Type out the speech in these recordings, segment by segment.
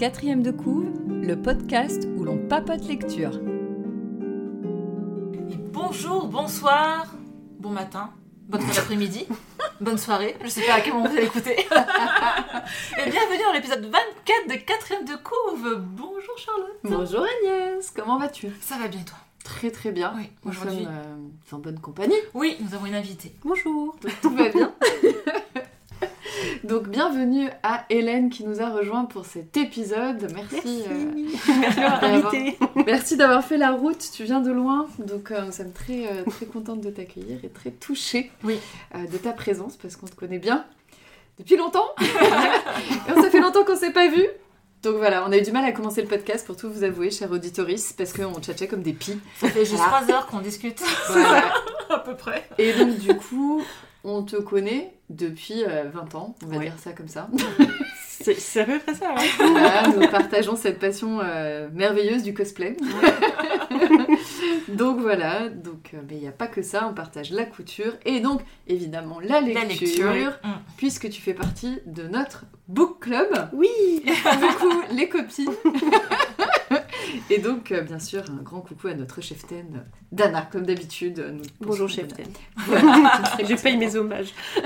Quatrième de couve, le podcast où l'on papote lecture. Et bonjour, bonsoir, bon matin, bonne fin d'après-midi, bonne soirée, je sais pas à quel moment vous allez écouter. Et bienvenue dans l'épisode 24 de Quatrième de couve. Bonjour Charlotte. Bonjour Agnès, comment vas-tu? Ça va bien toi? Très très bien. Oui, Nous aujourd'hui. sommes euh, en bonne compagnie. Oui, nous avons une invitée. Bonjour. Tout va bien? Donc bienvenue à Hélène qui nous a rejoint pour cet épisode. Merci. euh, Merci invité. merci d'avoir fait la route. Tu viens de loin, donc euh, nous sommes très euh, très contentes de t'accueillir et très touchées Oui. euh, de ta présence parce qu'on te connaît bien depuis longtemps. et on ça fait longtemps qu'on s'est pas vu. Donc voilà, on a eu du mal à commencer le podcast pour tout vous avouer, cher auditoris, parce qu'on tchatchait comme des pies. Ça fait juste Voilà. 3 heures qu'on discute. Voilà. à peu près. Et donc, du coup, on te connaît depuis euh, 20 ans, on va Ouais. dire ça comme ça. C'est à peu près ça. hein. Voilà, nous partageons cette passion euh, merveilleuse du cosplay. donc voilà, donc euh, mais il n'y a pas que ça, on partage la couture et donc évidemment la lecture, La lecture. Mm. puisque tu fais partie de notre book club. Oui. Du coup, les copines. Et donc, euh, bien sûr, un grand coucou à notre cheftaine, Dana, comme d'habitude. Bonjour pensons chef Dana. Ten. Voilà. Je paye mes hommages.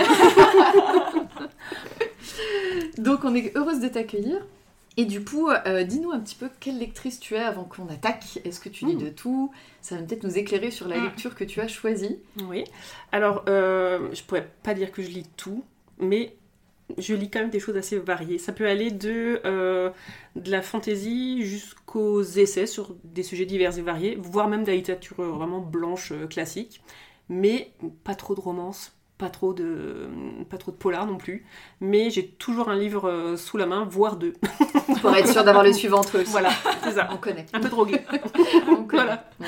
Donc on est heureuse de t'accueillir. Et du coup, euh, dis-nous un petit peu quelle lectrice tu es avant qu'on attaque. Est-ce que tu lis Mm. de tout? Ça va peut-être nous éclairer sur la Mm. lecture que tu as choisie. Oui. Alors, euh, je pourrais pas dire que je lis tout, mais je lis quand même des choses assez variées. Ça peut aller de, euh, de la fantaisie jusqu'aux essais sur des sujets divers et variés, voire même de la littérature vraiment blanche euh, classique, mais pas trop de romance. Pas trop, de, pas trop de polar non plus, mais j'ai toujours un livre euh, sous la main, voire deux. Pour être sûr d'avoir le suivant toi aussi. Voilà, c'est ça. On connaît. Un peu drogué. On. Voilà. Ouais.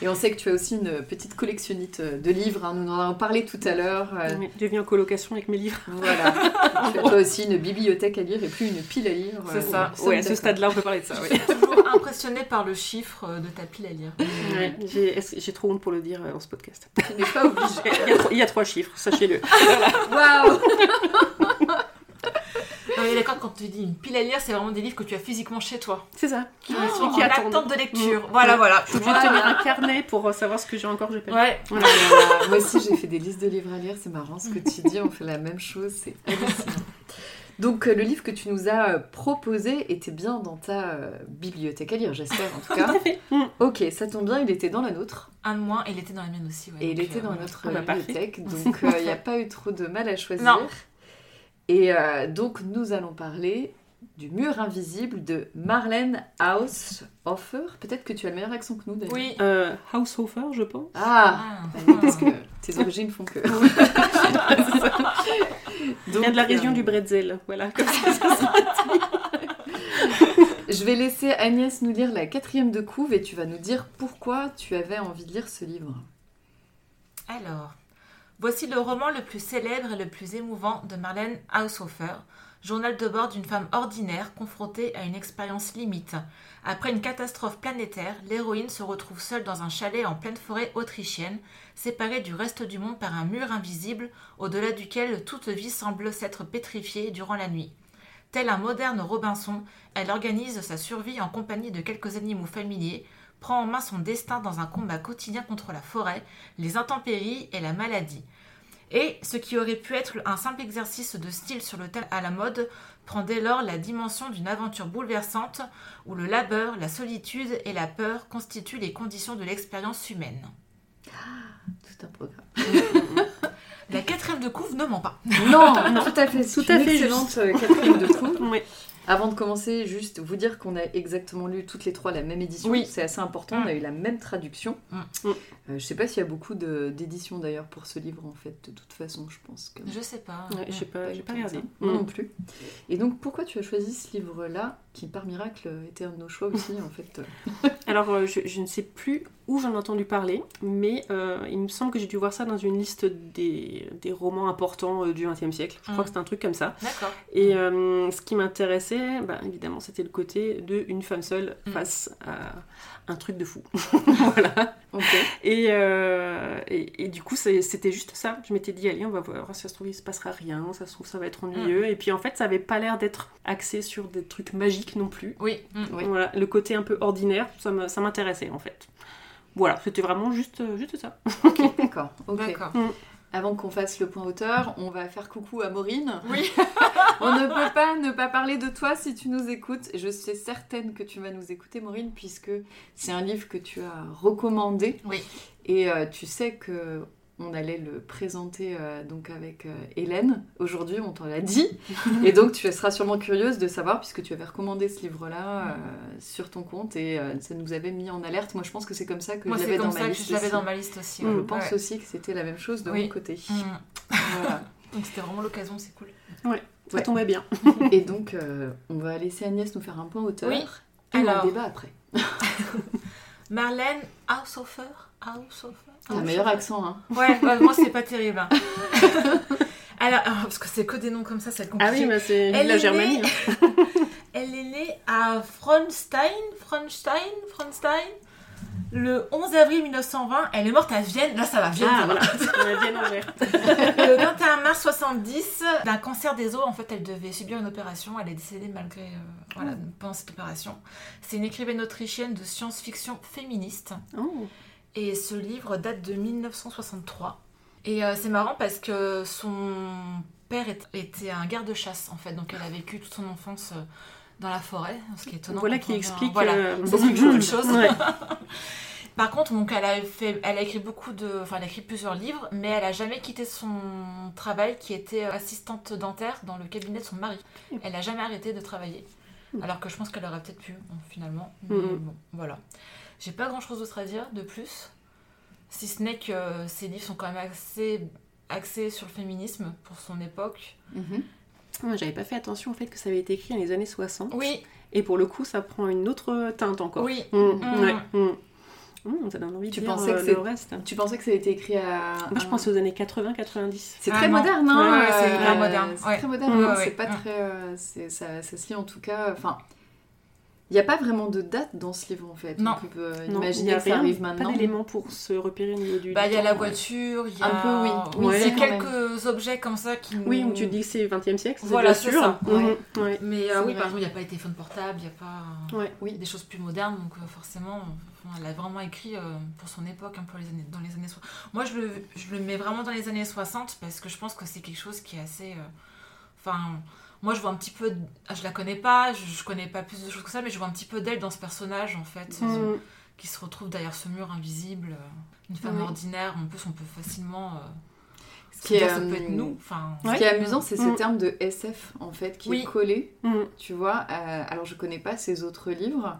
Et on sait que tu as aussi une petite collectionnite de livres. hein. Nous en avons parlé tout à l'heure. Euh, J'ai vu en colocation avec mes livres. Voilà. tu as toi aussi une bibliothèque à lire et plus une pile à lire. C'est Euh, ça. Ouais, à ce d'accord. stade-là, on peut parler de ça, oui. Je suis toujours impressionnée par le chiffre de ta pile à lire. Ouais, j'ai trop honte pour le dire dans ce podcast? Tu n'es pas obligé. Il y a, trois- il y a trois chiffres, sachez-le. Waouh On est d'accord quand tu dis une pile à lire, c'est vraiment des livres que tu as physiquement chez toi. C'est ça. Qui Ah, sont qui en attendent. attente de lecture. Mm. Voilà, voilà. Je suis obligée de tenir un carnet pour savoir ce que j'ai encore, j'ai pas. Ouais. Moi aussi, j'ai fait des listes de livres à lire. C'est marrant ce que tu dis. On fait la même chose. C'est hallucinant. Donc, euh, le livre que tu nous as euh, proposé était bien dans ta euh, bibliothèque à lire, j'espère en tout cas. Mm. Ok, ça tombe bien, il était dans la nôtre Un de moins, et il était dans la mienne aussi. ouais. et il Donc, était dans notre Ah bah, bibliothèque, donc il n'y a pas eu trop de mal à choisir. Non. Et euh, donc, nous allons parler du mur invisible de Marlène Haushofer. Peut-être que tu as le meilleur accent que nous d'ailleurs. Oui. Euh, Househofer, je pense. Ah, Ah. parce que tes origines font que. Il vient de la Donc, région euh, du Bretzel. Voilà, comme ça. Je vais laisser Agnès nous lire la quatrième de couve et tu vas nous dire pourquoi tu avais envie de lire ce livre. Alors, voici le roman le plus célèbre et le plus émouvant de Marlène Haushofer, journal de bord d'une femme ordinaire confrontée à une expérience limite. Après une catastrophe planétaire, l'héroïne se retrouve seule dans un chalet en pleine forêt autrichienne, séparée du reste du monde par un mur invisible au-delà duquel toute vie semble s'être pétrifiée durant la nuit. Tel un moderne Robinson, elle organise sa survie en compagnie de quelques animaux familiers, prend en main son destin dans un combat quotidien contre la forêt, les intempéries et la maladie. Et ce qui aurait pu être un simple exercice de style sur le thème à la mode prend dès lors la dimension d'une aventure bouleversante où le labeur, la solitude et la peur constituent les conditions de l'expérience humaine. Tout un programme. La quatrième de couve ne ment pas. Non, tout à fait. Tout à fait excellente quatrième de couve. Oui. Avant de commencer, juste vous dire qu'on a exactement lu toutes les trois la même édition. Oui. C'est assez important. Mm. On a eu la même traduction. Mm. Euh, je sais pas s'il y a beaucoup d'éditions d'ailleurs pour ce livre en fait. De toute façon, je pense que. Je sais pas. Ouais, je sais pas, j'ai pas regardé. Moi Mm. non plus. Et donc, pourquoi tu as choisi ce livre-là, qui par miracle était un de nos choix aussi en fait Alors, euh, je, je ne sais plus où j'en ai entendu parler, mais euh, il me semble que j'ai dû voir ça dans une liste des, des romans importants euh, du XXe siècle. Je crois Mm. que c'est un truc comme ça. D'accord. Et euh, ce qui m'intéressait, bah, évidemment, c'était le côté de une femme seule Mm. face à un truc de fou. voilà. Et, euh, et, et du coup, c'était juste ça. Je m'étais dit, allez, on va voir, si ça se trouve, il se passera rien, ça se trouve, ça va être ennuyeux. Et puis en fait, ça avait pas l'air d'être axé sur des trucs magiques non plus. Oui. mm. Oui. Voilà, le côté un peu ordinaire, ça m'intéressait en fait. Voilà, c'était vraiment juste, euh, juste ça. Ok, d'accord. D'accord. Avant qu'on fasse le point auteur, on va faire coucou à Maureen. Oui. On ne peut pas ne pas parler de toi si tu nous écoutes. Je suis certaine que tu vas nous écouter, Maureen, puisque c'est un livre que tu as recommandé. Oui. Et euh, tu sais que on allait le présenter euh, donc avec euh, Hélène. Aujourd'hui, on t'en l'a dit. et donc, tu seras sûrement curieuse de savoir, puisque tu avais recommandé ce livre-là euh, sur ton compte et euh, ça nous avait mis en alerte. Moi, je pense que c'est comme ça que Moi, je l'avais dans ça ma que liste. je l'avais aussi. dans ma liste aussi. Je pense Ouais. aussi que c'était la même chose de Oui. mon côté. Mm. Voilà. Donc c'était vraiment l'occasion, c'est cool. Ça Ouais. tombait bien. Et donc, euh, on va laisser Agnès nous faire un point auteur. Oui. Et on Alors. débat après. Marlène Haushofer. Haushofer. T'as un meilleur accent, hein. Ouais, bah, moi c'est pas terrible. hein. Alors, alors, parce que c'est que des noms comme ça, Ah compliqué. oui, bah, c'est Elle la est Germanie. née- hein. Elle est née à Fronstein, Fronstein, Fronstein, le 11 avril 1920. Elle est morte à Vienne. Là, ça va, Vienne. Ah voilà, la Vienne en. Le 21 mars 70, d'un cancer des os, en fait, elle devait subir une opération. Elle est décédée malgré, euh, voilà, pendant cette opération. C'est une écrivaine autrichienne de science-fiction féministe. Oh. Et ce livre date de 1963. Et euh, c'est marrant parce que son père est- était un garde-chasse, en fait. Donc elle a vécu toute son enfance euh, dans la forêt, ce qui est étonnant. Voilà qui explique Voilà, euh, explique beaucoup de choses. Ouais. Par contre, donc, elle, a fait, elle a écrit beaucoup de, enfin, elle a écrit plusieurs livres, mais elle a jamais quitté son travail qui était assistante dentaire dans le cabinet de son mari. Elle n'a jamais arrêté de travailler, alors que je pense qu'elle aurait peut-être pu bon, finalement. Mais Mm. bon, voilà. J'ai pas grand-chose d'autre à dire de plus, si ce n'est que ces livres sont quand même assez axés sur le féminisme pour son époque. Mhm. Moi, j'avais pas fait attention au fait que ça avait été écrit dans les années 60. Oui, Et pour le coup, ça prend une autre teinte encore. oui. Mmh, Mm. ouais, mmh. Mmh, ça donne envie Tu de pensais que euh, c'est- le reste. Tu pensais que ça a été écrit à. Moi, je pense aux années 80-90. C'est Ah très non. moderne, hein Ouais, ouais, c'est euh, moderne, C'est ouais. très moderne, Ouais, hein, ouais, c'est pas ouais. très. euh, c'est- ça, ça se lit en tout cas. Enfin, il n'y a pas vraiment de date dans ce livre en fait. Non. On peut euh, Non, imaginer y a que ça rien, arrive Pas maintenant. d'éléments pour se repérer au niveau du. Bah, il y a la ouais. voiture, il y a... Un peu, oui. Oui, Oui, il y a quand même. quelques objets comme ça qui nous... Oui, où tu dis que c'est 20 e siècle, c'est Voilà, c'est sûr. ça, Mmh, ouais. Mais euh, C'est oui, par exemple, il n'y a pas les téléphones portables, il n'y a pas Ouais. Oui. des choses plus modernes, donc euh, forcément, elle a vraiment écrit euh, pour son époque, hein, pour les années, dans les années 60. Moi, je le, je le mets vraiment dans les années 60 parce que je pense que c'est quelque chose qui est assez... euh, Enfin, moi, je vois un petit peu... ah, Je la connais pas, je, connais pas plus de choses que ça, mais je vois un petit peu d'elle dans ce personnage, en fait, euh, Mmh. qui se retrouve derrière ce mur invisible. euh, Une femme ordinaire, en plus, on peut facilement... euh, Ce qui est, dire, ça euh, peut être nous. Enfin, Ce qui est amusant, c'est ce Mm. terme de SF en fait qui Oui. est collé. Mmh. Tu vois, Euh, alors je connais pas ses autres livres,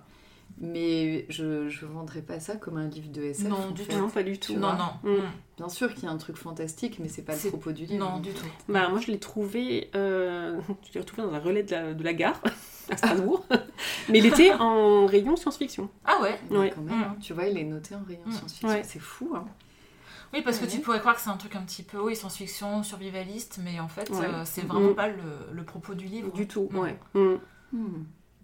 mais je je vendrais pas ça comme un livre de SF. Non, du fait. Non, pas du tout. Tu non, non. Mm. mm. Bien sûr qu'il y a un truc fantastique, mais c'est pas le propos du livre. Non, du tout. Bah, moi, je l'ai trouvé, euh, je l'ai retrouvé dans un relais de la, de la gare à Strasbourg, mais il était en rayon science-fiction. Ah ouais Ouais. quand même, hein, tu vois, il est noté en rayon Mm. science-fiction. Ouais. C'est fou, hein. Oui, parce que tu pourrais croire que c'est un truc un petit peu, oui, science-fiction, survivaliste, mais en fait, Ouais. euh, c'est vraiment Mm. pas le, le propos du livre. Du tout, Mm. ouais. Mm.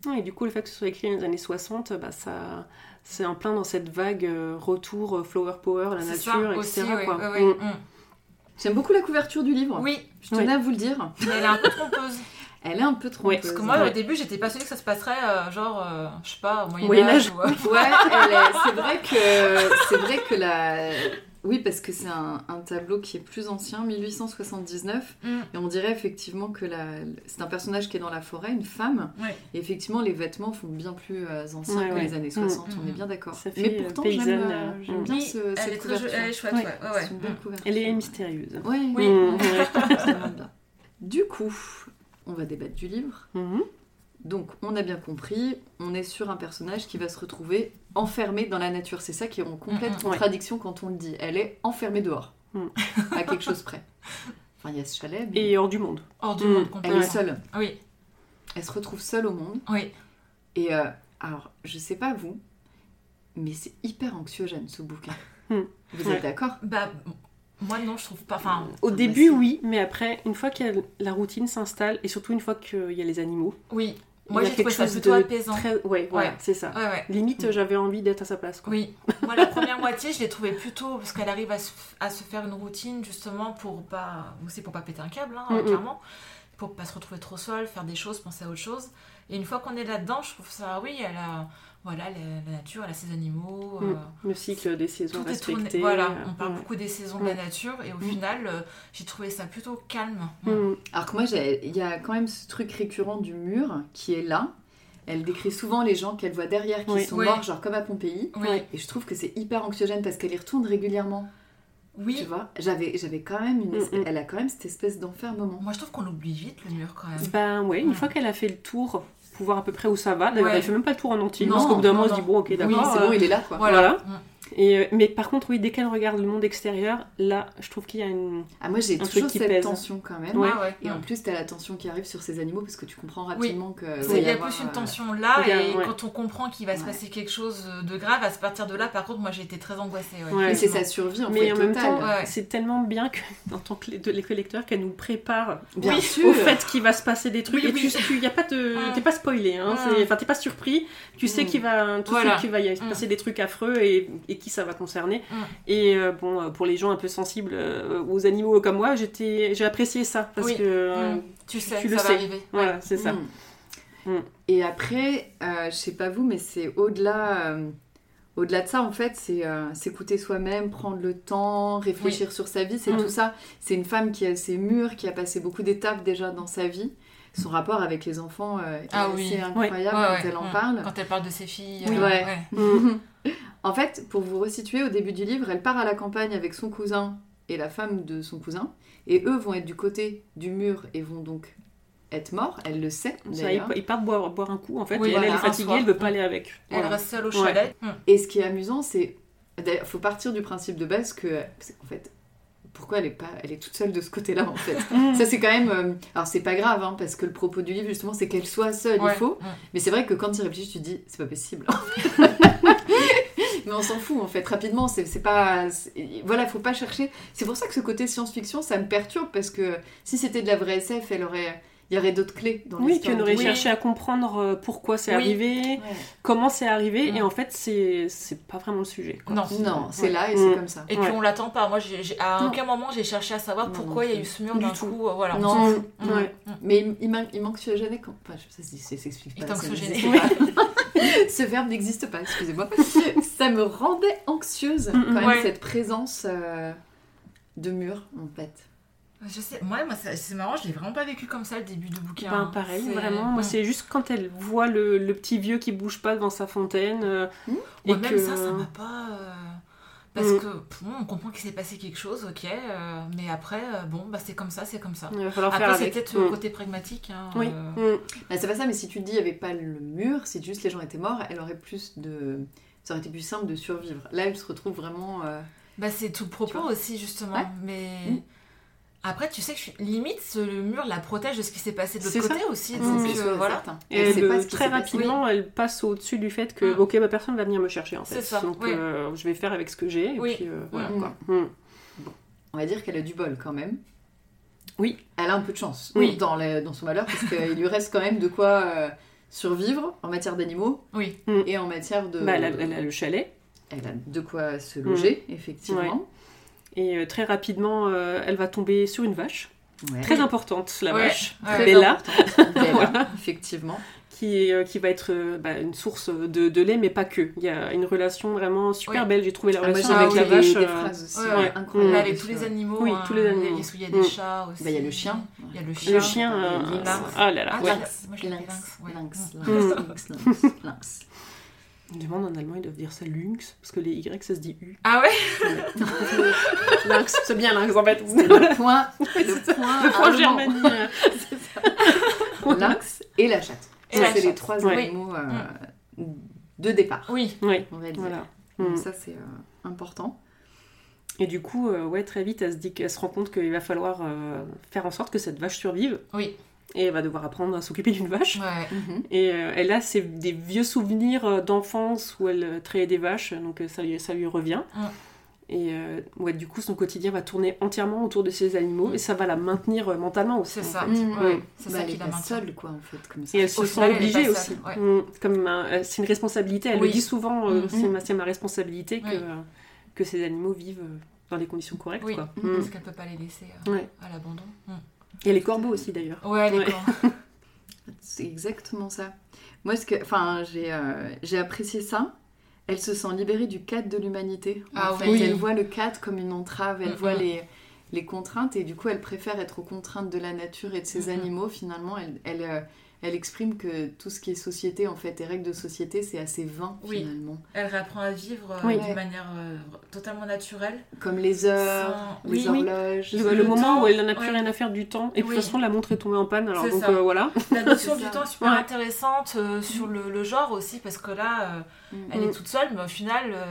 Ouais, Et du coup, le fait que ce soit écrit dans les années 60, bah, ça, c'est en plein dans cette vague euh, retour euh, flower power, la nature, ça aussi, etc. ouais, quoi. ouais, ouais. Mm. Mm. J'aime beaucoup la couverture du livre. Oui, Je tenais à vous le dire. mais elle est un peu trompeuse. Elle est un peu trompeuse. Parce que moi, Ouais. au début, j'étais persuadée que ça se passerait, euh, genre, euh, je sais pas, au Moyen Moyen-Âge. Âge. ou, Ouais, c'est vrai que c'est vrai que la oui parce que c'est un, un tableau qui est plus ancien, 1879, Mm. et on dirait effectivement que la... c'est un personnage qui est dans la forêt, une femme, Ouais. et effectivement les vêtements font bien plus euh, anciens Ouais, que ouais. les années 60, Mm. on est bien d'accord. Ça fait, Mais euh, pourtant paysanne, j'aime, euh, euh, j'aime mm. bien ce, elle cette est très jo- couverture. elle est chouette, Ouais. ouais. ouais, ouais. C'est une belle Mm. couverture. Elle est mystérieuse. Ouais, Oui. Mm. Du coup, on va débattre du livre. Mhm. Donc, on a bien compris, on est sur un personnage qui va se retrouver enfermé dans la nature. C'est ça qui est en complète Mm, mm, contradiction quand on le dit. Elle est enfermée dehors, Mm. à quelque chose près. Enfin, il y a ce chalet, mais Et hors du monde. Hors du Mm. monde, elle complètement. est seule. Oui, Elle se retrouve seule au monde. oui. Et euh, alors, je sais pas vous, mais c'est hyper anxiogène ce bouquin. Mm. Vous Ouais. êtes d'accord? Bah, moi, non, je trouve pas. Enfin, Au Ah, début, bah, si. oui, mais après, une fois que la routine s'installe, et surtout une fois qu'il y a les animaux, oui. Moi, j'ai trouvé ça plutôt de apaisant. très- Ouais, c'est ça. Ouais. Limite, j'avais envie d'être à sa place. Quoi. Oui, moi la première moitié, je l'ai trouvée plutôt parce qu'elle arrive à se, à se faire une routine justement pour pas aussi pour pas péter un câble, hein, Mm, mm. clairement, pour pas se retrouver trop seule, faire des choses, penser à autre chose. Et une fois qu'on est là-dedans, je trouve ça, oui, elle a, voilà, la, la nature, elle a ses animaux. Mm. euh, Le cycle des saisons tout est tourné. respecté. Voilà, euh, on parle ouais. beaucoup des saisons de la nature et au Mm. final, euh, j'ai trouvé ça plutôt calme. Mm. Alors que moi, il y a quand même ce truc récurrent du mur qui est là. Elle décrit souvent les gens qu'elle voit derrière qui Oui. sont Oui. morts, genre comme à Pompéi. Oui. Et je trouve que c'est hyper anxiogène parce qu'elle y retourne régulièrement. Tu oui. vois, j'avais, j'avais quand même une, espèce- Mm, mm. elle a quand même cette espèce d'enfermement. Moi, je trouve qu'on l'oublie vite le mur quand même. Ben ouais, une fois qu'elle a fait le tour, pour voir à peu près où ça va, d'ailleurs Ouais. elle fait même pas le tour en entier, Non, parce qu'au bout d'un moment on se dit bon ok Oui, d'accord. c'est euh, bon, il est là quoi. Voilà. Voilà. Et, euh, mais par contre oui, dès qu'elle regarde le monde extérieur, là je trouve qu'il y a une... Ah, moi j'ai toujours cette pèse. tension quand même. Ouais. Ah ouais. Et en plus, t'as la tension qui arrive sur ces animaux parce que tu comprends Oui. rapidement que. C'est- va Il y a avoir, plus une euh, tension là, et ouais. quand on comprend qu'il va se passer quelque chose de grave, à partir de là, par contre, moi j'ai été très angoissée. Ouais, Ouais. Mais c'est sa survie en mais fait en même temps, Ouais. c'est tellement bien que, en tant que les, collecteurs qu'elle nous prépare Bien Oui, sûr. au fait qu'il va se passer des trucs Oui, et oui. tu, tu y a pas de t'es pas spoilé hein, c'est- enfin t'es pas surpris tu sais Mm. qu'il va y se Mm. passer des trucs affreux et, et qui ça va concerner Mm. et euh, bon euh, pour les gens un peu sensibles euh, aux animaux comme moi j'étais j'ai apprécié ça parce Oui. que euh, Mm. Tu sais, tu ça le va sais. arriver. voilà c'est ça Mm. Et après, euh, je sais pas vous, mais c'est au-delà. euh, Au-delà de ça, en fait, c'est euh, s'écouter soi-même, prendre le temps, réfléchir sur sa vie, c'est tout ça. C'est une femme qui a ses murs, qui a passé beaucoup d'étapes déjà dans sa vie. Son rapport avec les enfants euh, est Ah assez oui. incroyable Ouais, quand ouais. elle en parle. Quand elle parle de ses filles. Oui. euh, Ouais. En fait, pour vous resituer, au début du livre, elle part à la campagne avec son cousin et la femme de son cousin, et eux vont être du côté du mur et vont donc être morts. Elle le sait Ça, ils, ils partent boire, boire un coup en fait Oui, et elle, est fatiguée soir. elle veut pas aller avec Elle Voilà. reste seule au chalet. Et ce qui est amusant, c'est d'ailleurs, faut partir du principe de base que, c'est- en fait, pourquoi elle est pas, elle est toute seule de ce côté-là en fait. Mm. Ça c'est quand même, euh, alors c'est pas grave hein, parce que le propos du livre justement c'est qu'elle soit seule, Ouais. il faut. Mm. Mais c'est vrai que quand tu réfléchis, tu te dis c'est pas possible. Mais on s'en fout en fait, rapidement, c'est c'est pas. Voilà, faut pas chercher. C'est pour ça que ce côté science-fiction, ça me perturbe parce que si c'était de la vraie SF, elle aurait. Il y aurait d'autres clés dans oui, qu'on aurait Oui. cherché à comprendre euh, pourquoi c'est Oui. arrivé, Ouais. comment c'est arrivé, Mm. et en fait, c'est c'est pas vraiment le sujet. Quoi. Non. Non, c'est Ouais. là et Mm. c'est comme ça. Et puis on l'attend pas. Moi, à Non. aucun moment j'ai cherché à savoir Non, pourquoi il y a eu ce mur Du d'un tout. coup. euh, Voilà. on Non. s'en fout. Mm. Ouais. Mm. Mais il, il, man- il manque anxiogène quand. Enfin, ça, se dit- ça s'explique Il pas. ça anxiogène. n'existe pas. Ce verbe n'existe pas, excusez-moi. ça me rendait anxieuse, Mm, mm. quand même, Ouais. cette présence euh, de mur, en fait. Je sais, moi, moi ça- c'est marrant, je l'ai vraiment pas vécu comme ça le début du bouquin. Ben, pareil, vraiment. Moi, c'est juste quand elle voit le, le petit vieux qui bouge pas devant sa fontaine. euh, Hmm. et Ouais, même que... ça, ça m'a pas. euh, Parce Mm. que bon, on comprend qu'il s'est passé quelque chose, ok, euh, mais après, euh, bon, bah c'est comme ça, c'est comme ça. Il va falloir faire Après, c'est peut-être le Mm. côté pragmatique. hein, Oui. euh, Mm. Bah, c'est pas ça, mais si tu te dis il n'y avait pas le mur, si juste les gens étaient morts, elle aurait plus de. Ça aurait été plus simple de survivre. Là, elle se retrouve vraiment. euh, Bah, c'est tout le propos aussi, justement. Ouais. Mais. Après, tu sais que je suis... limite, ce- le mur la protège de ce qui s'est passé de l'autre côté aussi. Donc, sûr euh, et voilà. certain. Et Elle elle, sait pas ce qui très passé. rapidement, elle passe au-dessus du fait que, Mm. ok, bah, personne va venir me chercher en fait. C'est ça, Donc, oui. euh, je vais faire avec ce que j'ai. Et Oui. puis, euh, voilà, Mm. quoi. On va dire qu'elle a du bol quand même. Oui. Elle a un peu de chance Oui. dans, son malheur, parce qu'il lui reste quand même de quoi euh, survivre en matière d'animaux Oui. et en matière de. Bah, elle, a, elle a le chalet. Elle a de quoi se loger, effectivement. Et euh, très rapidement, euh, elle va tomber sur une vache. Ouais. Très importante, la Ouais. vache. Ouais. Très Bella. Bella, effectivement. qui, est, euh, qui va être euh, bah, une source de, de lait, mais pas que. Il y a une relation vraiment super belle. J'ai trouvé la Ah, relation avec la des, vache. des euh, phrases aussi ouais, ouais. incroyables. Là, avec tous les animaux. Oui, hein, tous les animaux. Il y a, des Mm. chats aussi. Bah, il y a le chien. Il y a le chien. Le chien, euh, Lynx. ah là là, Ah, ouais. lynx. Moi, je l'appelle Lynx, lynx. lynx, Mm. lynx, lynx, me demande en allemand, ils doivent dire ça lynx, parce que les Y, ça se dit U. Ah ouais? Lynx, c'est bien lynx en fait. Le point, le point, Le point euh. C'est ça. Lynx et la chatte. Et Ça, c'est les trois Oui. animaux euh, de départ, Oui. Oui, on va dire. voilà. Donc Mm. ça, c'est euh, important. Et du coup, euh, ouais, très vite, elle se dit qu'elle se rend compte qu'il va falloir euh, faire en sorte que cette vache survive. Oui. Et elle va devoir apprendre à s'occuper d'une vache. Ouais. Mhm. Et euh, elle a ses- des vieux souvenirs euh, d'enfance où elle euh, trayait des vaches, donc euh, ça lui, ça lui revient. Mm. Et euh, ouais, du coup, son quotidien va tourner entièrement autour de ces animaux et ça va la maintenir euh, mentalement aussi. C'est ça. fait. Mm. Ouais, c'est Bah, ça qui la maintient. seule, quoi, en fait, comme ça. Et elle se Au sent obligée aussi. ouais. Mm. Comme un- c'est une responsabilité. Elle Oui. le dit souvent. euh, Mm. c'est ma, c'est ma responsabilité que, Oui. que ces animaux vivent dans des conditions correctes. Oui. Quoi. Mm. Mm. Parce qu'elle peut pas les laisser euh, Ouais. à l'abandon. Et les corbeaux aussi d'ailleurs. Ouais, Ouais. d'accord. C'est exactement ça. Moi, ce que, enfin, j'ai, euh, j'ai apprécié ça. Elle se sent libérée du cadre de l'humanité. En Ah fait, oui. elle voit le cadre comme une entrave. Elle voit les, les contraintes et du coup, elle préfère être aux contraintes de la nature et de ses animaux. Finalement, elle, elle, euh, elle exprime que tout ce qui est société, en fait, et règles de société, c'est assez vain Oui. finalement. Elle réapprend à vivre euh, Oui. d'une manière euh, totalement naturelle. Comme les heures, Sans- les Oui, oui. horloges. Le, Le le moment temps, où elle n'en a plus ouais. rien à faire du temps. Et de toute façon, la montre est tombée en panne. Alors donc euh, voilà. La notion C'est du ça. temps est super Ouais. intéressante euh, sur le, le genre aussi, parce que là, euh, Mm. elle Mm. est toute seule, mais au final, euh,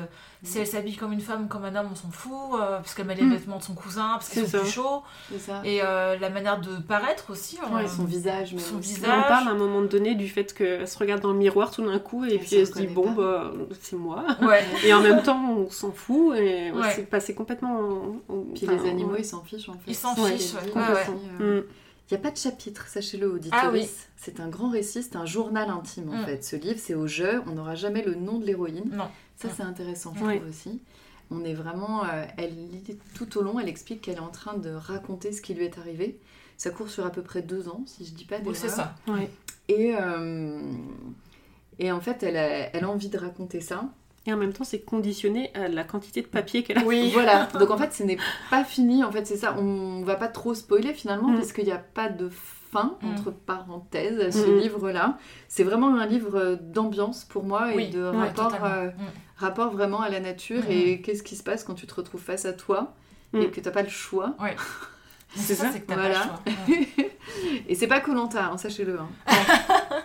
si elle s'habille comme une femme, comme un homme, on s'en fout, euh, parce qu'elle met les Mm. vêtements de son cousin, parce qu'ils C'est sont ça. plus chauds. C'est ça. Et euh, la manière de paraître aussi. euh, Ouais, son visage, même son visage. On parle à un moment donné du fait qu'elle se regarde dans le miroir tout d'un coup et puis elle se dit bon bah c'est moi. Ouais. Et en même temps on s'en fout et ouais, Ouais. c'est passé complètement. Puis enfin, les animaux, ils s'en fichent en fait. Ils s'en Ouais, fichent, ouais, Mm. Il n'y a pas de chapitre, sachez-le, auditoris. Ah oui. C'est un grand récit, c'est un journal intime en Mm. fait. Ce livre, c'est au jeu, on n'aura jamais le nom de l'héroïne. Non. Ça, Mm. c'est intéressant, je trouve aussi. On est vraiment. euh, elle lit tout au long, elle explique qu'elle est en train de raconter ce qui lui est arrivé. Ça court sur à peu près deux ans, si je dis pas Oui, d'erreur. c'est ça. Ouais. Et, euh, et en fait, elle a, elle a envie de raconter ça. Et en même temps c'est conditionné à la quantité de papier qu'elle a. Oui. Voilà, donc en fait, ce n'est pas fini. En fait, c'est ça. On va pas trop spoiler finalement, Mm. parce qu'il n'y a pas de fin, Mm. entre parenthèses, à ce Mm. livre-là. C'est vraiment un livre d'ambiance pour moi et Oui, de ouais, rapport, euh, Mm. rapport vraiment à la nature et qu'est-ce qui se passe quand tu te retrouves face à toi et que tu n'as pas le choix. Mais C'est ça. c'est que t'as Voilà. pas le choix. Ouais. Et c'est pas Colanta, hein, sachez-le. hein.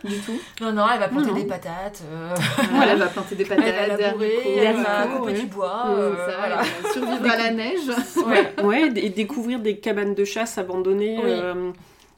du tout. Non, non, elle va planter Non, non. des patates. euh, Voilà, elle va planter des patates, elle va labourer, elle euh, va couper ouais. du bois. euh, ça, voilà. elle va survivre à la neige. Ouais. Ouais, et découvrir des cabanes de chasse abandonnées Oui.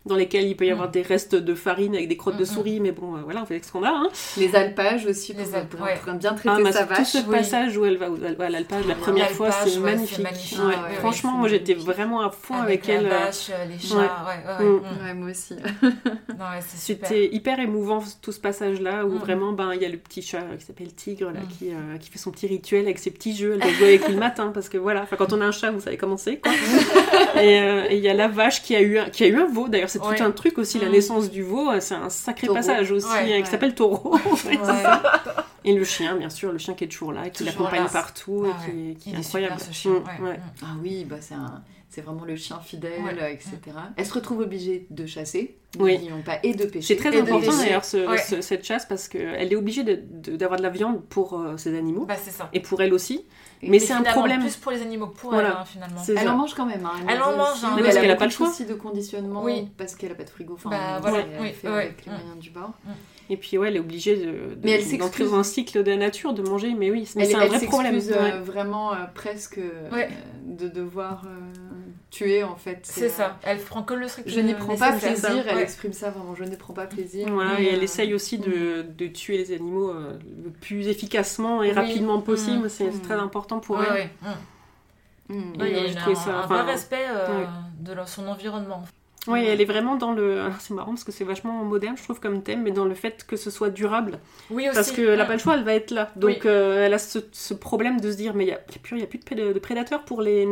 Dans lesquelles il peut y avoir Mm. des restes de farine avec des crottes de souris, mais bon, euh, voilà, on fait avec ce qu'on a. Hein. Les alpages aussi, Les alpes, pour- ouais. pour bien Ah, traiter mais sa tout ce vache. oui. passage où elle va, où elle va à l'alpage la première fois, c'est ouais, magnifique. magnifique. Ouais. Ouais, ouais, Franchement, moi j'étais vraiment à fond avec, Avec, la elle. euh, vache, euh, les chats, ouais. ouais, ouais, Mm. moi aussi. C'était hyper émouvant tout ce passage-là où Mm. vraiment ben il y a le petit chat qui s'appelle Tigre là qui, euh, qui fait son petit rituel avec ses petits jeux. Elle doit jouer avec lui le matin parce que voilà, quand on a un chat vous savez comment c'est quoi. et il y a la vache qui a eu un, qui a eu un veau d'ailleurs c'est Ouais. tout un truc aussi la Mm. naissance du veau euh, c'est un sacré Taureau. passage aussi Ouais, euh, ouais. qui s'appelle Taureau. C'est ça. Et le chien bien sûr le chien qui est toujours là qui l'accompagne partout Ah et qui, ouais. qui Il est est incroyable. super ce chien. Mm. Mm. Ah oui, bah c'est un... c'est vraiment le chien fidèle, Ouais. etc. Elle se retrouve obligée de chasser, Oui. pas, et de pêcher. C'est très important d'ailleurs ce- Ouais. ce- cette chasse parce qu'elle est obligée de- de- d'avoir de, la viande pour euh, ses animaux Bah, c'est ça. et pour elle aussi. Mais c'est un problème. plus pour les animaux que pour Voilà. elle, hein, finalement. Elle en mange quand même. hein, Elle en mange, aussi. hein, mais parce elle qu'elle a a pas de choix. soucis de conditionnement Oui. parce qu'elle a pas de frigo. Enfin, Bah, elle voilà, oui, fait ouais, avec les moyens du bord. Et puis ouais, elle est obligée de, de- Mais elle d'entrer s'excuse. dans un cycle de la nature, de manger, mais oui, mais Elle, c'est un elle vrai problème. s'excuse euh, Ouais. vraiment euh, presque euh, de devoir tuer en fait. C'est euh, ça. Elle prend que le strict Je n'y prends pas plaisir, elle Ouais. exprime ça vraiment, je n'y prends pas plaisir. Voilà, et elle euh, essaye aussi de, de tuer les animaux euh, le plus efficacement et Oui. rapidement possible. Mm. C'est c'est Mm. très important pour Ouais, elle. ouais. Mm. mm. Ouais, Et il y a je un, ça- un enfin, vrai respect euh, ouais. de son environnement. Oui, elle est vraiment dans le. alors, C'est marrant parce que c'est vachement moderne, je trouve, comme thème, mais dans le fait que ce soit durable. Oui, aussi. Parce qu'elle n'a Mm. pas le choix, elle va être là. Donc Oui. euh, elle a ce, ce problème de se dire, mais il n'y a, il y a plus, il y a plus de, pré- de prédateurs pour les,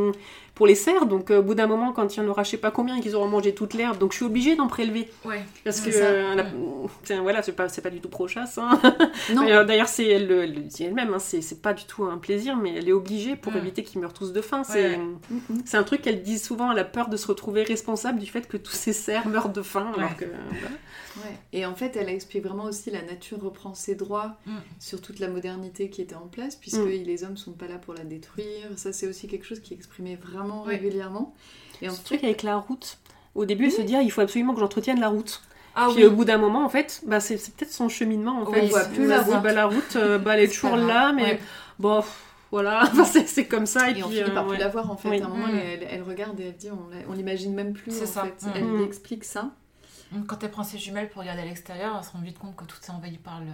pour les cerfs. Donc euh, au bout d'un moment, quand il y en aura je sais pas combien et qu'ils auront mangé toute l'herbe, donc je suis obligée d'en prélever. Ouais. Parce C'est que euh, la- tiens, voilà, c'est pas, pas du tout pro-chasse. hein. Euh, D'ailleurs, c'est elle, le- elle le dit elle-même, hein, c'est pas du tout un plaisir, mais elle est obligée pour éviter qu'ils meurent tous de faim. C'est Ouais. Un truc qu'elle dit souvent, elle a peur de se retrouver responsable du fait que tous ces cerfs meurent de faim. alors que, voilà. Ouais. Et en fait, elle explique vraiment aussi la nature reprend ses droits Mm. sur toute la modernité qui était en place, puisque Mm. les hommes sont pas là pour la détruire. Ça, c'est aussi quelque chose qui est exprimé vraiment Ouais. régulièrement. Et Ce ensuite, truc avec la route. Au début, elle se dit, ah, il faut absolument que j'entretienne la route. Ah Puis oui. au bout d'un moment, en fait, bah, c'est peut-être son cheminement. En fait. on voit plus la route. bah, la route, euh, bah, elle est toujours là, mais bon, voilà, Enfin, c'est comme ça. Et, Et on puis, finit euh, par ouais. plus la voir en fait. Oui. À un moment, Mm. elle, elle regarde et elle dit on, l'imagine même plus C'est en ça. fait. Mm. Elle Mm. lui explique ça. Quand elle prend ses jumelles pour regarder à l'extérieur, elle se rend vite compte que tout est envahi par le.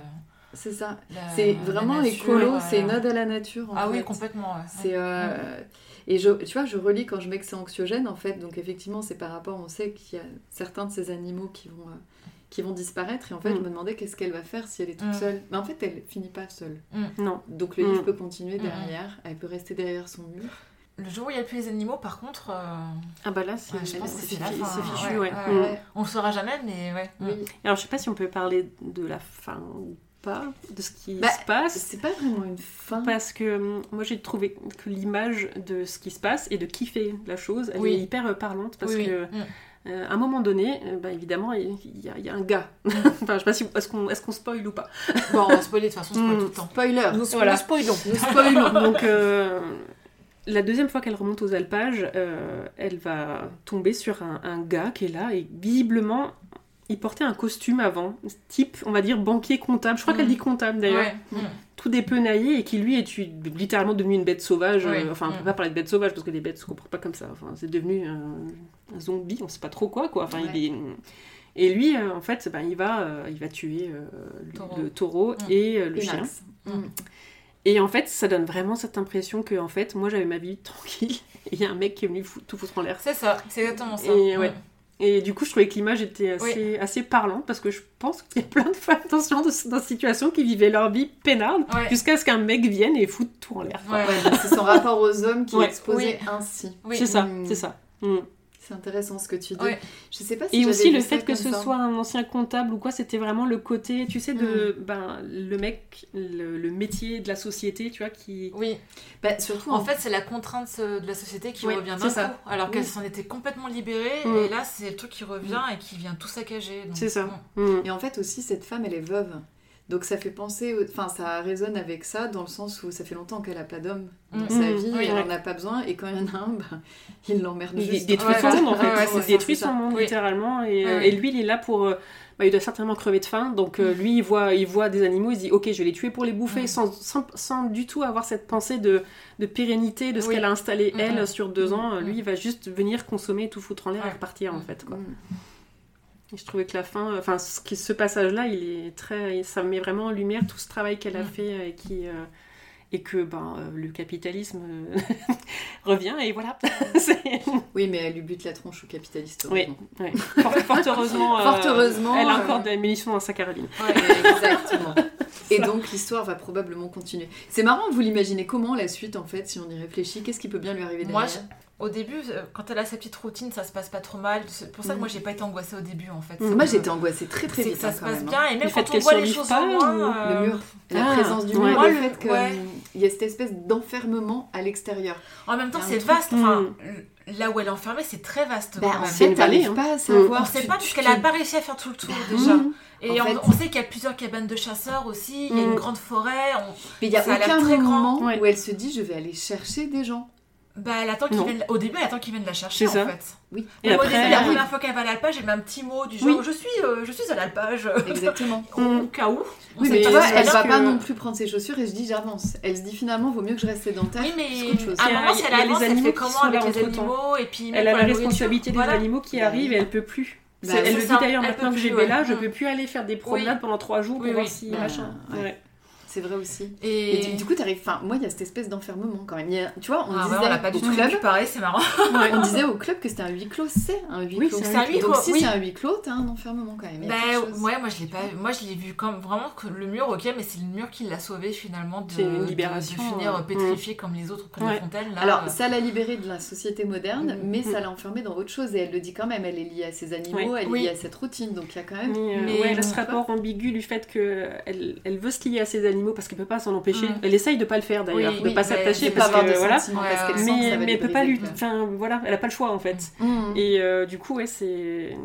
C'est ça. C'est vraiment nature, écolo, euh, c'est une ode à la nature. En Ah oui, complètement. ouais. C'est euh, et je, tu vois, je relis quand je mets que c'est anxiogène en fait. Donc effectivement, c'est par rapport, on sait qu'il y a certains de ces animaux qui vont euh, qui vont disparaître. Et en fait, Mm. je me demandais qu'est-ce qu'elle va faire si elle est toute Mm. seule. Mais en fait, elle finit pas seule. Non. Donc le Mm. livre peut continuer Mm, derrière. Elle peut rester derrière son mur. Le jour où il n'y a plus les animaux, par contre, euh, Ah bah là, c'est Ouais, je pense que c'est fin, hein, fichu, ouais, ouais. ouais, Mm. Ouais, on ne le saura jamais, mais ouais. oui. Alors je sais pas si on peut parler de la fin ou pas, de ce qui Bah, se passe. C'est pas vraiment une fin. Parce que hum, moi j'ai trouvé que l'image de ce qui se passe et de qui fait la chose, elle Oui. est hyper euh, parlante parce Oui, que Mm. euh, à un moment donné, euh, bah, évidemment, il y, a- il y a un gars. enfin, je sais pas si est-ce qu'on est-ce qu'on spoil ou pas? Bon, on va spoiler de toute façon, on spoil Mm. tout le temps. Spoiler. Nous, Voilà. nous spoilons. Nous spoilons. Donc euh, la deuxième fois qu'elle remonte aux alpages, euh, elle va tomber sur un, un gars qui est là et visiblement il portait un costume avant, type on va dire banquier comptable. Je crois Mm. qu'elle dit comptable d'ailleurs. Ouais. Mm. tout dépenaillé et qui lui est littéralement devenu une bête sauvage. Euh, enfin, on peut Mm. pas parler de bête sauvage parce que les bêtes se comportent pas comme ça. Enfin, c'est devenu un, un zombie, on sait pas trop quoi, quoi. Enfin, Ouais. il est... Et lui, euh, en fait, ben, il, va, euh, il va tuer euh, le- Taureau. le taureau Mm. et euh, le Et chien. Et en fait, ça donne vraiment cette impression que, en fait, moi j'avais ma vie tranquille et il y a un mec qui est venu fou- tout foutre en l'air. C'est ça, c'est exactement ça. Et ouais. Mm. Et du coup, je trouvais que l'image était assez, assez parlante parce que je pense qu'il y a plein de femmes dans ce genre de, dans situation qui vivaient leur vie peinarde Ouais. jusqu'à ce qu'un mec vienne et foute tout en l'air. c'est son rapport aux hommes qui Ouais. est exposé ainsi. Oui. C'est ça, Mm. c'est ça. Mm. C'est intéressant ce que tu dis. Ouais. Je sais pas si Et aussi le fait que ce ça. soit un ancien comptable ou quoi, c'était vraiment le côté, tu sais, de Mm. ben, le mec, le, le métier de la société, tu vois, qui. Oui, Bah, surtout en fait, c'est la contrainte euh, de la société qui Oui, revient d'un ça. coup, alors qu'elle Oui. s'en était complètement libérée, Mm. et là, c'est le truc qui revient et qui vient tout saccager. C'est ça. mm. Mm. Et en fait aussi, cette femme, elle est veuve. Donc ça fait penser, au- enfin ça résonne avec ça dans le sens où ça fait longtemps qu'elle a pas d'homme dans Mm. sa Mm. vie, Oui, elle ouais. en a pas besoin, et quand il y en a un, bah, il l'emmerde Il juste. détruit Ouais, son ouais. monde en fait. Ouais, ouais, il détruit son ça. monde littéralement. Et, Ouais, euh, ouais. et lui, il est là pour. euh, bah, il doit certainement crever de faim. Donc euh, lui, il voit, il voit des animaux, il se dit Ok, je vais les tuer pour les bouffer Mm. sans, sans, sans du tout avoir cette pensée de, de pérennité de ce Oui. qu'elle a installé Mm, elle mm. sur deux ans. Mm. Lui, il va juste venir consommer, tout foutre en l'air Ouais. et repartir en Mm. fait. Quoi. Et je trouvais que la fin, enfin ce, qui- ce passage-là, il est très, ça met vraiment en lumière tout ce travail qu'elle a fait et qui euh, et que ben euh, le capitalisme euh, revient et voilà. Oui, mais elle lui bute la tronche au capitaliste. Oui. Fort, fort heureusement, euh, Fort heureusement, elle a euh, encore des munitions dans sa carabine. Ouais. Exactement. Et donc l'histoire va probablement continuer. C'est marrant, vous l'imaginez comment la suite en fait, si on y réfléchit? Qu'est-ce qui peut bien lui arriver Moi, derrière? Au début, euh, quand elle a sa petite routine, ça se passe pas trop mal. C'est pour ça que Mm. moi, j'ai pas été angoissée au début, en fait. Mm. C'est Moi j'étais angoissée très très vite ça hein, se passe même, hein. bien, et même Le fait quand on voit les choses pas, en moins. Le euh, mur, la Ah, présence du ouais. mur, Moi, le le- fait qu'il ouais. y a cette espèce d'enfermement à l'extérieur. En même temps, c'est truc- vaste. Enfin, Mm. là où elle est enfermée, c'est très vaste. Bah, quand en même. c'est une fait, t'arrives hein. pas à savoir. on sait pas, puisqu'elle a pas réussi à faire tout le tour Bah, déjà. mm. Et En on, fait- on sait qu'il y a plusieurs cabanes de chasseurs aussi, il y a Mm. une grande forêt. on- Mais il y a aucun très moment où elle se dit je vais aller chercher des gens. Bah, elle attend viennent... Au début, elle attend qu'ils viennent la chercher, C'est en ça. fait. Oui. Et au début, la première fois qu'elle va à l'alpage, elle met un petit mot du genre Oui. je, suis, euh, je suis à l'alpage. Exactement. au, Mm. cas où. Oui, mais tu pas vois, si elle va que- pas non plus prendre ses chaussures et je dis j'avance. Elle se dit finalement vaut mieux que je reste sédentaire. Oui, mais chose. à un moment, si elle a les avance, elle animaux fait comment avec les animaux et puis Elle a la responsabilité des animaux qui arrivent et elle peut plus. Bah, elle le dit d'ailleurs maintenant que j'ai là, je Mm. peux plus aller faire des promenades Oui. pendant trois jours pour Oui, voir oui. si Bah, machin. C'est vrai aussi. Et, Et, du- du coup, t'arrives. Enfin, moi, il y a cette espèce d'enfermement quand même. Il y a- tu vois, on Ah, disait ouais, on l'a pas du au tout club, vu pareil, c'est marrant. on disait au club que c'était un huis clos. C'est un huis Oui, clos. c'est un huis Donc clos, si oui. c'est un huis clos, t'as un enfermement quand même. Bah ouais, moi je l'ai pas, moi je l'ai vu comme vraiment que le mur, ok, mais c'est le mur qui l'a sauvé finalement de, C'est une de- libération, de, finir euh, pétrifié comme les autres Ouais. la fontaine. Là, Alors, euh, ça l'a libérée de la société moderne, Mm. mais Mm. ça l'a enfermée dans autre chose. Et elle le dit quand même, elle est liée à ses animaux, elle est liée à cette routine. Donc il y a quand même. Mais, euh, ce rapport ambigu du fait que elle, elle veut se lier à ses animaux parce qu'elle peut pas s'en empêcher. Mm. Elle essaye de pas le faire d'ailleurs, Oui, de oui, pas s'attacher parce que voilà. sentiments Ouais, parce qu'elle ouais. sent que ça Mais, va mais elle peut pas lui. Enfin voilà, elle a pas le choix en fait. Mm. Et euh, du coup, ouais, c'est.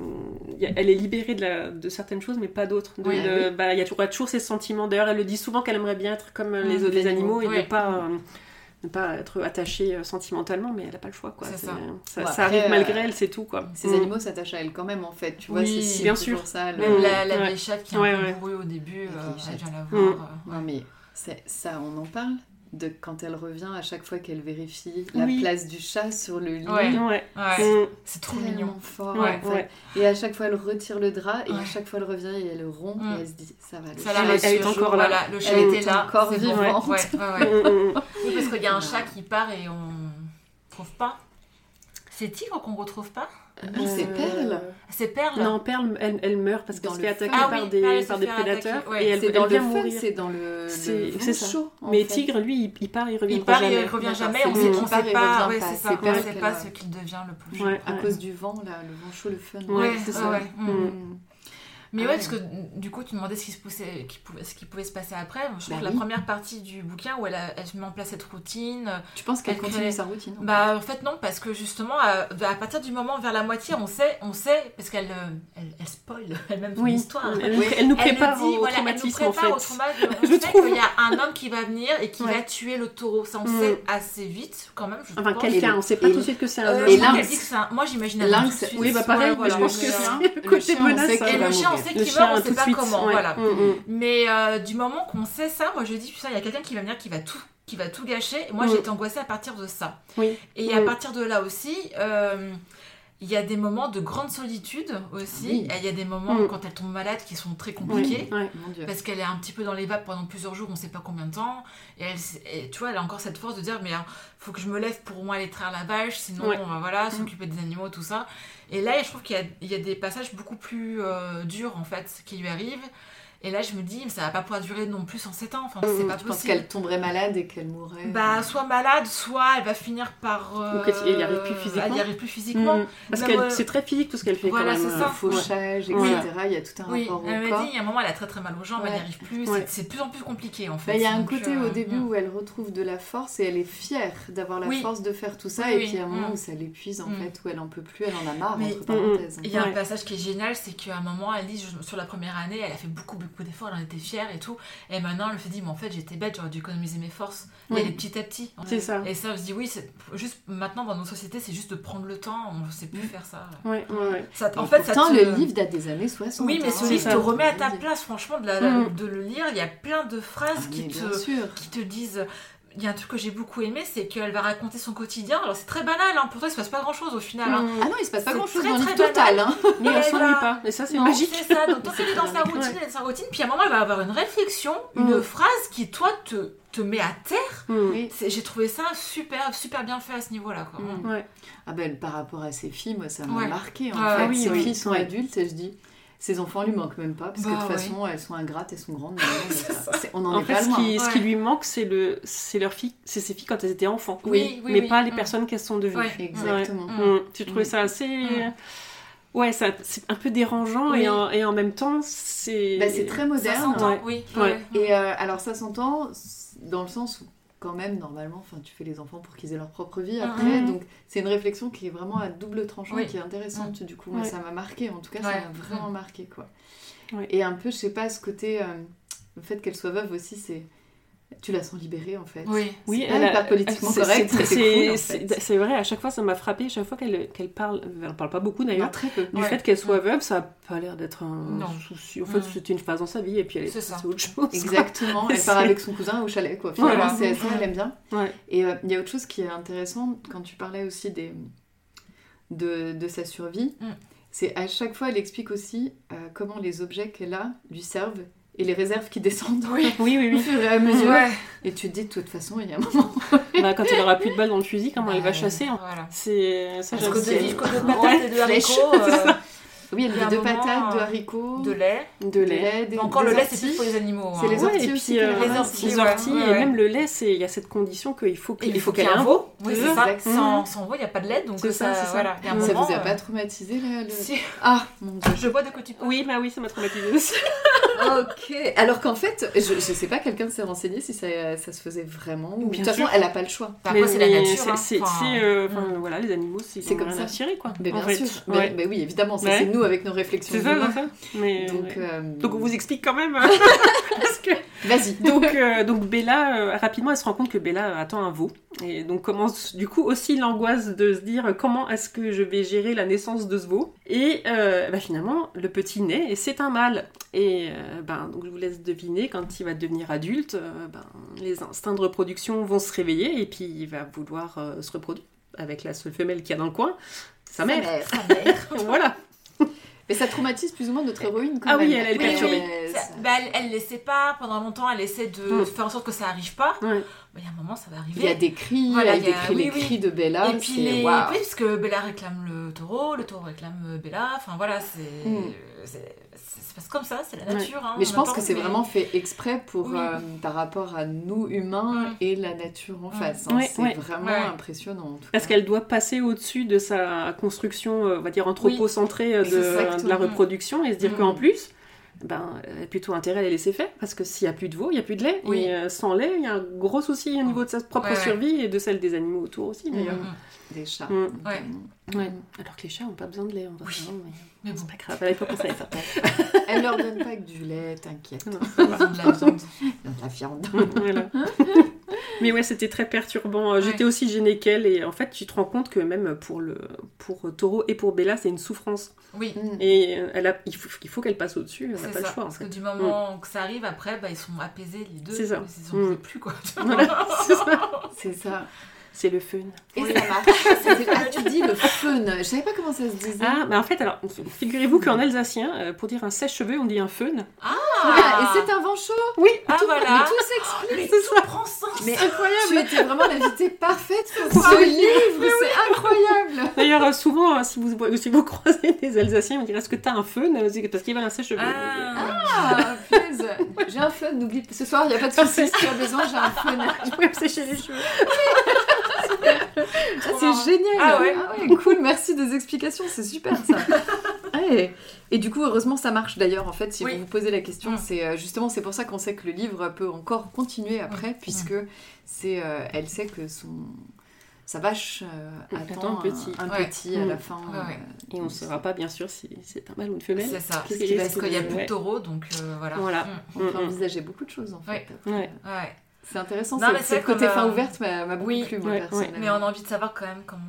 Elle est libérée de, la... de certaines choses, mais pas d'autres. De- Oui, de- bah, Il y a toujours, toujours ces sentiments. D'ailleurs, elle le dit souvent qu'elle aimerait bien être comme euh, les, Mm, autres- les les animaux et ne Ouais. pas. Ne pas être attachée euh, sentimentalement, mais elle a pas le choix, quoi. C'est C'est- ça. Ça, Bon, ça après, arrive malgré euh, elle, c'est tout, quoi. Ces Mm. animaux s'attachent à elle quand même en fait. Tu vois, Oui, c'est bien sûr. ça. le- même la, la Ouais. qui est Ouais, un peu ouais. au début, euh, elle vient la voir. Mm. euh, Non mais c'est- ça, on en parle. De quand elle revient à chaque fois qu'elle vérifie la Oui. place du chat sur le lit. Ouais. Ouais. Ouais, Mm. c'est trop mignon. fort. Ouais, en fait. ouais. Et à chaque fois, elle retire le drap et à chaque fois, elle revient et elle rompt Mm. et elle se dit ça va. le Ça chat Elle est- elle est rassure, encore là. Voilà, le chat Elle était est là. encore bon. vivante. Ouais, ouais, ouais. Mm. Oui, parce qu'il y a un Ouais. chat qui part et on trouve pas. C'est Tigre qu'on retrouve pas? Non, c'est Euh, Perle. C'est Perle Non, Perle, elle, elle meurt parce qu'elle se fait attaquer Ah par oui, des, par des prédateurs attaquer, ouais. et elle, elle dans vient mourir. c'est dans le, C'est- chaud. Mais fait. Tigre, lui, il, il part, il revient Il part, jamais. il revient jamais. On lui sait, on pas. Ouais, c'est ça. On sait pas ce qu'il devient le. Ouais, À cause du vent, là, le vent chaud, le fun. Ouais, c'est ouais, ça. Ouais. Mm. Mm. Mais Ah ouais, ouais. parce que du coup, tu demandais ce qui, se poussait- qui pouvait, ce qui pouvait se passer après. Je trouve Bah que la oui. première partie du bouquin où elle, a, elle met en place cette routine. Tu penses qu'elle Elle continue crée- sa routine en Bah, en fait, non, parce que justement, à, à partir du moment vers la moitié, on sait, on sait parce qu'elle euh, elle, elle spoil elle-même son Oui, histoire. elle, Oui. elle nous prépare dit, au voilà, elle nous traumatisme en au fait. traumatisme. On Je sait trouve. qu'il y a un homme qui va venir et qui Ouais. va tuer le taureau. Ça, on Mm. sait assez vite, quand même. Je Enfin, quelqu'un, on sait pas et- tout de suite que c'est un Euh, homme. Moi, j'imagine un Lynx. Oui, bah pareil, je pense que Le c'est chien- le côté ça. qu'il Et le chien. Sait Le qu'il meurt, on tout sait pas suite, comment. ouais. Voilà. Mm, mm. Mais euh, du moment qu'on sait ça, moi je dis putain, il y a quelqu'un qui va venir qui va tout qui va tout gâcher. Et moi Mm. j'ai été angoissée à partir de ça. Oui. Et à Mm. partir de là aussi, euh, il y a des moments de grande solitude aussi. Oui. Et il y a des moments Mm. quand elle tombe malade qui sont très compliqués. Parce qu'elle est un petit peu dans les vapes pendant plusieurs jours, on sait pas combien de temps. Et, elle, et tu vois, elle a encore cette force de dire Mais il faut que je me lève pour moins aller traire la vache, sinon, Ouais. euh, voilà, s'occuper des animaux, tout ça. Et là, je trouve qu'il y a, il y a des passages beaucoup plus euh, durs, en fait, qui lui arrivent. Et là, je me dis, mais ça va pas pouvoir durer non plus 107 ans. Enfin, c'est Mm, pas possible. qu'elle tomberait malade et qu'elle mourrait. Bah, soit malade, soit elle va finir par. euh, Ou qu'elle y arrive plus physiquement. Elle y arrive plus physiquement. Parce que euh, c'est très physique tout ce qu'elle fait voilà, c'est ça. le fauchage, etc. Ouais. Il y a tout un Oui, rapport elle corps. dit, il y a un moment, elle a très très mal aux jambes, elle n'y Ouais. arrive plus. Ouais. c'est- de plus en plus compliqué, en fait. Bah, Il y a un côté euh, au début où elle retrouve de la force et elle est fière d'avoir la Oui. force de faire tout ça. Oui, et puis il y a un moment mm. où ça l'épuise en Mm. fait, où elle en peut plus, elle en a marre, entre parenthèses. Il y a un Ouais. passage qui est génial, c'est qu'à un moment, elle dit je- sur la première année, elle a fait beaucoup, beaucoup d'efforts, elle en était fière et tout. Et maintenant, elle se dit, mais en fait, j'étais bête, j'aurais dû économiser mes forces. Il y a Oui. des petit à petit. C'est ça. Et ça, je dis, oui, c'est juste maintenant dans nos sociétés, c'est juste de prendre le temps, on ne sait plus faire ça. Ouais, ouais, ouais. ça en Et fait, ça te- le livre date des années 60. Oui, mais hein. ce livre ça. te remet à ta place, franchement, de, la- Mm. de le lire. Il y a plein de phrases Ah, qui, te, sûr. qui te disent. Il y a un truc que j'ai beaucoup aimé, c'est qu'elle va raconter son quotidien. Alors c'est très banal, hein, pour toi il se passe pas grand chose au final. hein. Ah non, il se passe pas C'est grand chose très, dans le total. Hein. Mais elle elle s'ennuie pas. Et ça, c'est magique. C'est ça, donc tant C'est qu'elle est dans sa routine, ouais. elle est dans sa routine, puis à un moment elle va avoir une réflexion, une Mm. phrase qui toi te, te met à terre. Mm. J'ai trouvé ça super, super bien fait à ce niveau-là. Quoi. Mm. Ouais. Ah ben, par rapport à ses filles, moi, ça m'a Ouais. marqué. En Ah fait. oui, ses oui. filles sont Ouais. adultes et je dis, ses enfants lui manquent même pas parce que Bah, de toute ouais. façon, elles sont ingrates, elles sont grandes. mais on est C'est pas- ça. c'est- on en En est fait, pas ce loin. qui, ce qui lui manque, c'est le, c'est leur fille, c'est ses filles quand elles étaient enfants. Oui, oui, mais oui. pas les Mm. personnes qu'elles sont devenues. Ouais. Exactement. Mm. Mm. Tu trouvais ça assez. Ouais, ça, c'est un peu dérangeant Oui. et, en, et en même temps, c'est. Bah, c'est très Ça moderne. s'entend, Ouais. oui. Ouais. Et euh, alors ça s'entend dans le sens où quand même normalement, enfin tu fais les enfants pour qu'ils aient leur propre vie après, Mhm. donc c'est une réflexion qui est vraiment à double tranchant Oui. et qui est intéressante du coup. Moi Ouais. ça m'a marqué, en tout cas ça m'a vraiment marqué quoi. Ouais. Et un peu, je sais pas, ce côté, euh, le fait qu'elle soit veuve aussi, c'est tu la sens libérée en fait. Oui. Oui, pas hyper politiquement c'est- correct, c'est- vrai, à chaque fois ça m'a frappé, chaque fois qu'elle qu'elle parle, elle parle pas beaucoup d'ailleurs, très peu. du Ouais. fait qu'elle soit veuve, ça a pas l'air d'être un Non. souci. En fait, Mm. c'était une phase dans sa vie et puis elle est passée à autre chose. Exactement, elle part avec son cousin au chalet quoi. Finalement, Voilà. c'est ça, elle aime bien. Ouais. Et euh, il y a autre chose qui est intéressant quand tu parlais aussi des, de, de sa survie, Mm. c'est à chaque fois elle explique aussi euh, comment les objets qu'elle a lui servent et les réserves qui descendent Oui. Oui, oui, au oui. fur et à mesure. Ouais. Et tu te dis de toute façon, il y a un moment. Bah, quand elle aura plus de balles dans le fusil, comment elle va Bah, chasser hein. Voilà. C'est ça, j'aime de bien. de patates Ouais, et de haricots, euh, Oui, elle Il y a met un de moment, patates, de euh, haricots, de lait. de lait. des- Encore des le lait, c'est plus pour les animaux. C'est hein. les Ouais, orties et aussi puis qu'elle euh. Les orties, les ouais, orties, ouais, et ouais. même le lait, c'est il y a cette condition qu'il faut Et qu'il il faut qu'il ait y ait un veau. Oui, c'est ça. Exact. Sans, sans veau, il n'y a pas de lait. Donc C'est ça, ça, voilà. Il y a un. Ça moment, vous a euh, pas traumatisé là le... Si. Ah mon dieu. Je vois de quoi tu parles. Oui, bah oui, ça m'a traumatisée aussi. Ok. Alors qu'en fait, je, je sais pas, quelqu'un s'est renseigné si ça, ça se faisait vraiment. ou- De toute façon, elle a pas le choix. Bah, Après, c'est la nature. c'est- hein. C'est, Enfin, c'est, euh, mm. voilà, les animaux, c'est, comme ça. quoi. Bien sûr. Ouais. Mais, oui, évidemment, ça Ouais. c'est nous avec nos réflexions. C'est ça, d'humains. c'est ça. Mais, Donc, ouais. euh, Donc on vous explique quand même. Parce que... vas-y. donc, euh, donc Bella, euh, rapidement, elle se rend compte que Bella attend un veau. Et donc commence du coup aussi l'angoisse de se dire comment est-ce que je vais gérer la naissance de ce veau? Et bah, finalement, le petit naît et c'est un mâle. Et ben, donc je vous laisse deviner, quand il va devenir adulte, ben, les instincts de reproduction vont se réveiller et puis il va vouloir se reproduire avec la seule femelle qu'il y a dans le coin, sa mère. Sa mère. voilà. Mais ça traumatise plus ou moins notre héroïne quand Ah même. oui, elle, elle est Oui, perturbée. Ça- bah, elle, elle les sépare pendant longtemps, elle essaie de Mm. faire en sorte que ça arrive pas. Ouais. Bah, Il y a un moment, ça va arriver. Il y a des cris, Voilà, elle il y a- décrit oui, les oui. cris de Bella. Et puis les. Oui, parce que Bella réclame le taureau, le taureau réclame euh, Bella. Enfin voilà, c'est. Mm. c'est- c'est- Ça se passe comme ça, c'est la Ouais. nature. hein, Mais je pense que c'est mais- vraiment fait exprès pour Oui. euh, par rapport à nous humains Mm. et la nature en Mm. face. hein. Ouais, c'est ouais. vraiment impressionnant. en tout Parce qu'elle doit passer au-dessus de sa construction, euh, on va dire, anthropocentrée de, de la reproduction et se dire Mm. qu'en plus, ben, elle a plutôt intérêt à les laisser faire parce que s'il n'y a plus de veau, il n'y a plus de lait. Oui. Et euh, sans lait, il y a un gros souci au niveau de sa propre Ouais, ouais. survie et de celle des animaux autour aussi d'ailleurs. Mm. des chats. Mm. Ouais. Ouais. Alors que les chats n'ont pas besoin de lait en vrai. Oui. mais Mais bon, c'est pas grave, à ça. Elle leur donne pas que du lait, t'inquiète. ils Non, ont de la viande. De la viande. voilà. Mais ouais, c'était très perturbant. Euh, J'étais Ouais. aussi gênée qu'elle et en fait, tu te rends compte que même pour le pour Taureau et pour Bella, c'est une souffrance. Oui. Mm. Et euh, elle a, il faut, il faut qu'elle passe au-dessus, elle n'a pas ça, le choix en parce fait. que du moment que ça arrive, après, bah, ils sont apaisés les deux. C'est ça. Ils en Mm. pouvaient plus, quoi. Voilà, c'est ça. C'est ça. C'est le fun. Et Oui. ça marche. Ah, tu dis le fun. Je savais pas comment ça se disait. Ah, mais en fait, alors, figurez-vous qu'en alsacien, euh, pour dire un sèche-cheveux, on dit un fun. Ah, Ah, et c'est un vent chaud. Oui, Ah, Mais voilà. tout s'explique. Mais c'est ça. prend sens. Mais tu étais vraiment l'invitée parfaite pour ce livre. C'est incroyable. D'ailleurs, euh, souvent, euh, si vous, si vous croisez des Alsaciens, ils me diront Est-ce que t'as un fun? Parce qu'ils veulent un sèche-cheveux. Ah. Ah. J'ai un fun. N'oublie pas. Ce soir, il n'y a pas de soucis. Si tu as besoin, j'ai un fun. Je pourrais me sécher les cheveux. Ah, c'est génial. Ah ouais. cool. Merci des explications. C'est super ça. Ouais. Et du coup, heureusement, ça marche d'ailleurs. En fait, si Oui. vous vous posez la question, Mm. c'est euh, justement c'est pour ça qu'on sait que le livre peut encore continuer après, puisque c'est, euh, elle sait que son sa vache euh, Attend attend un petit. un, Ouais. petit à Mm. la fin. Ouais, ouais. euh, Et on ne saura pas, bien sûr, si c'est un mâle ou une femelle. C'est ça. Qu'est-ce Parce qu'il qu'il reste n'y a de- plus de taureau, donc euh, voilà. Voilà. Mm. On peut Mm, mm. envisager beaucoup de choses en fait. Ouais. après. C'est intéressant. Non, c'est- mais c'est c'est le côté fin euh, ouverte m'a m'a beaucoup oui, plu, moi, ouais, personnellement. Mais on a envie de savoir quand même comment.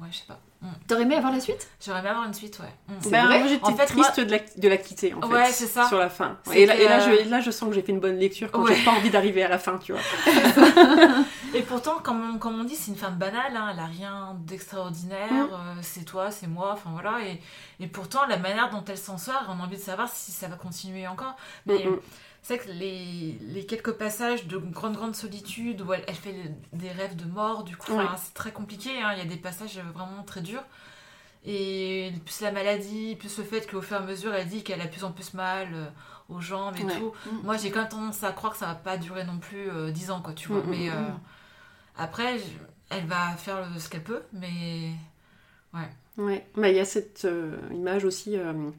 Ouais, je sais pas. Mm. T'aurais aimé avoir la suite? J'aurais bien avoir une suite, ouais. Mm. C'est Ben, vrai? moi, j'étais En fait, triste de, la, de la quitter, en fait. Ouais, c'est ça. Sur la fin. Et là, et là, je, là, je sens que j'ai fait une bonne lecture quand Ouais. j'ai pas envie d'arriver à la fin, tu vois. Et pourtant, comme on, comme on dit, c'est une femme banale, hein, elle a rien d'extraordinaire, Mm. euh, c'est toi, c'est moi, enfin voilà. Et, et pourtant, la manière dont elle s'en sort, on a envie de savoir si ça va continuer encore. Mais mm. C'est que les, les quelques passages de grande, grande solitude où elle, elle fait des rêves de mort, du coup, Ouais. c'est très compliqué, hein, il y a des passages vraiment très durs. Et plus la maladie, plus le fait qu'au fur et à mesure, elle dit qu'elle a de plus en plus mal euh, aux jambes et Ouais. tout. Mm. Moi, j'ai quand même tendance à croire que ça va pas durer non plus euh, 10 ans, quoi, tu vois. Mm, mm, mais euh, après, elle va faire le- ce qu'elle peut, mais Ouais, mais il y a cette euh, image aussi. euh,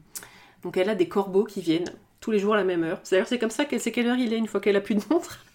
donc elle a des corbeaux qui viennent tous les jours à la même heure. D'ailleurs, c'est comme ça qu'elle sait quelle heure il est une fois qu'elle a plus de montre.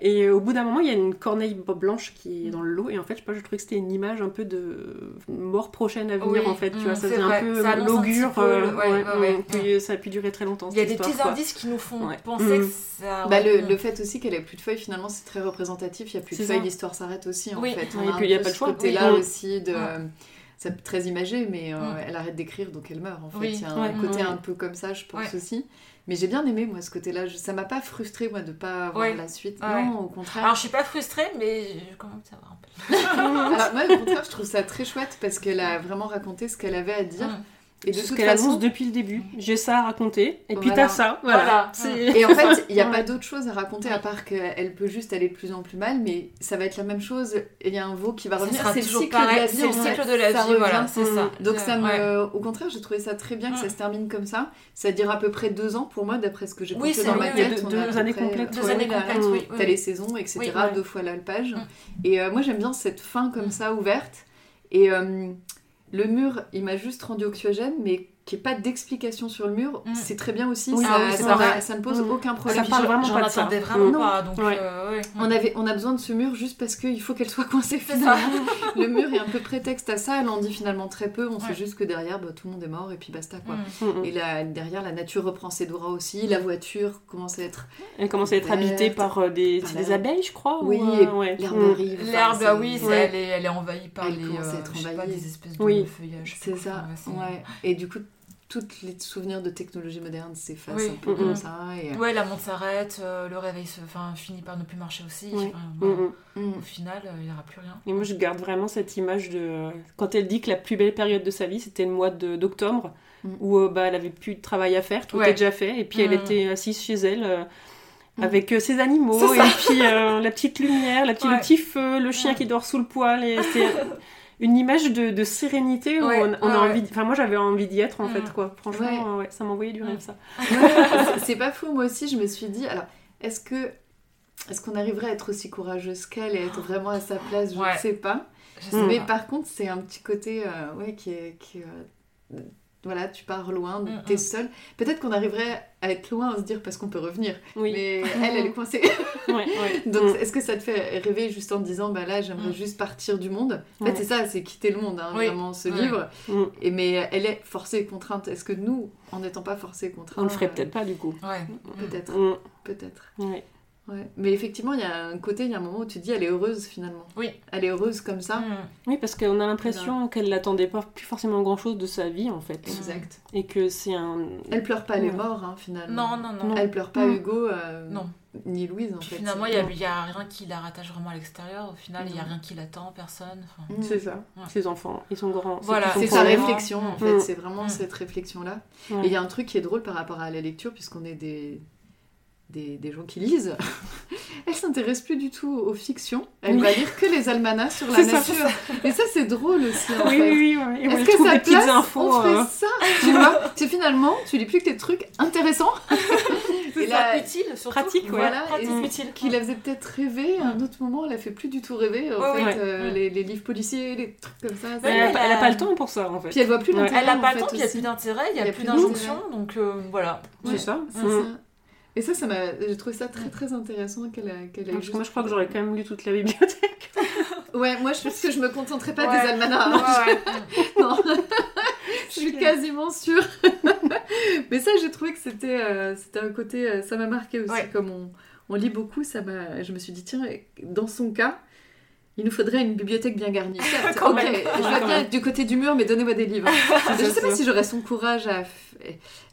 Et euh, au bout d'un moment, il y a une corneille blanche qui est dans le lot. Et en fait, je sais pas, je trouvais que c'était une image un peu de mort prochaine à venir. Oui, en fait, tu mm, vois, ça c'est faisait un vrai. peu un l'augure. peu euh, ouais, ouais, ouais, mm, ça a pu durer très longtemps. il y a des petits quoi. indices qui nous font Ouais. penser Mm. que ça. Bah, le, mm. le fait aussi qu'elle ait plus de feuilles, finalement, c'est très représentatif. Il n'y a plus de C'est feuilles, l'histoire s'arrête aussi, en Oui. fait. Oui, On et puis il y a pas le choix. Ce côté-là Oui. aussi de... Mm. C'est très imagé, mais euh, Mm. elle arrête d'écrire, donc elle meurt, en fait. Oui. Il y a un Ouais. côté Ouais. un peu comme ça, je pense Ouais. aussi. Mais j'ai bien aimé, moi, ce côté-là. Je- Ça m'a pas frustré, moi, de pas avoir Ouais. la suite. Ouais. Non, au contraire. Alors, je suis pas frustrée, mais je commence à avoir un peu. Alors, moi, au contraire, je trouve ça très chouette parce qu'elle a vraiment raconté ce qu'elle avait à dire. Mm. Et de C'est ce qu'elle façon... annonce depuis le début. J'ai ça à raconter. Et puis Voilà. t'as ça. Voilà. Et en fait, il n'y a pas d'autre chose à raconter à part qu'elle peut juste aller de plus en plus mal, mais ça va être la même chose. Il y a un veau qui va revenir. C'est le toujours cycle de la pareil. vie. C'est le cycle de la Ça vie, voilà, revient. c'est ça. Donc ça me, Ouais. au contraire, j'ai trouvé ça très bien que Mm. ça se termine comme ça. Ça dure à peu près deux ans pour moi, d'après ce que j'ai Oui, compté c'est dans oui, ma oui, tête. deux- On deux années complètes, Deux années complètes, oui. T'as oui. les saisons, etc. Oui. Deux fois l'alpage. Mm. Et euh, moi j'aime bien cette fin comme Mm. ça ouverte. Et euh, le mur, il m'a juste rendu anxiogène, mais qu'il n'y ait pas d'explication sur le mur, Mm. c'est très bien aussi. Oui, ça, ah oui, ça- ça ne pose Mm. aucun Ça problème. parle vraiment pas de ça. vraiment Non. pas, donc Ouais. euh, ouais. On, avait, on a besoin de ce mur juste parce qu'il faut qu'elle soit coincée ça. finalement. le mur est un peu prétexte à ça, elle en dit finalement très peu, on Ouais. sait juste que derrière bah, tout le monde est mort et puis basta quoi. Mm. Mm, mm. Et là, derrière, la nature reprend ses droits aussi, la voiture commence à être... Elle commence à être Verte, habitée par euh, des, par abeilles, je crois. Oui, ou, et euh, ouais. l'herbe Mm. arrive. L'herbe, oui, elle, est, elle est envahie par les, euh, des espèces de feuillages. C'est ça, ouais. Et du coup, tous les souvenirs de technologie moderne s'effacent Oui. un peu Mm, comme mm. ça. Et... Ouais, la montre s'arrête, euh, le réveil se, enfin, finit par ne plus marcher aussi. Oui. Enfin, Mm, voilà. Au final, euh, il n'y aura plus rien. Et moi, je garde vraiment cette image de. Quand elle dit que la plus belle période de sa vie, c'était le mois de- d'octobre, Mm. où euh, bah, elle avait plus de travail à faire, tout Ouais. était déjà fait, et puis elle Mm. était assise chez elle. euh. Avec euh, ses animaux, et puis euh, la petite lumière, la petite- Ouais. le petit feu, le chien Ouais. qui dort sous le poil. Et une image de, de sérénité où Ouais, on, on ouais, a ouais. envie. Enfin, moi, j'avais envie d'y être en Mm. fait, quoi. Franchement, Ouais. ouais, ça m'envoyait du rêve, ça. C'est- pas fou, moi aussi, je me suis dit, alors, est-ce que. Est-ce qu'on arriverait à être aussi courageuse qu'elle et être vraiment à sa place? Je Ouais. ne sais pas. Je sais. Mais pas. par contre, c'est un petit côté euh, ouais, qui est. Qui, est, euh, voilà, tu pars loin, Mm, t'es mm. seule. Peut-être qu'on arriverait à être loin, à se dire parce qu'on peut revenir. Oui. Mais elle, elle est coincée. Ouais, ouais. Donc, Mm. est-ce que ça te fait rêver juste en te disant, bah là, j'aimerais Mm. juste partir du monde? En Ouais. fait, c'est ça, c'est quitter le monde, hein, Oui. vraiment, ce Ouais. livre. Mm. Et, mais elle est forcée et contrainte. Est-ce que nous, en n'étant pas forcés et contraints. On le ferait euh, peut-être pas, du coup. Ouais. Peut-être, Mm. peut-être. Ouais. Mais effectivement, il y a un côté, il y a un moment où tu te dis, elle est heureuse finalement. Oui. Elle est heureuse comme ça. Mm. Oui, parce qu'on a l'impression qu'elle n'attendait pas plus forcément grand-chose de sa vie, en fait. Exact. Et que c'est un... Elle pleure pas les morts, hein, finalement. Non, non, non. Non. Elle pleure pas. Hugo, euh, Non. ni Louise en Puis fait. finalement, il n'y a, rien qui la rattache vraiment à l'extérieur. Au final, il n'y a rien qui l'attend, personne. Enfin, Mm. C'est ça. Ouais. Ses enfants, ils sont grands. Voilà, C'est sa réflexion en fait, Mm. c'est vraiment cette réflexion-là. Ouais. Et il y a un truc qui est drôle par rapport à la lecture, puisqu'on est des, des, des gens qui lisent. Elle s'intéresse plus du tout aux fictions, elle Oui. va lire que les almanachs sur la ça, nature. Et ça c'est drôle aussi en Oui, fait. oui, oui. Est-ce que trouve ça des place, infos. on ferait euh, ça, tu vois C'est finalement, tu lis plus que tes trucs intéressants. C'est Et ça, là, utile, surtout. pratique, ouais. Voilà, pratique, et- utile. qui la faisait peut-être rêver, à un autre moment, elle a fait plus du tout rêver. En Ouais, fait, ouais. euh, Ouais. les, les livres policiers, les trucs comme ça. ça- elle, a, elle a a- pas le temps pour ça, en fait. Puis elle voit plus Ouais. l'intérêt. Elle n'a en pas fait, le temps, il n'y a plus d'intérêt, il n'y a, a plus d'injonction. Donc euh, voilà. C'est ça. Et ça, ça m'a, j'ai trouvé ça très très intéressant qu'elle a, qu'elle a eu moi, je crois que j'aurais quand même lu toute la bibliothèque. Ouais, moi je pense que je me contenterai pas Ouais. des almanachs. hein. Ouais, ouais. Non. je suis quasiment sûre. Mais ça, j'ai trouvé que c'était, euh, c'était un côté, euh, ça m'a marqué aussi. Comme on, on lit beaucoup, ça m'a, je me suis dit tiens, dans son cas. Il nous faudrait une bibliothèque bien garnie. Certes, ok, même. je quand bien être du côté du mur, mais donnez-moi des livres. je sais pas si j'aurais son courage à.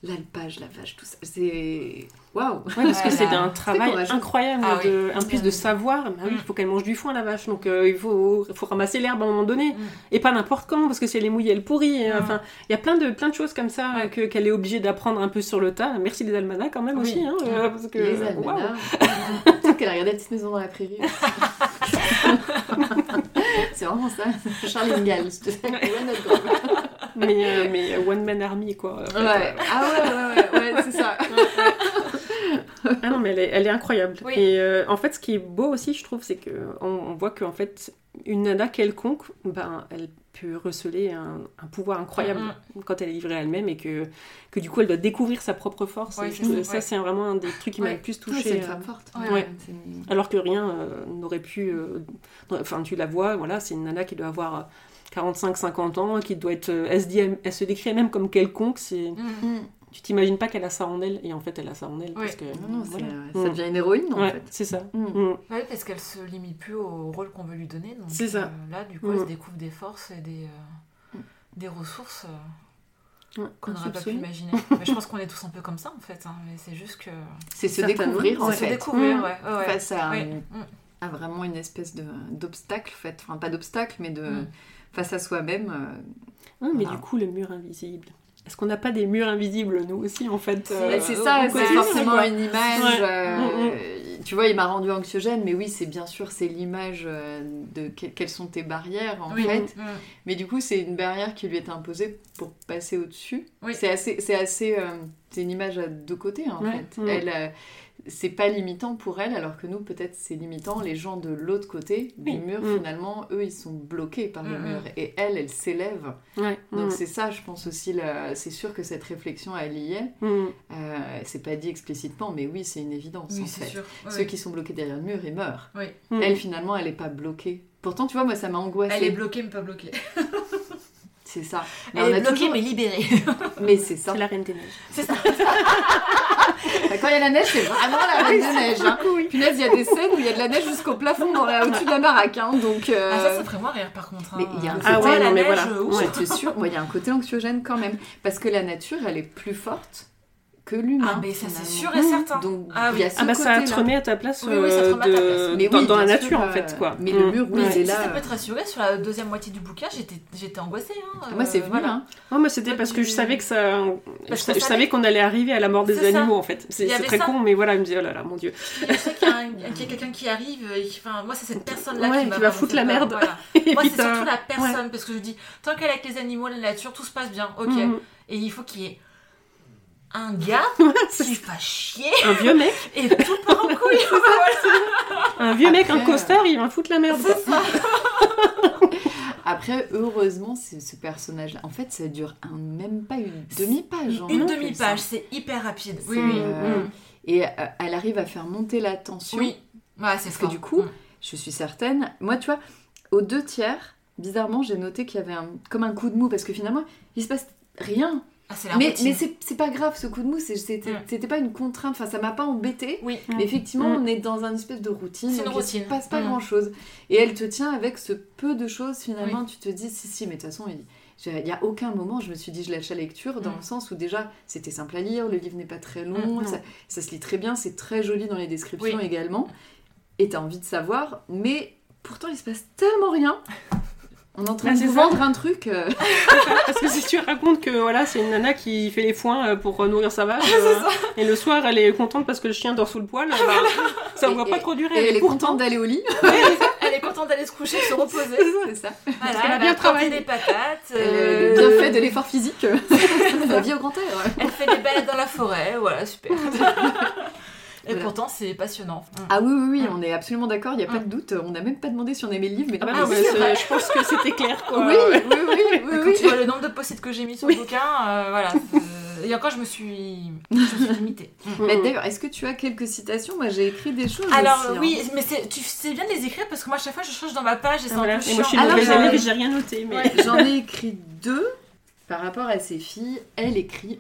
L'alpage, la vache, tout ça. C'est. Waouh! Ouais, parce que c'est un travail incroyable. Ah de, en plus de savoir, bah oui, il Mm. faut qu'elle mange du foin, la vache. Donc euh, il faut, faut ramasser l'herbe à un moment donné. Mm. Et pas n'importe quand, parce que si elle est mouillée, elle pourrit. Et, Mm. Enfin, il y a plein de, plein de choses comme ça euh, que, qu'elle est obligée d'apprendre un peu sur le tas. Merci les almanachs quand même Oui. aussi. Hein, euh, parce que, Les. Peut-être qu'elle a regardé la petite maison dans la prairie. c'est vraiment ça. Charlie Ingalls, mais, euh, mais euh, One Man Army, quoi. en fait, Ouais. euh, Ah ouais, ouais, ouais, ouais, c'est ça. Ah non, mais elle est, elle est incroyable. Oui. Et euh, en fait, ce qui est beau aussi, je trouve, c'est qu'on on voit qu'en fait, une nana quelconque, ben, elle peut receler un, un pouvoir incroyable Mm, quand elle est livrée à elle-même et que, que du coup, elle doit découvrir sa propre force. Ouais, Et c'est je- ça, ouais. c'est vraiment un des trucs qui m'a le plus Ouais, touchée. c'est une euh, femme forte. Ouais. Ouais. C'est- Alors que rien euh, n'aurait pu. euh, Enfin, tu la vois, voilà, c'est une nana qui doit avoir 45-50 ans, qui doit être. euh, Elle se, dit, elle se décrit elle-même comme quelconque. C'est, Mm. Mm. Tu t'imagines pas qu'elle a ça en elle, et en fait, elle a ça en elle. Ouais. Parce que, Non, non, c'est- voilà. ça Mm. devient une héroïne en Ouais, fait. c'est ça. Mm. Mm. Ouais, parce qu'elle se limite plus au rôle qu'on veut lui donner. donc, C'est ça. euh, là, du coup, Mm. elle se découvre des forces et des, euh, des ressources euh, Ouais, qu'on n'aurait pas pu imaginer. mais je pense qu'on est tous un peu comme ça, en fait. hein, mais c'est juste que... C'est se découvrir en C'est se fait. découvrir, Mm. ouais. Face à, Mm. vraiment une espèce de, d'obstacle, en fait. Enfin, pas d'obstacle, mais de. Mm. Face à soi-même. euh, mais Voilà. du coup, le mur invisible. Est-ce qu'on n'a pas des murs invisibles, nous aussi, en fait euh, c'est ça, c'est forcément quoi. une image. Ouais. euh, Tu vois, il m'a rendu anxiogène, mais oui, c'est bien sûr, c'est l'image euh, de que- quelles sont tes barrières en Oui. fait. Mm. Mais du coup, c'est une barrière qui lui est imposée pour passer au-dessus. Oui. C'est assez, c'est assez, euh, c'est une image à deux côtés en fait. Mm. Elle, c'est pas limitant pour elle, alors que nous, peut-être, c'est limitant. Les gens de l'autre côté du Oui. mur, Mm. finalement, eux, ils sont bloqués par le Mm, mur. Et elle, elle s'élève. Ouais. Donc Mm. c'est ça, je pense aussi, la- c'est sûr que cette réflexion, elle y est. Mm. Euh, c'est pas dit explicitement, mais oui, c'est une évidence, en Oui, fait. sûr. Ouais, Ceux qui sont bloqués derrière le mur, ils meurent. Oui. Mm. Elle, finalement, elle est pas bloquée. Pourtant, tu vois, moi, ça m'a angoissée. Elle est bloquée, mais pas bloquée. C'est ça. Mais Elle on a est bloquée, toujours- mais libérée. Mais c'est ça. C'est la reine des neiges. C'est ça. Quand il y a la neige, c'est vraiment la reine de neige. Hein. Oui. Punaise, il y a des scènes où il y a de la neige jusqu'au plafond dans la- au-dessus de la baraque. hein, donc, euh, Ah, ça, ça ferait moins rire par contre. hein. Mais il y a un Le côté- Ah ouais, la non, mais neige, voilà. sûr, moi, il y a un côté anxiogène quand même. Parce que la nature, elle est plus forte que l'humain. Ah, mais ça, c'est sûr et certain. Donc, Ah il y a oui. ce Ah bah ça te remet à ta place, Oui, oui, ça te euh, remet à ta de- place. Mais dans, oui, dans la nature sûr, en fait euh, quoi. mais le Mm. mur, oui, Ouais. c'est Si là, ça peut euh, te rassurer, sur la deuxième moitié du bouquin, j'étais, j'étais angoissée. Hein, Moi, c'est euh, venu. voilà. Hein. Ouais, moi c'était parce que je savais que ça. Parce je, savais qu'on allait arriver à la mort des ça. animaux en fait. C'est très ça. con, mais voilà, je me disais oh là là, mon dieu. Je sais qu'il y a, quelqu'un qui arrive, enfin, moi c'est cette personne-là Ouais, qui, va foutre la peur, merde. Moi c'est surtout la personne, parce que je dis, tant qu'elle est avec les animaux, la nature, tout se passe bien, ok. Mhm. Et il faut qu'il y ait un gars C'est qui fasse chier un vieux mec, et tout part en couille. un vieux mec, un costard, il va foutre la merde. quoi. C'est ça. Après, heureusement, c'est ce personnage-là. En fait, ça dure un- même pas une demi-page. en Une demi-page, hein. c'est hyper rapide. Oui, oui. euh, Mm. Et euh, elle arrive à faire monter la tension. Oui. Ouais, c'est Parce que fort. du coup, Mm. je suis certaine. Moi, tu vois, aux deux tiers, bizarrement, j'ai noté qu'il y avait un, comme un coup de mou parce que finalement, il se passe rien. Ah, la Mais, routine. mais c'est pas grave, ce coup de mou, c'est- c'était Mm. pas une contrainte. Enfin, ça m'a pas embêté. Oui. Mais effectivement, Mm. on est dans une espèce de routine. C'est une donc routine. Il se passe pas Mm. grand chose. Et elle te tient avec ce peu de choses, finalement. Tu te dis, si, si, mais de toute façon, il il y a aucun moment, je me suis dit, je lâche la lecture, dans Mm. le sens où déjà, c'était simple à lire, le livre n'est pas très long, Mm, ça, ça se lit très bien, c'est très joli dans les descriptions Oui. également. Et t'as envie de savoir, mais pourtant, il se passe tellement rien. On est en train Ah, de vendre un truc. euh, Parce que si tu racontes que voilà, c'est une nana qui fait les foins euh, pour euh, nourrir sa vache, euh, et le soir elle est contente parce que le chien dort sous le poil, bah, ça ne va pas trop durer. et elle est contente. contente d'aller au lit. Elle est contente d'aller se coucher, se reposer. c'est ça. Voilà, qu'elle a elle bien travaillé. des patates. Elle, euh, Le bienfait de l'effort physique. la vie au grand air. Elle fait des balades dans la forêt, voilà, super. Et Voilà. pourtant, c'est passionnant. Mm. Ah oui, oui, oui, Mm. on est absolument d'accord, il n'y a pas Mm. de doute. On n'a même pas demandé si on aimait le livre, mais Ah bah Ah, non, mais je pense que c'était clair quoi. Oui, oui, oui, oui, oui, Quand tu vois le nombre de post-it que j'ai mis sur le bouquin, euh, voilà. euh, Et encore, je me suis, je me suis limitée. Mm. Mais d'ailleurs, est-ce que tu as quelques citations? Moi, j'ai écrit des choses. Alors aussi, hein. oui, mais c'est, tu sais bien de les écrire parce que moi, à chaque fois, je change dans ma page et c'est Voilà. un peu moi je suis mauvaise élève et j'ai rien noté. Mais... Ouais. J'en ai écrit deux par rapport à ses filles. Elle écrit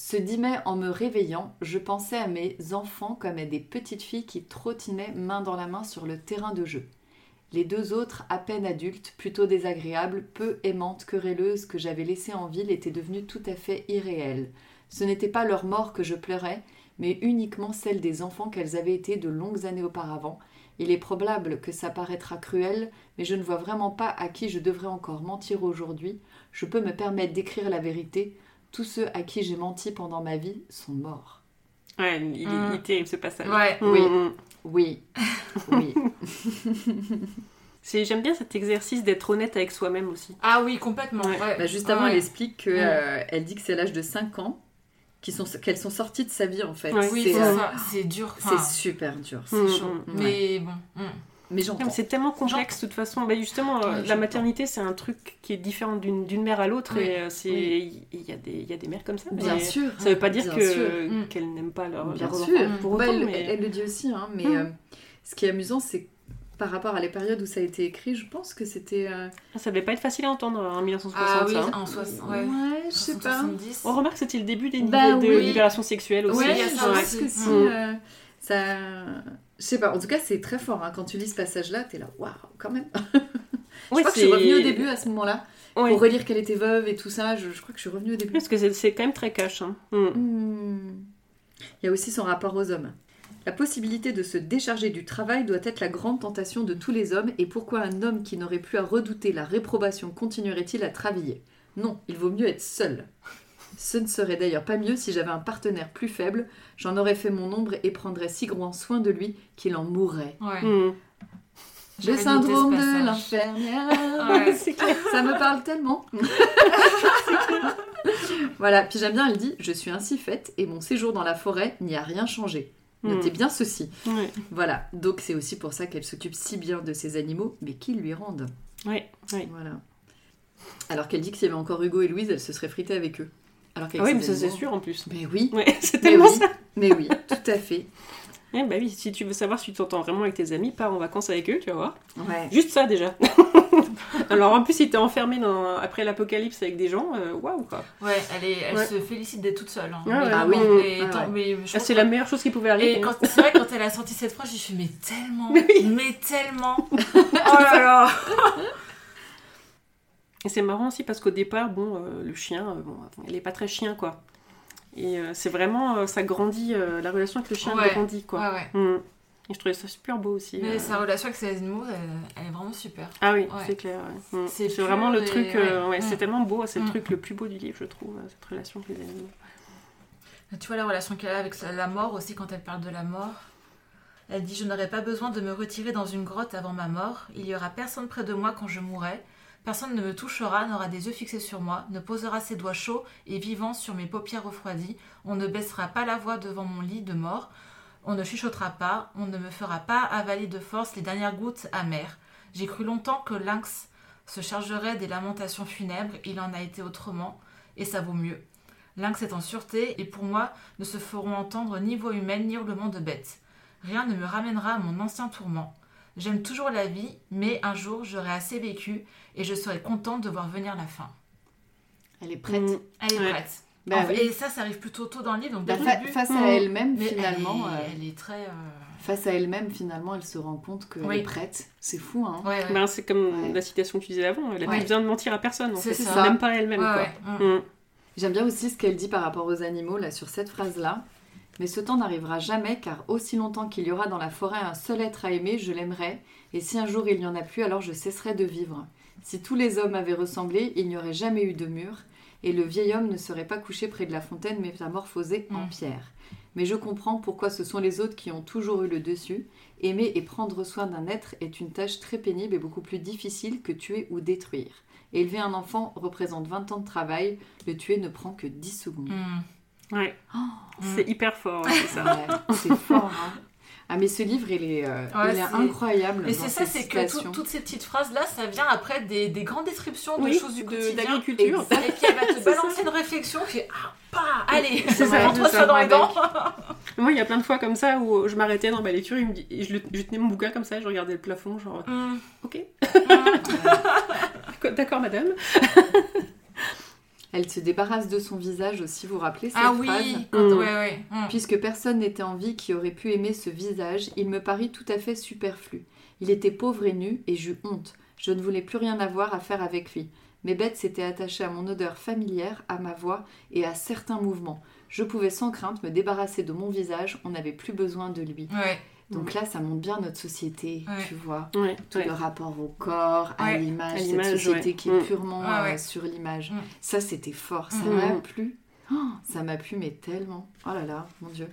Ce 10 mai, en me réveillant, je pensais à mes enfants comme à des petites filles qui trottinaient main dans la main sur le terrain de jeu. Les deux autres, à peine adultes, plutôt désagréables, peu aimantes, querelleuses que j'avais laissées en ville, étaient devenues tout à fait irréelles. Ce n'était pas leur mort que je pleurais, mais uniquement celle des enfants qu'elles avaient été de longues années auparavant. Il est probable que ça paraîtra cruel, mais je ne vois vraiment pas à qui je devrais encore mentir aujourd'hui. Je peux me permettre d'écrire la vérité. Tous ceux à qui j'ai menti pendant ma vie sont morts. Ouais, il, il Mm. est terrible ce passage. Ouais. Mm, Oui. mm. Oui, oui. C'est- J'aime bien cet exercice d'être honnête avec soi-même aussi. Ah oui, complètement. Ouais. ouais. Bah, juste avant, Ouais. elle explique que, Mm. euh, elle dit que c'est l'âge de 5 ans qu'ils sont- qu'elles sont sorties de sa vie en fait. Ouais. Oui, c'est euh, ça. C'est dur. c'est super dur. c'est Mm, chaud. mm, Mais bon. Mm. Mais C'est tellement complexe de toute façon. Bah, justement, euh, Ouais, la maternité, c'est un truc qui est différent d'une mère à l'autre. Oui. Et euh, c'est Oui. il y, a des- il y a des mères comme ça. Bien mais sûr. Ça veut pas dire Bien que- sûr. Mm. qu'elles n'aiment pas leur, Bien leurs sûr. pour Bah, autant. elle, mais- elle le dit aussi, hein, mais Mm. euh, ce qui est amusant, c'est par rapport à les périodes où ça a été écrit, je pense que c'était. euh, Ah, Ça devait pas être facile à entendre en 1960. Ah oui, ça, hein. en soix- ouais. ouais, je sais pas. 70. On remarque que c'était le début des Bah de oui. libération sexuelle aussi. Ouais, il a je pense que si. Mm. euh, ça. Je sais pas, en tout cas, c'est très fort. hein. Quand tu lis ce passage-là, t'es là, waouh, quand même. je Ouais, crois que je suis revenue au début à ce moment-là. Ouais. Pour relire qu'elle était veuve et tout ça, je, je crois que je suis revenue au début. Parce que c'est- c'est quand même très cash. hein. Mm. Hmm. Il y a aussi son rapport aux hommes. La possibilité de se décharger du travail doit être la grande tentation de tous les hommes, et pourquoi un homme qui n'aurait plus à redouter la réprobation continuerait-il à travailler? Non, il vaut mieux être seul. Ce ne serait d'ailleurs pas mieux si j'avais un partenaire plus faible, j'en aurais fait mon ombre et prendrais si grand soin de lui qu'il en mourrait. Ouais. Mm. Le syndrome de l'infirmière. Ouais. Ça me parle tellement. voilà, puis j'aime bien, elle dit Je suis ainsi faite et mon séjour dans la forêt n'y a rien changé. Notez bien ceci. Ouais, Voilà, donc c'est aussi pour ça qu'elle s'occupe si bien de ses animaux, mais qui lui rendent. ouais, ouais. Voilà. Alors qu'elle dit que s'il y avait encore Hugo et Louise, elle se serait fritée avec eux. Alors Ah oui, mais ça c'est sûr en plus. Mais oui, Ouais, c'est mais tellement oui, ça. mais oui, tout à fait. Eh bah oui, si tu veux savoir si tu t'entends vraiment avec tes amis, pars en vacances avec eux, tu vas voir. Ouais. Juste ça déjà. Alors en plus, si t'es enfermé dans... après l'apocalypse avec des gens, euh, waouh quoi. Ouais, elle, est, elle Ouais. se félicite d'être toute seule. hein. Ah ouais, Mais ah oui. mais Ah mais Ah, c'est que- la meilleure chose qui pouvait arriver. Quand- c'est vrai, quand elle a sorti cette phrase, j'ai fait mais tellement, mais, tellement. Oh là là. Et c'est marrant aussi parce qu'au départ, bon, euh, le chien, euh, bon, elle est pas très chien quoi. Et euh, c'est vraiment, ça grandit, la relation avec le chien Ouais. grandit quoi. Ouais, ouais. Mm. Et je trouvais ça super beau aussi. Mais euh. sa relation avec ses animaux, elle, elle est vraiment super. Ah oui, Ouais. c'est clair. ouais. Mm. C'est vraiment le truc, euh, ouais. c'est Mm. tellement beau, c'est le truc le plus beau du livre, je trouve, cette relation avec les animaux. Tu vois la relation qu'elle a avec la- mort aussi quand elle parle de la mort. Elle dit Je n'aurai pas besoin de me retirer dans une grotte avant ma mort. Il y aura personne près de moi quand je mourrai. Personne ne me touchera, n'aura des yeux fixés sur moi, ne posera ses doigts chauds et vivants sur mes paupières refroidies. On ne baissera pas la voix devant mon lit de mort. On ne chuchotera pas. On ne me fera pas avaler de force les dernières gouttes amères. J'ai cru longtemps que lynx se chargerait des lamentations funèbres. Il en a été autrement, et ça vaut mieux. Lynx est en sûreté, et pour moi, ne se feront entendre ni voix humaine ni hurlements de bêtes. Rien ne me ramènera à mon ancien tourment. J'aime toujours la vie, mais un jour j'aurai assez vécu et je serai contente de voir venir la fin. Elle est prête. Mm. Elle est Ouais. prête. Bah En fait- oui. Et ça, ça arrive plutôt tôt dans le livre, donc Bah, le fa- début. face Mm. à elle-même, mais finalement, elle, est, euh, elle est très. euh, face à elle-même, finalement, elle se rend compte qu'elle Oui. est prête. C'est fou, hein Ouais, ouais. Ben, c'est comme Ouais. la citation que tu disais avant, elle a Ouais. plus besoin de mentir à personne C'est ça. même pas elle-même Ouais, quoi. ouais. Mm. Mm. J'aime bien aussi ce qu'elle dit par rapport aux animaux, là, sur cette phrase-là. Mais ce temps n'arrivera jamais, car aussi longtemps qu'il y aura dans la forêt un seul être à aimer, je l'aimerai, et si un jour il n'y en a plus, alors je cesserai de vivre. Si tous les hommes avaient ressemblé, il n'y aurait jamais eu de mur, et le vieil homme ne serait pas couché près de la fontaine métamorphosé en Mm. pierre. Mais je comprends pourquoi ce sont les autres qui ont toujours eu le dessus. Aimer et prendre soin d'un être est une tâche très pénible et beaucoup plus difficile que tuer ou détruire. Élever un enfant représente 20 ans de travail, le tuer ne prend que 10 secondes. Mm. Ouais. Oh, C'est hyper fort, ouais, c'est ça. Ouais, c'est fort. hein. Ah mais ce livre, il est, euh, Ouais, il est incroyable. Et dans c'est ça, c'est que tout- toutes ces petites phrases-là, ça vient après des, des grandes descriptions de Oui, choses du de- quotidien. d'agriculture. Et puis elle va te balancer une réflexion qui fait Ah, pas, allez, C'est ça, rentre ça dans les dents. Moi, il y a plein de fois comme ça où je m'arrêtais dans ma lecture, il me dit- et je, le- je tenais mon bouquin comme ça, je regardais le plafond, genre, Mm. ok, Mm. d'accord madame. Elle se débarrasse de son visage aussi, vous vous rappelez cette Ah oui, phrase Mm. ouais, ouais. Mm. Puisque personne n'était en vie qui aurait pu aimer ce visage, il me parut tout à fait superflu. Il était pauvre et nu, et j'eus honte. Je ne voulais plus rien avoir à faire avec lui. Mes bêtes s'étaient attachées à mon odeur familière, à ma voix et à certains mouvements. Je pouvais sans crainte me débarrasser de mon visage, on n'avait plus besoin de lui. Ouais. Donc là, ça montre bien notre société, Ouais. tu vois. Ouais, Tout ouais. le rapport au corps, à l'image, cette société ouais. qui est Mm. purement euh, sur l'image. Mm. Ça, c'était fort, ça Mm. m'a plu. Oh, ça m'a plu, mais tellement. Oh là là, mon Dieu.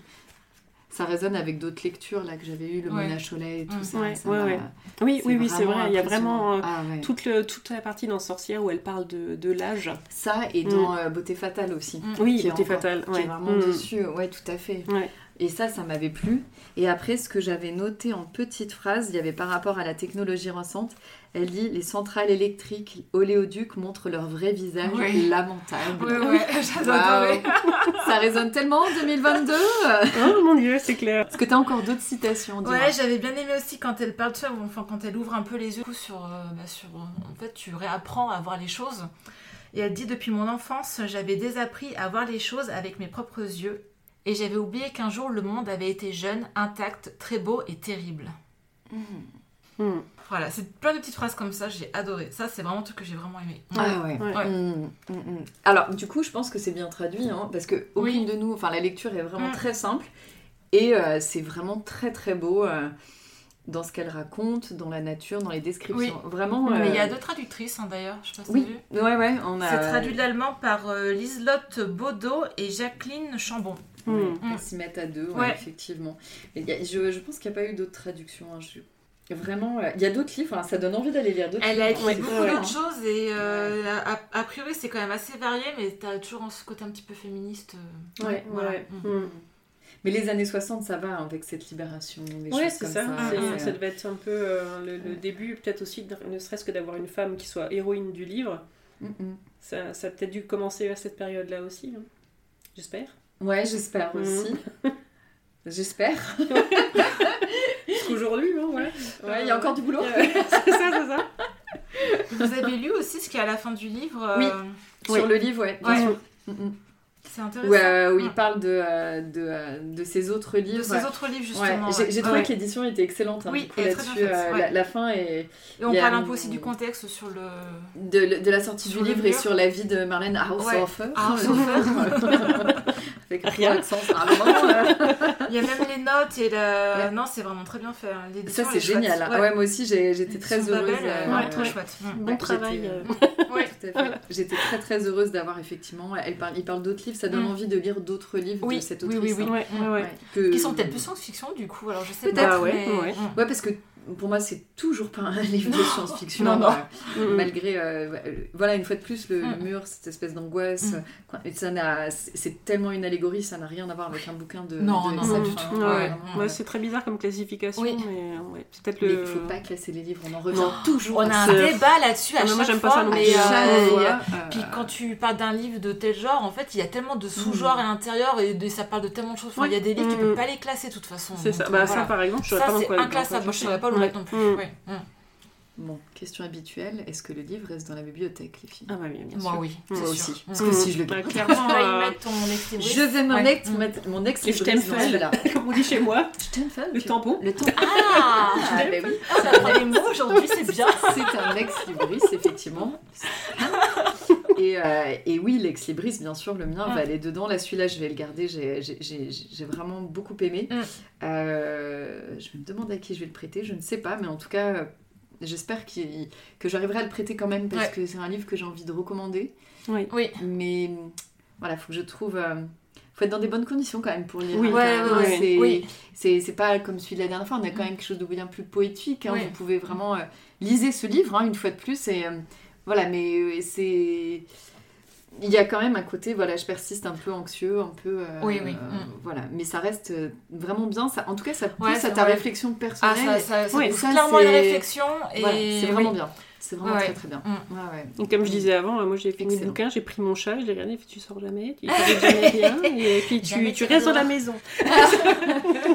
Ça résonne avec d'autres lectures là que j'avais eues, le Ouais. Mona Cholet et tout ça. Ouais, ça ouais, m'a- ouais. Oui, oui, oui, c'est vrai, il y a vraiment euh, Ah ouais. toute, le- toute la partie dans Sorcière où elle parle de, de l'âge. Ça et dans euh, Beauté fatale aussi. Mm. Oui, beauté encore- fatale. Qui est vraiment dessus, ouais, tout à fait. Et ça, ça m'avait plu. Et après, ce que j'avais noté en petites phrases, il y avait par rapport à la technologie récente, elle dit les centrales électriques oléoducs montrent leur vrai visage Oui. lamentable. Ouais, ouais, j'adore. Waouh. Ça résonne tellement en 2022 Oh mon dieu, c'est clair. Est-ce que t'as encore d'autres citations Ouais, j'avais bien aimé aussi quand elle parle de ça, ou enfin quand elle ouvre un peu les yeux sur, euh, bah, sur euh, en fait, tu réapprends à voir les choses. Et elle dit depuis mon enfance, j'avais désappris à voir les choses avec mes propres yeux, et j'avais oublié qu'un jour le monde avait été jeune, intact, très beau et terrible. Mm. Voilà, c'est plein de petites phrases comme ça, j'ai adoré. Ça, c'est vraiment un truc que j'ai vraiment aimé. Ah ouais. Ouais. Ouais. Mm, mm, mm. Alors, du coup, je pense que c'est bien traduit, hein, parce que aucune Oui. de nous, enfin, la lecture est vraiment très simple, et euh, c'est vraiment très très beau euh, dans ce qu'elle raconte, dans la nature, dans les descriptions. Vraiment. Mais il y a euh, deux traductrices hein, d'ailleurs, je sais pas si Oui, vu. ouais, ouais, on a. C'est traduit de l'allemand par euh, Liselotte Baudot et Jacqueline Chambon. Mm. Mm. Elles s'y mettent à deux, ouais, Ouais. effectivement. Et il y a- je, je pense qu'il n'y a pas eu d'autres traductions. hein, je- Vraiment, euh, il y a d'autres livres, hein, ça donne envie d'aller lire d'autres Elle a livres. écrit c'est beaucoup fou, hein. d'autres choses et euh, a, a priori c'est quand même assez varié, mais t'as toujours ce côté un petit peu féministe. euh, Ouais, voilà. ouais. Mm. Mm. Mais les années 60, ça va avec cette libération. choses c'est ça. Ça devait être un peu euh, le, le début, peut-être aussi, ne serait-ce que d'avoir une femme qui soit héroïne du livre. Ça, ça a peut-être dû commencer à cette période-là aussi, hein. j'espère. Ouais, j'espère Mhm. aussi. J'espère. Parce qu'aujourd'hui, hein, ouais. Ouais, il y a encore du boulot. c'est ça, c'est ça. Vous avez lu aussi ce qui est à la fin du livre euh, Oui. Oui. Sur le livre, ouais. bien Ouais. sûr. Mm, mm. C'est intéressant. Où, euh, où il Mm. parle de, euh, de, euh, de ses autres livres. De ces autres livres, Ouais, justement. j'ai ouais. j'ai trouvé Ouais. que l'édition était excellente hein, Oui, coup, elle est très euh, ouais. la, la fin est Et on y a parle un peu aussi du contexte sur le. de, de la sortie Sur du livre et sur la vie de Marlène Haushofer. Haushofer. Rien. vraiment, euh, Il y a même les notes et la. Ouais. Non, c'est vraiment très bien fait. hein. Ça, c'est génial. hein. Ouais. Ouais, moi aussi, j'étais très heureuse. Euh, euh, ouais, très ouais. chouette. Bon travail. j'étais, euh. J'étais très très heureuse d'avoir effectivement. Elle parle, il parle d'autres livres, ça donne Mm. envie de lire d'autres livres Oui, de cette oui, autrice. oui, oui. hein. Ouais, ouais, ouais. Ouais, que- Qui sont peut-être plus science-fiction, du coup. Alors, je sais Peut-être. Mm. Ouais, parce que pour moi, c'est toujours pas un livre de science-fiction. Non, non. euh, Mm. Malgré, euh, euh, voilà, une fois de plus, le, le Mm. mur, cette espèce d'angoisse. Mm. ça n'a- c'est tellement une allégorie, ça n'a rien à voir avec un bouquin de. Non, de non, non, hein, du tout. Ouais, vraiment, ouais. euh, Ouais, c'est très bizarre comme classification, Oui. mais euh, ouais, peut-être le. il faut pas classer les livres, on en revient Non. toujours. On a un ça. Débat là-dessus à mais chaque moi, j'aime pas fois, ça non mais, euh, euh, Puis quand tu parles d'un livre de tel genre, en fait, il y a tellement de sous-genres Mm. à l'intérieur et de- ça parle de tellement de choses. Il y a des livres, tu Mm. peux pas les classer de toute façon. C'est ça. euh, Bah, ça, par exemple, je saurais Ça, pas inclassable. je pas Ouais. non plus. Mm. Ouais. Mm. Bon, question habituelle, est-ce que le livre reste dans la bibliothèque, les filles? Ah, bah oui, bien Moi, sûr. oui. Moi c'est aussi. sûr. Parce Mm. que si je le Bah, garde. clairement, vas y euh, ton ex Je vais me Ouais. mettre, Mm. mettre mon ex Et je t'aime là. comme on dit chez moi, Steinfeld, le tu- tampon. Le tampon. Ah Ah, bah oui. On apprend les mots aujourd'hui, c'est bien. C'est un ex-libris, effectivement. Et, euh, et oui, l'ex-libris, bien sûr, le mien Mm. va aller dedans. Là, celui-là, je vais le garder. J'ai- J'ai vraiment beaucoup aimé. Mm. Euh, je me demande à qui je vais le prêter. Je ne sais pas, mais en tout cas, j'espère qu'il- que j'arriverai à le prêter quand même parce Ouais. que c'est un livre que j'ai envie de recommander. Oui. Oui. Mais voilà, faut que je trouve. euh, faut être dans des bonnes conditions quand même pour lire. Oui. hein, Ouais. C'est- Oui. c'est c'est pas comme celui de la dernière fois, on a quand même quelque chose de bien plus poétique. hein. Oui. Vous pouvez vraiment euh, liser ce livre hein, une fois de plus. Et, euh, voilà, mais euh, c'est. Il y a quand même un côté, voilà, je persiste un peu anxieux, un peu. euh, Oui, oui. euh, Mm. Voilà, mais ça reste vraiment bien. Ça, en tout cas, ça pousse Ouais, à ta vrai. réflexion Ah, personnelle. ça, ça, ça ça, clairement une réflexion. Et... Voilà, c'est vraiment oui. bien. C'est vraiment Ouais. très très bien. Mm. Ouais, ouais. Et comme je disais avant, euh, moi j'ai fini le Excellent. bouquin, j'ai pris mon chat, je l'ai regardé, tu sors jamais, tu jamais rien, et puis tu, tu restes dans la maison.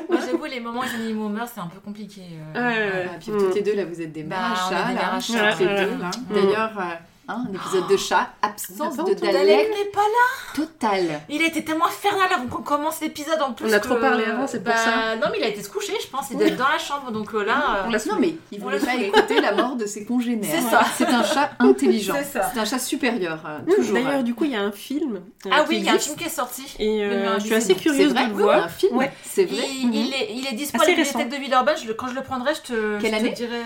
Moi, j'avoue, les moments où les animaux meurent, c'est un peu compliqué. euh. Ouais, ouais, Ah, puis Mm. toutes les deux, là, vous êtes des Bah, chat, des là, mères à chat, toutes les ouais. deux, là. Mm. D'ailleurs, euh, hein, un épisode de chat, absence de Dalek Dalek n'est pas là. total. Il a été tellement infernal avant qu'on commence l'épisode en plus. On a trop parlé avant, c'est pour Bah, ça. Non, mais il a été se coucher, je pense. Il doit être dans la chambre, donc euh, là. euh, non, mais il voulait l'a pas écouter la mort de ses congénères. C'est ça. C'est un chat intelligent. C'est ça. C'est un chat supérieur, euh, toujours. D'ailleurs, du coup, il y a un film. euh, Ah oui, il y a un film qui est sorti. Et euh, je suis assez curieuse vrai, de le voir. un film. Ouais. C'est Il, vrai. il est, il est dispo à la bibliothèque de Villeurbanne. Quand je le prendrai, je te, Quelle année dirai.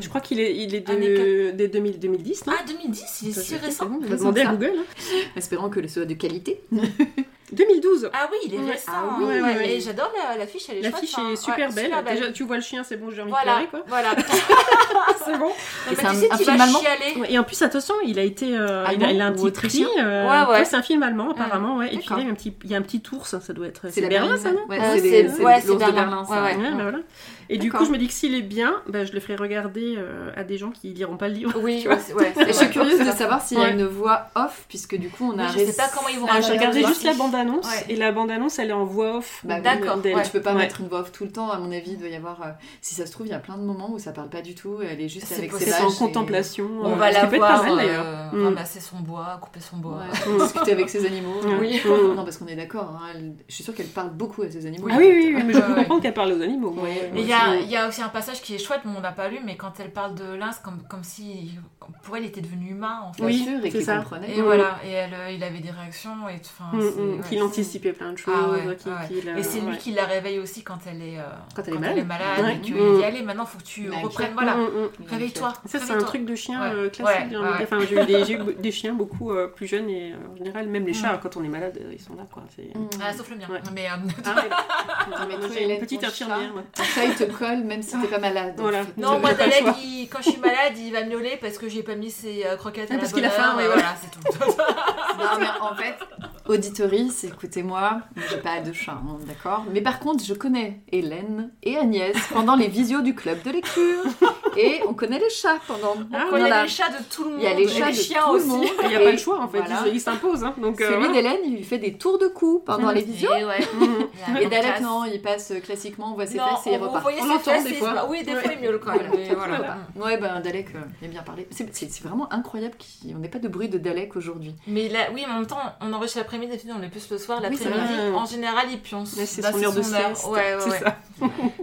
Je crois qu'il est, il est Année de, des 2000, 2010, non? Ah, 2010, il est Ça, si récent. c'est bon, On va demander à. Google. hein. Espérons que le soit de qualité. 2012. Ah oui, il est récent. Ah oui, ouais, ouais. Et j'adore la- l'affiche, elle est chouette. L'affiche hein. est super Ouais, belle. Déjà, tu vois le chien, c'est bon, j'ai envie Voilà, de pleurer, quoi. voilà. c'est bon. Non, mais c'est tu un- sais, un tu film allemand Et en plus, attention, il a été, euh, il, a, il a un petit prix. euh, Ouais, ouais. c'est un film allemand apparemment, ouais. Et puis là, il y a un petit, il y a un petit ours, ça doit être. C'est C'est la Berlin, ça, non? Ouais, Euh, c'est c'est- c'est l'ours c'est de Berlin. Berlin, ça. Ouais, Et du coup, je me dis que s'il est bien, bah, je le ferai regarder euh, à des gens qui liront pas le livre. Oui, ouais, ouais, Et je suis curieuse de savoir s'il y a une voix off, puisque du coup, on a Oui, je sais pas comment ils vont Ah, j'ai regardé juste la bande-annonce Ouais. et la bande-annonce elle est en voix off. Bah, D'accord, ouais. Tu peux pas Ouais. mettre une voix off tout le temps, à mon avis, il doit y avoir. euh, si ça se trouve, il y a plein de moments où ça parle pas du tout, elle est juste C'est avec ses en contemplation. On euh, va la qui peut être pas voir mal d'ailleurs. euh, Mm. ramasser son bois, couper son bois. Discuter avec ses animaux. Oui. Euh, Non, parce qu'on est d'accord, hein, je suis sûre qu'elle parle beaucoup à ses animaux. Ah oui, oui, oui, mais je peux comprendre qu'elle parle aux animaux. il y a, il y a aussi un passage qui est chouette, mais on n'a pas lu, mais quand elle parle de Lynx, comme, comme si pour elle il était devenu humain en fait. Oui, sûr, et qu'il ça. comprenait. Et voilà, et elle, euh, il avait des réactions, et enfin. Mm, c'est- mm, ouais, anticipait plein de choses. Ah ouais, ouais. qu'il, euh, Et c'est lui ouais. qui la réveille aussi quand elle est, euh, Quand elle est malade. Ouais. et qu'il Mm. dit allez maintenant faut que tu reprennes, voilà, Mm, mm. réveille-toi. Ça, c'est un truc de chien euh, classique. Enfin, j'ai eu des, chiens beaucoup euh, plus jeunes et euh, en général, même les chats, quand on est malade, euh, ils sont là. Quoi. Ah, sauf le mien. Mais euh, Ah, une petite infirmière. Ton chat, il te colle même si t'es pas malade. Voilà. non, moi Dalek, il- quand je suis malade, il va miauler parce que j'ai pas mis ses euh, croquettes Ah, à la parce qu'il a faim, et voilà. voilà, c'est tout. Non, mais en fait, Auditoris, écoutez-moi, j'ai pas de chat, hein, d'accord Mais par contre, je connais Hélène et Agnès pendant les visios du club de lecture. Et on connaît les chats pendant. On connaît les chats de tout le monde. Il y a les et chats les de chiens tout le aussi. monde. Il n'y a Et pas le choix en fait, voilà. il, il s'impose. Hein, donc, euh, Celui d'Hélène, il fait des tours de cou pendant les visios. Et ouais. Et Dalek, non, il passe classiquement, on voit ses Non, fesses et il repart. voyez On ses l'entend fesses, des fois. Oui, des fois il miaule quand même. mais voilà. Voilà. Ouais, ben Dalek, euh, il aime bien parler. C'est- vraiment incroyable qu'on n'ait pas de bruit de Dalek aujourd'hui. Mais là, oui, mais en même temps, on enregistre l'après-midi, d'habitude on est plus le soir. L'après-midi, en général, il pionce. Mais c'est Là, son heure de sieste. Ouais, ouais, c'est ouais. ça.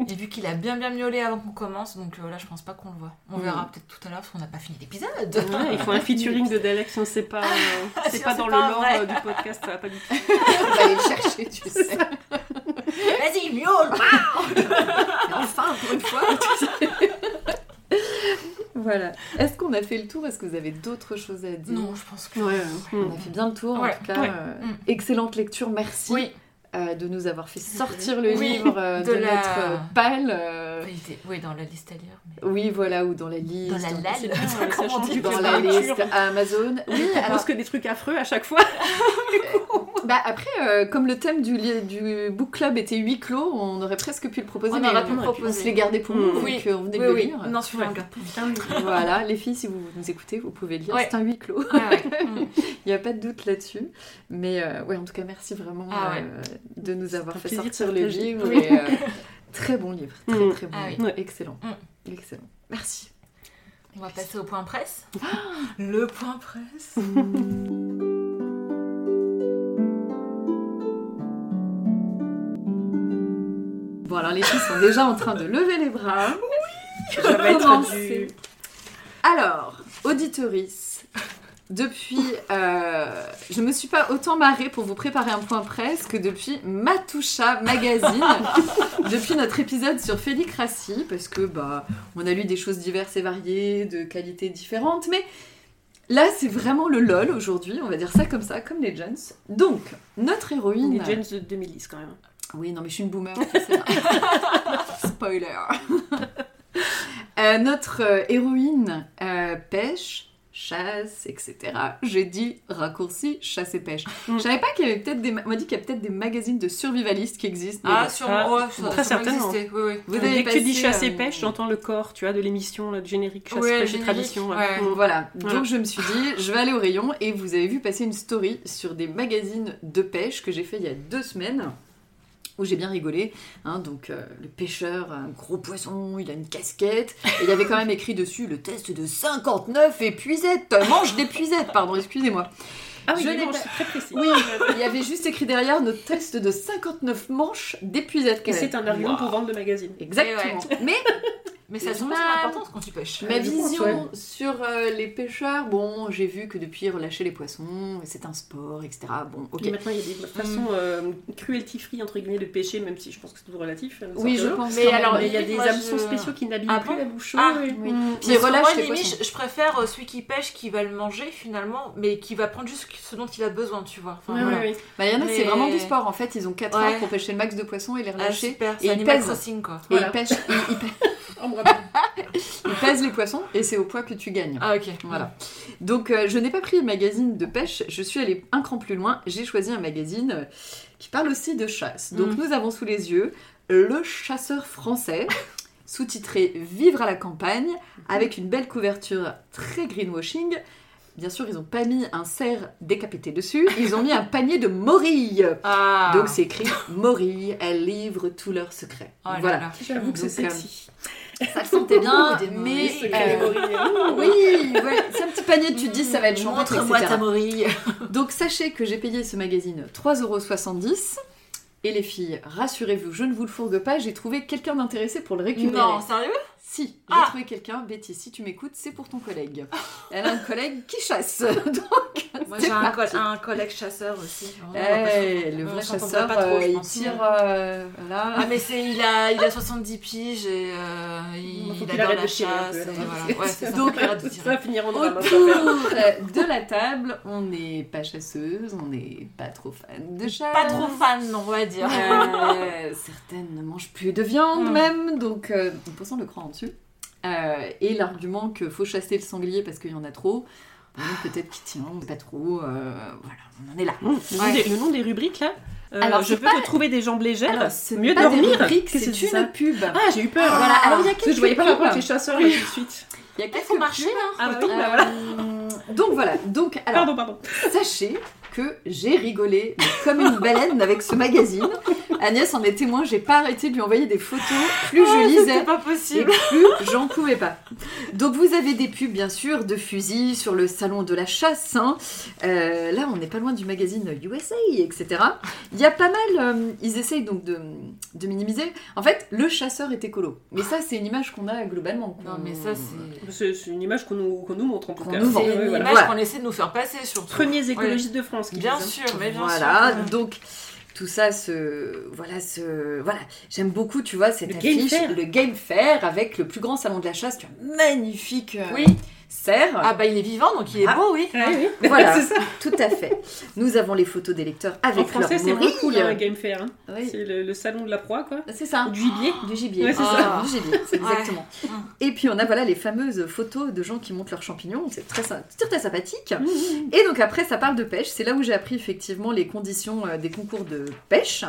Et vu qu'il a bien bien miaulé avant qu'on commence, donc euh, là, je pense pas qu'on le voit. On Mm. verra peut-être tout à l'heure parce qu'on n'a pas fini l'épisode. Ouais, il faut un featuring de Dalek si on ne sait pas, euh, c'est Si pas dans pas le lore euh, du podcast, ça va pas du tout. On va aller le chercher, tu sais. Vas-y, miaule Enfin, pour une fois. Voilà. Est-ce qu'on a fait le tour? Est-ce que vous avez d'autres choses à dire? Non, je pense que. Ouais, On a fait bien le tour, en tout cas. ouais. euh, Mm. excellente lecture, merci Oui, euh, de nous avoir fait sortir le Oui, livre euh, de, de la- notre euh, palle. Euh, il était- oui, dans la liste à lire. mais- oui, voilà, ou dans la liste. Dans la bien, ça Comment on dit Dans la de liste Amazon. Oui, On alors, pense que des trucs affreux à chaque fois. bah après, euh, comme le thème du, book club était huis clos, on aurait presque pu le proposer, On mais aurait pu on, le on proposer. se les gardait pour nous, Mm. vu Oui, qu'on venait de Oui, le oui. lire. Non, on garde pour nous. Voilà, les filles, si vous nous écoutez, vous pouvez lire. Ouais. C'est un huis clos. Ah ouais. Mm. Il n'y a pas de doute là-dessus. Mais euh, ouais, en tout cas, merci vraiment Ah ouais. euh, de nous avoir fait de sortir le livre. Oui. et, euh, très bon livre, très Mm. très bon Ah oui. Ouais. Excellent, Mm. excellent. Merci. On va passer au point presse. Le point presse. Bon, alors les filles sont déjà en train de lever les bras. Ça va être Commencer. du... Alors, auditorice, depuis, euh, je me suis pas autant marrée pour vous préparer un point presse que depuis Matoucha Magazine, depuis notre épisode sur Félicratie, parce que bah, on a lu des choses diverses et variées, de qualités différentes, mais là c'est vraiment le lol aujourd'hui, on va dire ça comme ça, comme les Jones. Donc, notre héroïne. Les Jones de 2010 quand même. Oui, non, mais je suis une boomer, sais. Spoiler. Euh, notre euh, héroïne euh, pêche, chasse, etc. J'ai dit raccourci, chasse et pêche. Mm. Je savais pas qu'il y avait peut-être des... ma- On m'a dit qu'il y a peut-être des magazines de survivalistes qui existent. mais Ah, bon. sûrement. Ah, ouais, ça, très certainement. Oui, oui. Vous avez Dès que tu dis chasse et euh, pêche, j'entends le corps, tu vois, de l'émission, là, de générique chasse, Ouais, pêche et générique, tradition. là. ouais. Mm. Voilà, Voilà. donc je me suis dit, je vais aller au rayon et vous avez vu passer une story sur des magazines de pêche que j'ai fait il y a deux semaines où j'ai bien rigolé. hein. donc euh, le pêcheur, un gros poisson, il a une casquette et il y avait quand même écrit dessus le test de 59 épuisettes, mange d'épuisettes, pardon, excusez-moi. Ah oui, Je n'ai bon, pas- très précis. Oui, il y avait juste écrit derrière notre test de 59 manches d'épuisettes. Et c'est un argument pour vendre le magazine. Exactement. Mais Mais ça Ma- son importance quand tu pêches. Ma je pense, vision ouais. sur euh, les pêcheurs, bon, j'ai vu que depuis relâcher les poissons, c'est un sport, etc. Bon, ok. Et maintenant, il y a des façons euh, cruelty-free, entre guillemets, de pêcher, même si je pense que c'est tout relatif. euh, Oui, je pense. Mais alors, Mais il y a des hameçons je- spéciaux qui n'abîment Ah plus bon la bouche. Ah, oui. oui. Puis que relâche moi, les limite, poissons. je, préfère euh, celui qui pêche qui va le manger finalement, mais qui va prendre juste ce dont il a besoin, tu vois. Enfin, Ouais, voilà. ouais. Bah, il y en a, c'est Mais- vraiment du sport. En fait, ils ont 4 Ouais. heures pour pêcher le max de poissons et les Ah, relâcher. super, Et c'est il Animal pèse. Crossing quoi. et ils pêchent, ils, ils Oh, bravo. ils pèsent les poissons et c'est au poids que tu gagnes. Ah, ok. Voilà. Donc, euh, je n'ai pas pris le magazine de pêche, je suis allée un cran plus loin. J'ai choisi un magazine euh, qui parle aussi de chasse. Donc, Mm. nous avons sous les yeux Le chasseur français, sous-titré Vivre à la campagne, avec une belle couverture très greenwashing. Bien sûr, ils n'ont pas mis un cerf décapité dessus, ils ont mis un panier de morilles. Ah. Donc, c'est écrit Morilles, elles livrent tous leurs secrets. Oh là voilà. là. J'avoue que c'est euh, sexy. Ça le sentait bien, mais. euh, oui, ouais, c'est un petit panier, tu te dis ça va être etc. morille. Donc sachez que j'ai payé ce magazine 3,70€. Et les filles, rassurez-vous, je ne vous le fourgue pas, j'ai trouvé quelqu'un d'intéressé pour le récupérer. Non, sérieux? Si, j'ai Ah. trouvé quelqu'un, Betty, si tu m'écoutes, c'est pour ton collègue. Elle a un collègue qui chasse. Donc, Moi j'ai un, collègue chasseur aussi. Eh, le vrai chasseur, pas trop, euh, il tire, euh, voilà. Ah mais c'est il a il a 70 piges et euh, il, il qu'il adore la chasse. voilà. Ouais, ça. Donc, Ça finir en hein, Autour affaire. de la table, on n'est pas chasseuse, on n'est pas trop fan de chasse. Pas trop fan, on va dire. Euh, certaines ne mangent plus de viande Mm. même, donc euh, on peut le cran en dessus. Euh, et l'argument que faut chasser le sanglier parce qu'il y en a trop, Donc peut-être qu'il tient, pas trop. euh, voilà, on en est là. Mmh, le, nom des, le nom des rubriques là euh, Alors, je peux te trouver des jambes légères. Alors, c'est mieux pas des dormir. c'est c'est une ça pub. Ah, j'ai eu peur. Voilà, alors il y a Parce que quelques je voyais pas le rapport avec les chasseurs là, tout de suite. Il y a Il quelques faut marcher, pubs. hein. Ah Bah oui, bah voilà. Euh, donc voilà, donc alors Pardon, pardon. sachez que j'ai rigolé comme une baleine avec ce magazine. Agnès en est témoin, j'ai pas arrêté de lui envoyer des photos. Plus je lisais, et possible. plus j'en pouvais pas. Donc vous avez des pubs bien sûr de fusils sur le salon de la chasse. hein. Euh, là on n'est pas loin du magazine USA, etc. Il y a pas mal, euh, ils essayent donc de, de minimiser. En fait, le chasseur est écolo. Mais ça c'est une image qu'on a globalement. Non, mais ça, c'est. Une image qu'on nous, qu'on nous montre en tout cas. C'est une voilà. image Voilà. qu'on essaie de nous faire passer, surtout. Premiers écologistes de France qui Bien hein. sûr, mais bien voilà, sûr. donc tout ça se voilà se voilà, j'aime beaucoup tu vois cette Le Game affiche, Fair. le Game Fair avec le plus grand salon de la chasse, tu as un magnifique euh, Oui. Cerf. Ah bah il est vivant, donc il est Ah. beau, oui. Ouais, oui. Voilà, c'est ça. tout à fait. Nous avons les photos des lecteurs En avec français, leur c'est vraiment cool, hein, Game Fair. hein. Oui, C'est le, le salon de la proie, quoi. c'est ça. Du gibier. Du gibier. Ouais, c'est ça. Du gibier, Ouais. exactement. Mm. Et puis on a voilà les fameuses photos de gens qui montent leurs champignons, c'est très, très sympathique. Mmh. Et donc après, ça parle de pêche. C'est là où j'ai appris effectivement les conditions euh, des concours de pêche.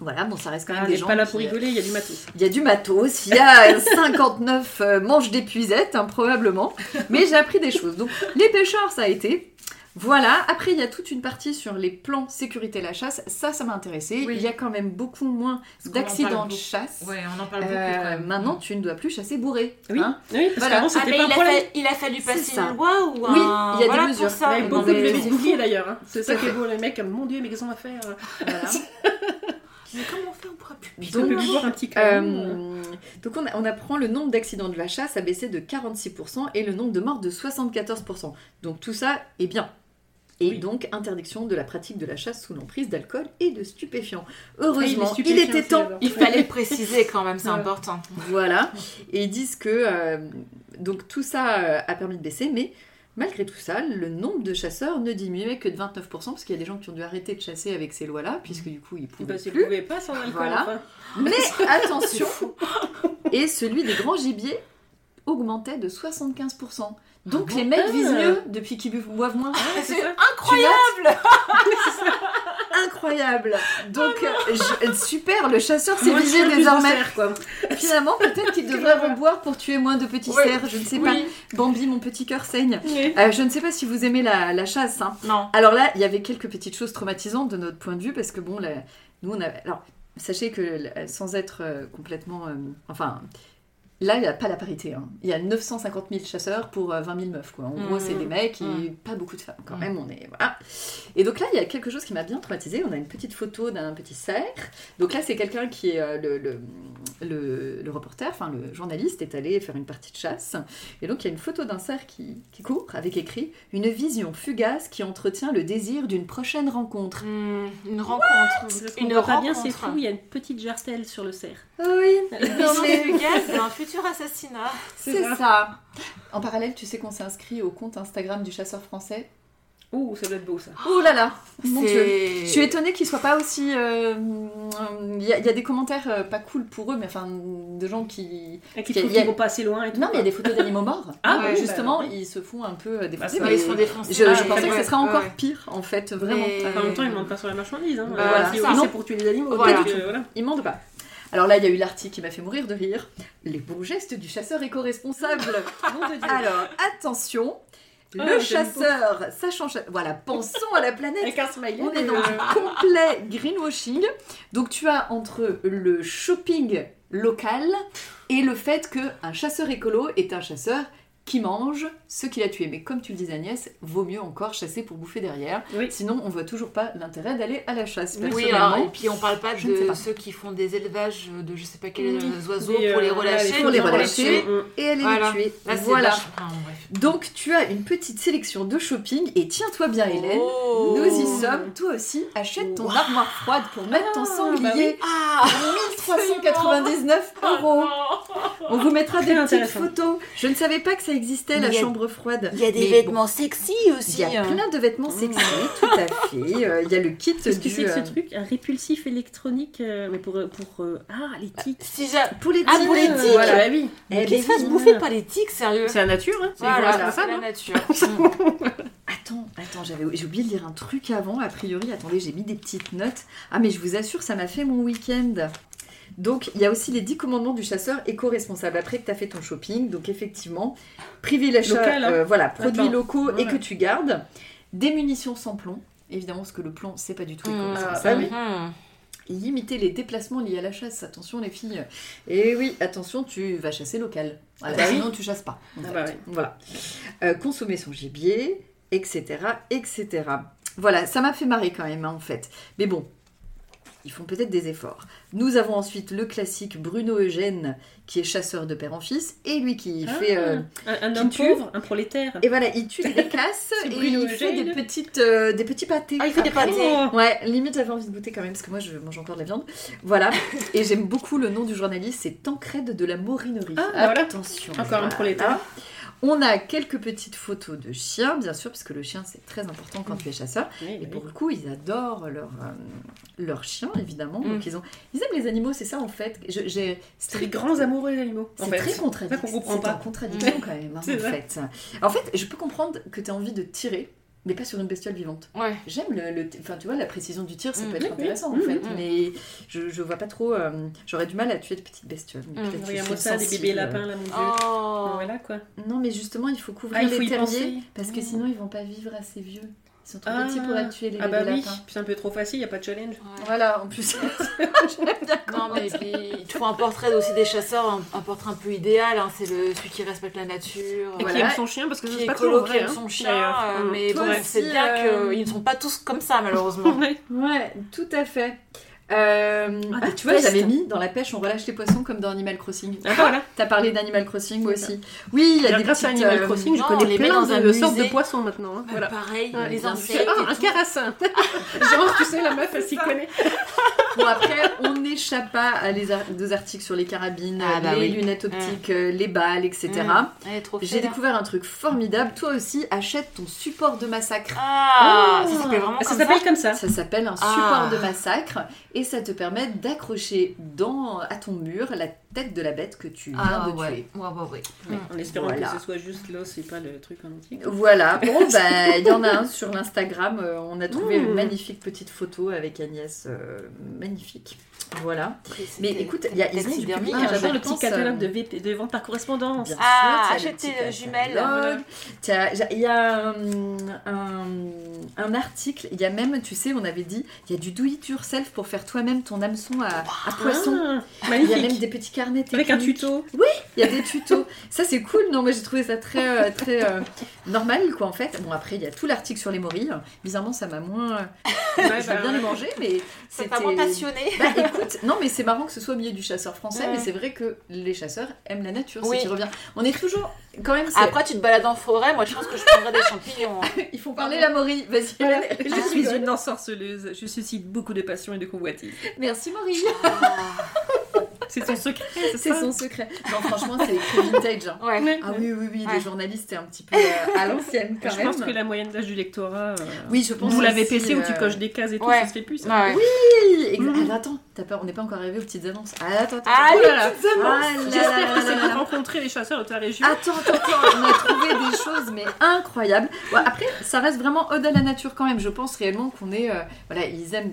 Voilà, bon, ça reste quand même Ah, on des n'est gens. pas là pour euh, rigoler, il y a du matos. Il y a du matos, il y a 59 euh, manches d'épuisette, hein, probablement. Mais j'ai appris des choses. Donc, les pêcheurs, ça a été. Voilà. Après, il y a toute une partie sur les plans sécurité la chasse. Ça, ça m'a intéressé. Oui. Il y a quand même beaucoup moins d'accidents de chasse. Ouais, on en parle beaucoup Euh, quand même. maintenant, tu ne dois plus chasser bourré. Oui, hein. oui parce Voilà. qu'avant, Ah, c'était mais pas un il a, problème. fait- il a fallu passer une loi ou Oui, un... il y a des voilà mesures. Pour ça. Il y a beaucoup de d'ailleurs. hein. C'est ça qui est beau, les mecs, mon dieu, mais qu'est-ce qu'on va faire Voilà. Mais comment on fait On pourra plus Donc, plus boire un petit canon. Euh, donc on, a- on apprend le nombre d'accidents de la chasse a baissé de 46% et le nombre de morts de 74%. Donc tout ça est bien. Et Oui. donc interdiction de la pratique de la chasse sous l'emprise d'alcool et de stupéfiants. Heureusement, Ah, les il était temps. Il fallait le préciser quand même, c'est Ouais. important. Voilà. Et ils disent que euh, donc tout ça euh, a permis de baisser, mais malgré tout ça, le nombre de chasseurs ne diminuait que de 29% parce qu'il y a des gens qui ont dû arrêter de chasser avec ces lois-là, puisque du coup ils pouvaient Bah, plus. pas sans alcool. Voilà. enfin. Mais attention, et celui des grands gibiers augmentait de 75%. Donc Ah bon les mecs Ah. visent mieux depuis qu'ils boivent moins. Ah, c'est. Incroyable Incroyable. Donc euh, je- super, le chasseur de visé désormais. cerf, quoi. Finalement, peut-être qu'il devrait reboire pour tuer moins de petits Oui. cerfs. Je ne sais pas. Bambi, mon petit cœur saigne. Oui. Euh, je ne sais pas si vous aimez la, la chasse. hein. Non. Alors là, il y avait quelques petites choses traumatisantes de notre point de vue parce que bon, la- nous on a. Alors, sachez que la- sans être euh, complètement, euh, enfin. Là, il n'y a pas la parité. hein. Il y a 950 000 chasseurs pour euh, 20 000 meufs. Quoi. En Mmh. gros, c'est des mecs et Mmh. pas beaucoup de femmes. Quand Mmh. même, on est. Voilà. Et donc là, il y a quelque chose qui m'a bien traumatisée. On a une petite photo d'un petit cerf. Donc là, c'est quelqu'un qui est euh, le, le, le- le reporter, enfin le journaliste, est allé faire une partie de chasse. Et donc, il y a une photo d'un cerf qui, qui court avec écrit Une vision fugace qui entretient le désir d'une prochaine rencontre. Une rencontre. Qu'on Une voit pas rencontre. bien, c'est fou, il y a une petite jartelle sur le cerf. Ah oui, Une vision fugace assassinat. c'est ça. En parallèle, tu sais qu'on s'est inscrit au compte Instagram du chasseur français. Ouh, ça doit être beau ça. Oh là là, mon dieu. Je suis étonnée qu'ils soient pas aussi. euh, Il y, a- il y a des commentaires euh, pas cool pour eux, mais enfin de gens qui. Et qui trouvent qu'ils vont pas assez loin et tout. Non, mais il y a des photos d'animaux morts. Ah, ouais, justement, bah, ils se font un peu euh, défoncer. Ouais, ils sont défoncés. je, Ouais, je pensais que ce serait encore ouais. pire, en fait, vraiment. Mais- Euh, En même temps, ils mentent pas sur la marchandise. Hein. Bah, Euh, voilà, c'est pour tuer les animaux. Voilà. donc, euh, voilà. Ils mentent pas. Alors là, il y a eu l'article qui m'a fait mourir de rire. Les beaux gestes du chasseur éco-responsable. Alors, attention. Le Ah, j'aime chasseur, sachant... cha- Voilà, pensons à la planète. Avec un smiley. On est dans du complet greenwashing. Donc tu as entre le shopping local et le fait que un chasseur écolo est un chasseur qui mange ce qu'il a tué. Mais comme tu le disais Agnès, vaut mieux encore chasser pour bouffer derrière. Oui. Sinon, on voit toujours pas l'intérêt d'aller à la chasse. Oui, Personnellement, alors, et puis on parle pas je de pas. ceux qui font des élevages de je sais pas quels Oui. oiseaux Des, pour les euh, relâcher. pour les pour relâcher. tuer. Mm. et aller Voilà. les tuer. Là, voilà. Donc tu as une petite sélection de shopping et tiens-toi bien Hélène. Oh. Nous y sommes, toi aussi, achète ton armoire froide pour mettre ton Ah, bah sanglier. Ah 1399 euros. On vous mettra des petites photos. Je ne savais pas que ça existait, la a- chambre froide. Il y a des Mais vêtements sexy aussi. Il y a hein. plein de vêtements sexy, tout à fait. Euh, Il y a le kit Qu'est-ce que c'est que ce euh, truc Un répulsif électronique, euh, mais pour. pour euh, Ah, les tics. Si j'a- pour les Ah, tics. pour les tics. Voilà. Bah oui. Mais Eh qu'est-ce ben que se oui. bouffer par les tics, sérieux C'est la nature, hein. C'est Voilà, voilà, c'est ça, la non nature. Attends, attends, j'avais j'ai oublié de lire un truc avant. A priori, attendez, j'ai mis des petites notes. Ah, mais je vous assure, ça m'a fait mon week-end. Donc, il y a aussi les 10 commandements du chasseur éco-responsable après que tu as fait ton shopping. Donc, effectivement, privilège Local, hein. euh, voilà, produits Attends, locaux et que tu gardes. Des munitions sans plomb. Évidemment, parce que le plomb, c'est pas du tout Mm. éco-responsable. Ah, Mhm. Limiter les déplacements liés à la chasse. Attention, les filles. Et oui, attention, tu vas chasser local. Voilà, Bah oui. sinon, tu chasses pas. en Ah fait. bah. Voilà. Euh, consommer son gibier, etc., etc. Voilà, ça m'a fait marrer quand même, hein, en fait. Mais bon, ils font peut-être des efforts. Nous avons ensuite le classique Bruno Eugène, qui est chasseur de père en fils, et lui qui Ah, fait... euh, un, un qui homme tue. pauvre, un prolétaire. et voilà, il tue des casses et Bruno il fait Eugène. des, petites, euh, des petits pâtés. Ah, il fait des pâtés. Oh. Ouais, limite j'avais envie de goûter quand même, parce que moi je mange encore de la viande. Voilà, et j'aime beaucoup le nom du journaliste, c'est Tancred de la Morinerie. Ah, bah voilà. Attention. Encore un voilà. On a quelques petites photos de chiens, bien sûr, parce que le chien c'est très important quand tu es chasseur. Oui, Et pour le coup, ils adorent leur, euh, leur chien, évidemment. Mm. Donc ils, ont, ils aiment les animaux, c'est ça en fait. J'ai- C'est les grands amoureux des animaux. c'est très C'est contradictoire. comprend C'est pas. en contradiction quand même, hein, en fait. En fait, je peux comprendre que tu as envie de tirer, mais pas sur une bestiole vivante. Ouais. J'aime le, le- enfin tu vois la précision du tir, ça Mm. peut être Oui, intéressant oui. en fait, Mm. mais je, je vois pas trop. euh, J'aurais du mal à tuer de petites bestioles. Mm. Regarde-moi ça, des bébés lapins là, mon dieu. Oh. Voilà quoi. Non, mais justement, il faut couvrir Ah, il faut les terriers penser. parce que Mm. sinon ils vont pas vivre assez vieux. Ils sont trop Ah. petits pour être tués les Ah bah oui, c'est un peu trop facile, y a pas de challenge. Ouais. Voilà, en plus. J'aime bien Non, comment mais puis il faut un portrait aussi des chasseurs, un, un portrait un peu idéal. hein, c'est le, celui qui respecte la nature, Et Voilà. qui aime son chien parce que c'est est pas toujours colo, qui vrai. aime hein, son chien. euh, Mm. mais bon, c'est bien euh, qu'ils ne sont pas tous comme ça, malheureusement. Ouais. Ouais, tout à fait. Euh, Ah, ah, tu vois, j'avais mis dans la pêche, on relâche les poissons comme dans Animal Crossing. Ah voilà. T'as parlé d'Animal Crossing moi aussi. Oui, il y a des grâce à Animal euh, Crossing, je non, on connais plein dans un de sortes de musée. poissons maintenant. hein, Voilà. Pareil, Ouais, les insectes. Ah, un tout. carassin Genre, tu sais, la meuf, elle s'y connaît. Bon, après, on n'échappe pas à les ar- deux articles sur les carabines, Ah, bah les oui. lunettes optiques, euh, les balles, etc. Mm. J'ai découvert un truc formidable. Toi aussi, achète ton support de massacre. Ah, ça s'appelle vraiment Ça comme s'appelle comme ça. Ça s'appelle un support de massacre et ça te permet d'accrocher dans à ton mur la tête de la bête que tu viens Ah de ouais. tuer. Ouais, ouais, ouais. Ouais. En espérant Voilà. que ce soit juste l'os et pas le truc en entier. Voilà, bon, bah, il y en a un sur l'Instagram. euh, on a trouvé Mmh. une magnifique petite photo avec Agnès. euh, magnifique. Voilà. Mais écoute, il y a- taxidermie, public, J'adore le petit catalogue euh, de, VP de vente par correspondance. Ah, sûr, tu as le achetez petit le jumelle. catalogue. Tu as- Il y a un, un, article, il y a même, tu sais, on avait dit, il y a du do it yourself pour faire toi-même ton hameçon à, poisson. Il y a même des petits carnets Avec un tuto. Il y a des tutos. Ça, c'est cool. Non, mais j'ai trouvé ça très, euh, très euh, normal, quoi, en fait. Bon, après, il y a tout l'article sur les morilles. Bizarrement, ça m'a moins. Je bah, vais bien les manger, mais C'est c'était. pas moins passionné. Écoute, non mais c'est marrant que ce soit au milieu du chasseur français, mais c'est vrai que les chasseurs aiment la nature, Oui. si tu reviens. On est toujours, quand même, Après, tu te balades en forêt, moi je pense que je prendrais des champignons. hein. ils font parler la morille. Vas-y, Voilà. Je suis une ensorceleuse. Je suscite beaucoup de passion et de convoitise. Merci morille. C'est son secret, c'est C'est ça son secret. Non, franchement, c'est écrit vintage. hein. Ouais. Ah oui, oui, oui, Ouais. les journalistes, c'est un petit peu euh, à l'ancienne quand Je même. pense que la moyenne d'âge du lectorat. euh, Oui, je pense Vous l'avez PC où tu euh, coches des cases et tout, ouais. ça se fait plus. ça. Ouais. Oui, exa-. Alors, attends, t'as peur, on n'est pas encore arrivé aux petites annonces. Ah, attends, attends. Ah, Oh là là. petites annonces. Ah J'espère que c'est pour rencontrer les chasseurs de ta région. Attends, attends, attends, on a trouvé des choses mais incroyables. Bon, après, ça reste vraiment ode à la nature quand même. Je pense réellement qu'on est, voilà, ils aiment.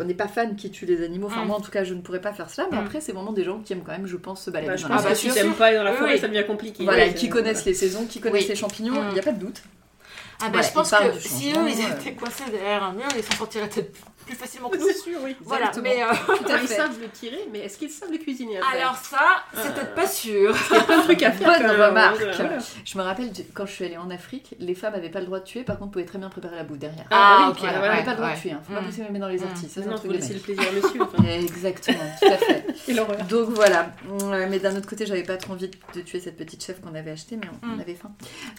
On n'est pas fan qui tue les animaux. Enfin, Mm. moi, en tout cas, je ne pourrais pas faire cela. Mais Mm. après, c'est vraiment des gens qui aiment quand même, je pense, se balader. Bah, je dans pense la bah, que si t'aimes pas aller dans la forêt, oui. ça devient compliqué. Voilà, qui connaissent les saisons, qui connaissent Oui. les champignons, il Mm. n'y a pas de doute. Ah bah Voilà, je pense que si eux ils étaient coincés derrière un mur, ils s'en sortiraient peut-être plus facilement que nous. C'est sûr, oui. Voilà, Exactement. mais euh, Tout à Ils savent le tirer, mais est-ce qu'ils savent le cuisiner après alors ça, c'est peut-être pas sûr. Il y a plein de trucs à faire. Bonne remarque. voilà. Je me rappelle quand je suis allée en Afrique, les femmes n'avaient pas le droit de tuer, par contre, pouvaient très bien préparer la bouffe derrière. Ah, bah oui, ok, Voilà, ouais, on n'avait pas le droit ouais. de tuer, hein. faut pas Mm. pousser mes mains dans les orties, ça c'est un Non, truc laisser le plaisir à monsieur. enfin. Exactement, tout à fait. Et l'horreur. Donc voilà, Euh, mais d'un autre côté, j'avais pas trop envie de tuer cette petite chef qu'on avait achetée, mais on, on Mm. avait faim.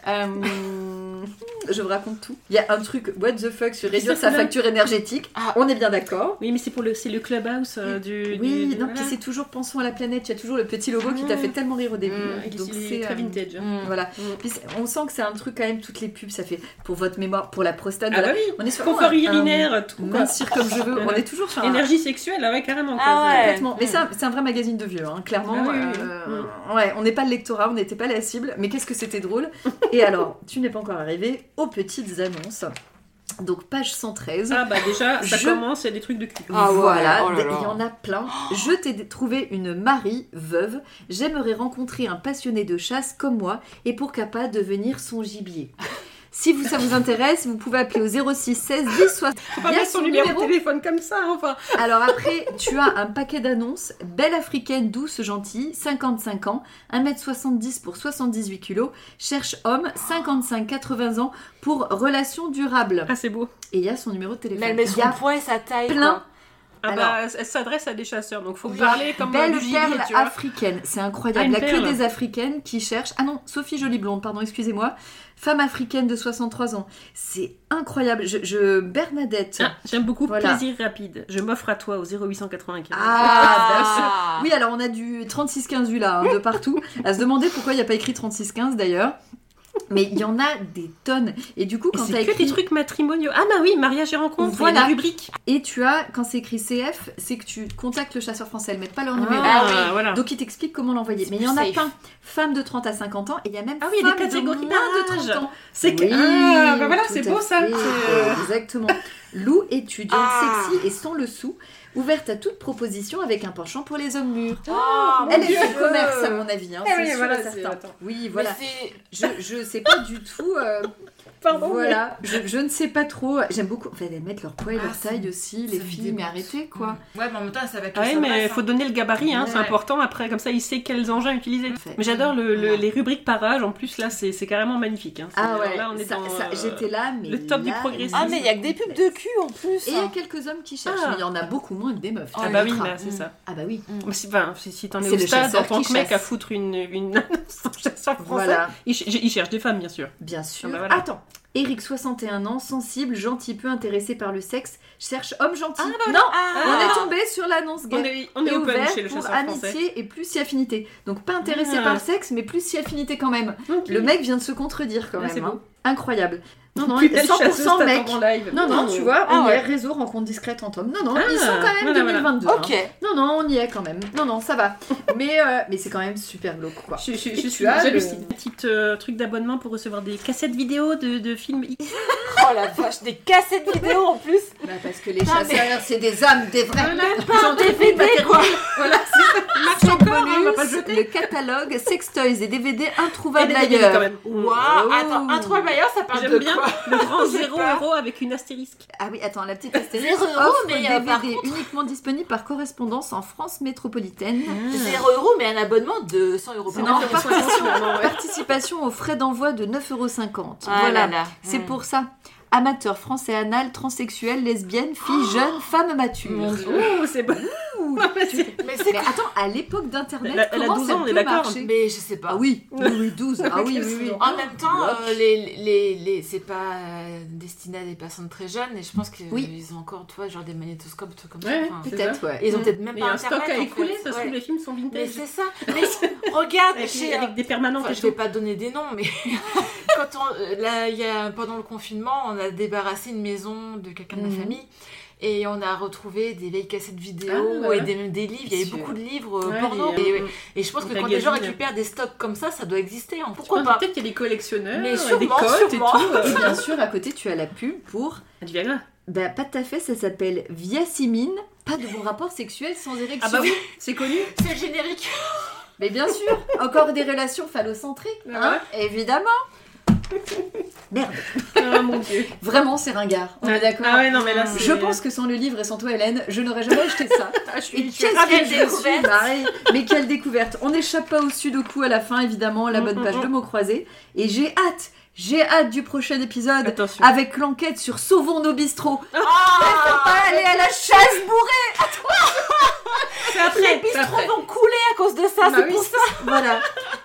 Euh, je vous raconte tout. Il y a un truc, what the fuck, sur réduire sa facture énergétique. Ah. On est bien d'accord. Oui, mais c'est pour le, c'est le clubhouse euh, du. Oui, du- non, voilà. puis c'est toujours pensons à la planète. Il y a toujours le petit logo qui t'a Mmh. fait tellement rire au début. Mmh. Et Donc c'est très euh, vintage. Mm. Voilà. Mm. Puis on sent que c'est un truc quand même toutes les pubs. Ça fait pour votre mémoire, pour la prostate. Ah voilà. bah oui, On est sur confort un- urinaire, tout. Mincir comme je veux. On est toujours sur un, Énergie sexuelle, ah ouais, carrément. Ah ouais. Complètement. Mais un, c'est un vrai magazine de vieux, hein, clairement. Ah oui, oui, euh, Ouais, on n'est pas le lectorat, on n'était pas la cible, mais qu'est-ce que c'était drôle. Et alors, tu n'es pas encore arrivé aux petites annonces. Donc, page 113. Ah bah déjà, ça Je- commence, il y a des trucs de cul. Ah voilà, oh il y en a plein. Je t'ai trouvé une Marie, veuve. J'aimerais rencontrer un passionné de chasse comme moi et pourquoi pas devenir son gibier. Si vous, ça vous intéresse, vous pouvez appeler au 06 16 10 60. Faut pas Il y a mettre son son numéro de téléphone comme ça, enfin. Alors après, tu as un paquet d'annonces. Belle africaine, douce, gentille, 55 ans, 1m70 pour 78 kg, cherche homme, 55-80 ans pour relation durable. Ah, c'est beau. Et il y a son numéro de téléphone. Mais elle met son poids et sa taille. plein. quoi. Ah Alors- bah, elle s'adresse à des chasseurs, donc faut Oui. parler comme Belle du gibier, perle tu vois. africaine, c'est Ah, incroyable. une Il n'y a que perle. des africaines qui cherchent. Ah non, Sophie Jolie Blonde, pardon, excusez-moi. Femme africaine de 63 ans. C'est incroyable. Je, je- Bernadette. Ah, J'aime beaucoup Voilà. plaisir rapide. Je m'offre à toi au 0895. Ah, bien sûr. Ah. Oui, alors on a du 3615 vu là, hein, de partout. À se demander pourquoi il n'y a pas écrit 3615 d'ailleurs. Mais il y en a des tonnes. Et du coup, quand C'est t'as que écrit. des trucs matrimoniaux. Ah bah oui, mariage et rencontre, Voilà. il y a des rubriques. Et tu as, quand c'est écrit CF, c'est que tu contactes le chasseur français. Elles mettent pas leur numéro. Ah oui. voilà. Donc il t'explique comment l'envoyer. Mais il y en a plein. Femmes de 30 à 50 ans et il y a même Ah oui, il y a des femmes de catégories moins de 30 d'âge. ans. C'est que... Oui, Ah bah voilà, c'est beau ça. euh, Exactement. Lou, étudiante Ah. sexy et sans le sou, ouverte à toute proposition avec un penchant pour les hommes mûrs. Oh, Elle mon est du commerce à mon avis. Hein, Ah c'est oui, sûr voilà. Oui, Je, je sais pas du tout. euh, Pardon, voilà, je, je ne sais pas trop. J'aime beaucoup. Enfin, elles mettent leur poids et Ah, leur ça- taille aussi, les filles, mais arrêtez quoi. Ouais, mais en même temps, ça va que Ah ouais, mais il faut donner le gabarit, hein, c'est important. Après, comme ça, il sait quels engins utiliser. Mais j'adore le- le- Ouais. les rubriques par âge. En plus, là, c'est carrément magnifique. hein. Ah ouais, Là, on est ça- dans, ça- euh, j'étais là, mais. le top du progressisme. Ah, mais il y a que des pubs de cul en plus. Et il y a quelques hommes qui cherchent, Ah. mais il y en a beaucoup moins que des meufs. Ah tu bah vois. oui, là, c'est Mm. ça. Ah bah oui. Si, enfin, si, si t'en es C'est au stade en chasseur tant que mec à foutre une, une chasseur français, Voilà, il, ch- il cherche des femmes, bien sûr. bien sûr. Ah bah voilà. Attends. Eric, 61 ans, sensible, gentil, peu intéressé par le sexe, cherche homme gentil. Ah, bah non, Ah. on est tombé sur l'annonce gay. On est, on est open ouvert chez le pour chasseur français. amitié et plus si affinité. Donc pas intéressé Ah. par le sexe, mais plus si affinité quand même. Ok. Le mec vient de se contredire quand Ah, même. c'est hein. beau. Incroyable. Non, non, Plus belle chasseuse 100% t'attends mec. en live. Non, non, tu vois, Ah on y ouais. est, réseau, rencontre discrète entre hommes. Non, non, Ah, ils sont quand même voilà, voilà. 2022. hein. Ok. Non, non, on y est quand même. Non, non, ça va. mais euh, mais c'est quand même super glauque, quoi. Je, je, je tu suis as le- Petit euh, truc d'abonnement pour recevoir des cassettes vidéo de, de films X. Oh la vache, des cassettes vidéo en plus. Bah, parce que les Non, mais- chasseurs, c'est des hommes, des vrais. Pas un DVD quoi. Voilà, Marche c'est encore, on va pas le jeter. le catalogue sextoys et DVD Et introuvables ailleurs. quand même. Waouh. Attends, un trois meilleur, ça parle de bien quoi le grand J'ai 0 peur. euro avec une astérisque. Ah oui, attends, la petite astérisque Zéro euro, offre mais, euh, DVD par contre- uniquement disponible par correspondance en France métropolitaine. 0 euros, mais un abonnement de 100 euros par an. participation, ouais. participation aux frais d'envoi de 9,50€. Ah voilà, là là. c'est pour ça. Amateur français anal, transsexuel, lesbienne, fille jeune, femme mature. Ouh, c'est bon. Ouh, mais Mais Mais attends, à l'époque d'internet, Elle a- elle a comment 12 ça ans, on est d'accord. marcher Mais je sais pas. Ah oui, oui, oui, 12. Ah oui, oui, oui. En même temps, euh, les, les, les, c'est pas euh, destiné à des personnes très jeunes et je pense qu'ils Oui. ont encore, tu vois, genre des magnétoscopes, tout comme Ouais. ça. Enfin, Peut-être, ouais. ils ont peut-être même Mais pas un stock internet. à en écouler, Ouais. trouve, les films sont Mais vintage. c'est ça. Mais regarde, Avec, chez, avec des permanents Enfin, je vais pas donner des noms, mais quand on, là, il y a, pendant le confinement, on a débarrassé une maison de quelqu'un de ma Mhm. famille et on a retrouvé des vieilles cassettes vidéo Ah, ouais. et des, même des livres. Il y avait beaucoup de livres euh, Ouais, porno. et, Et, et je pense que quand les gens récupèrent des stocks comme ça, ça doit exister. hein. Pourquoi pas Peut-être qu'il y a des collectionneurs, Mais des sûrement, cotes sûrement. et tout. Et bien sûr, à côté, tu as la pub pour. Du Viagra. Bah, pas tout à fait, ça s'appelle Viasimine. Pas de bon rapport sexuel sans érection. Ah bah oui, c'est connu. C'est le générique. Mais bien sûr, encore des relations phallocentriques, hein, évidemment. Merde, Ah mon dieu. vraiment c'est ringard. On est d'accord Ah ouais, non, mais là, c'est. Je pense que sans le livre et sans toi Hélène, je n'aurais jamais acheté ça. Ah, je Et je suis ravie de découverte. Mais quelle découverte On n'échappe pas au sud au cou à la fin, évidemment, la Mm, bonne mm, page mm. de mots croisés. Et j'ai hâte, j'ai hâte du prochain épisode Attention. avec l'enquête sur Sauvons nos bistrots. Ah Pas aller à la chasse bourrée C'est après. Les après. bistrots vont couler à cause de ça, Bah c'est oui, pour ça. Voilà.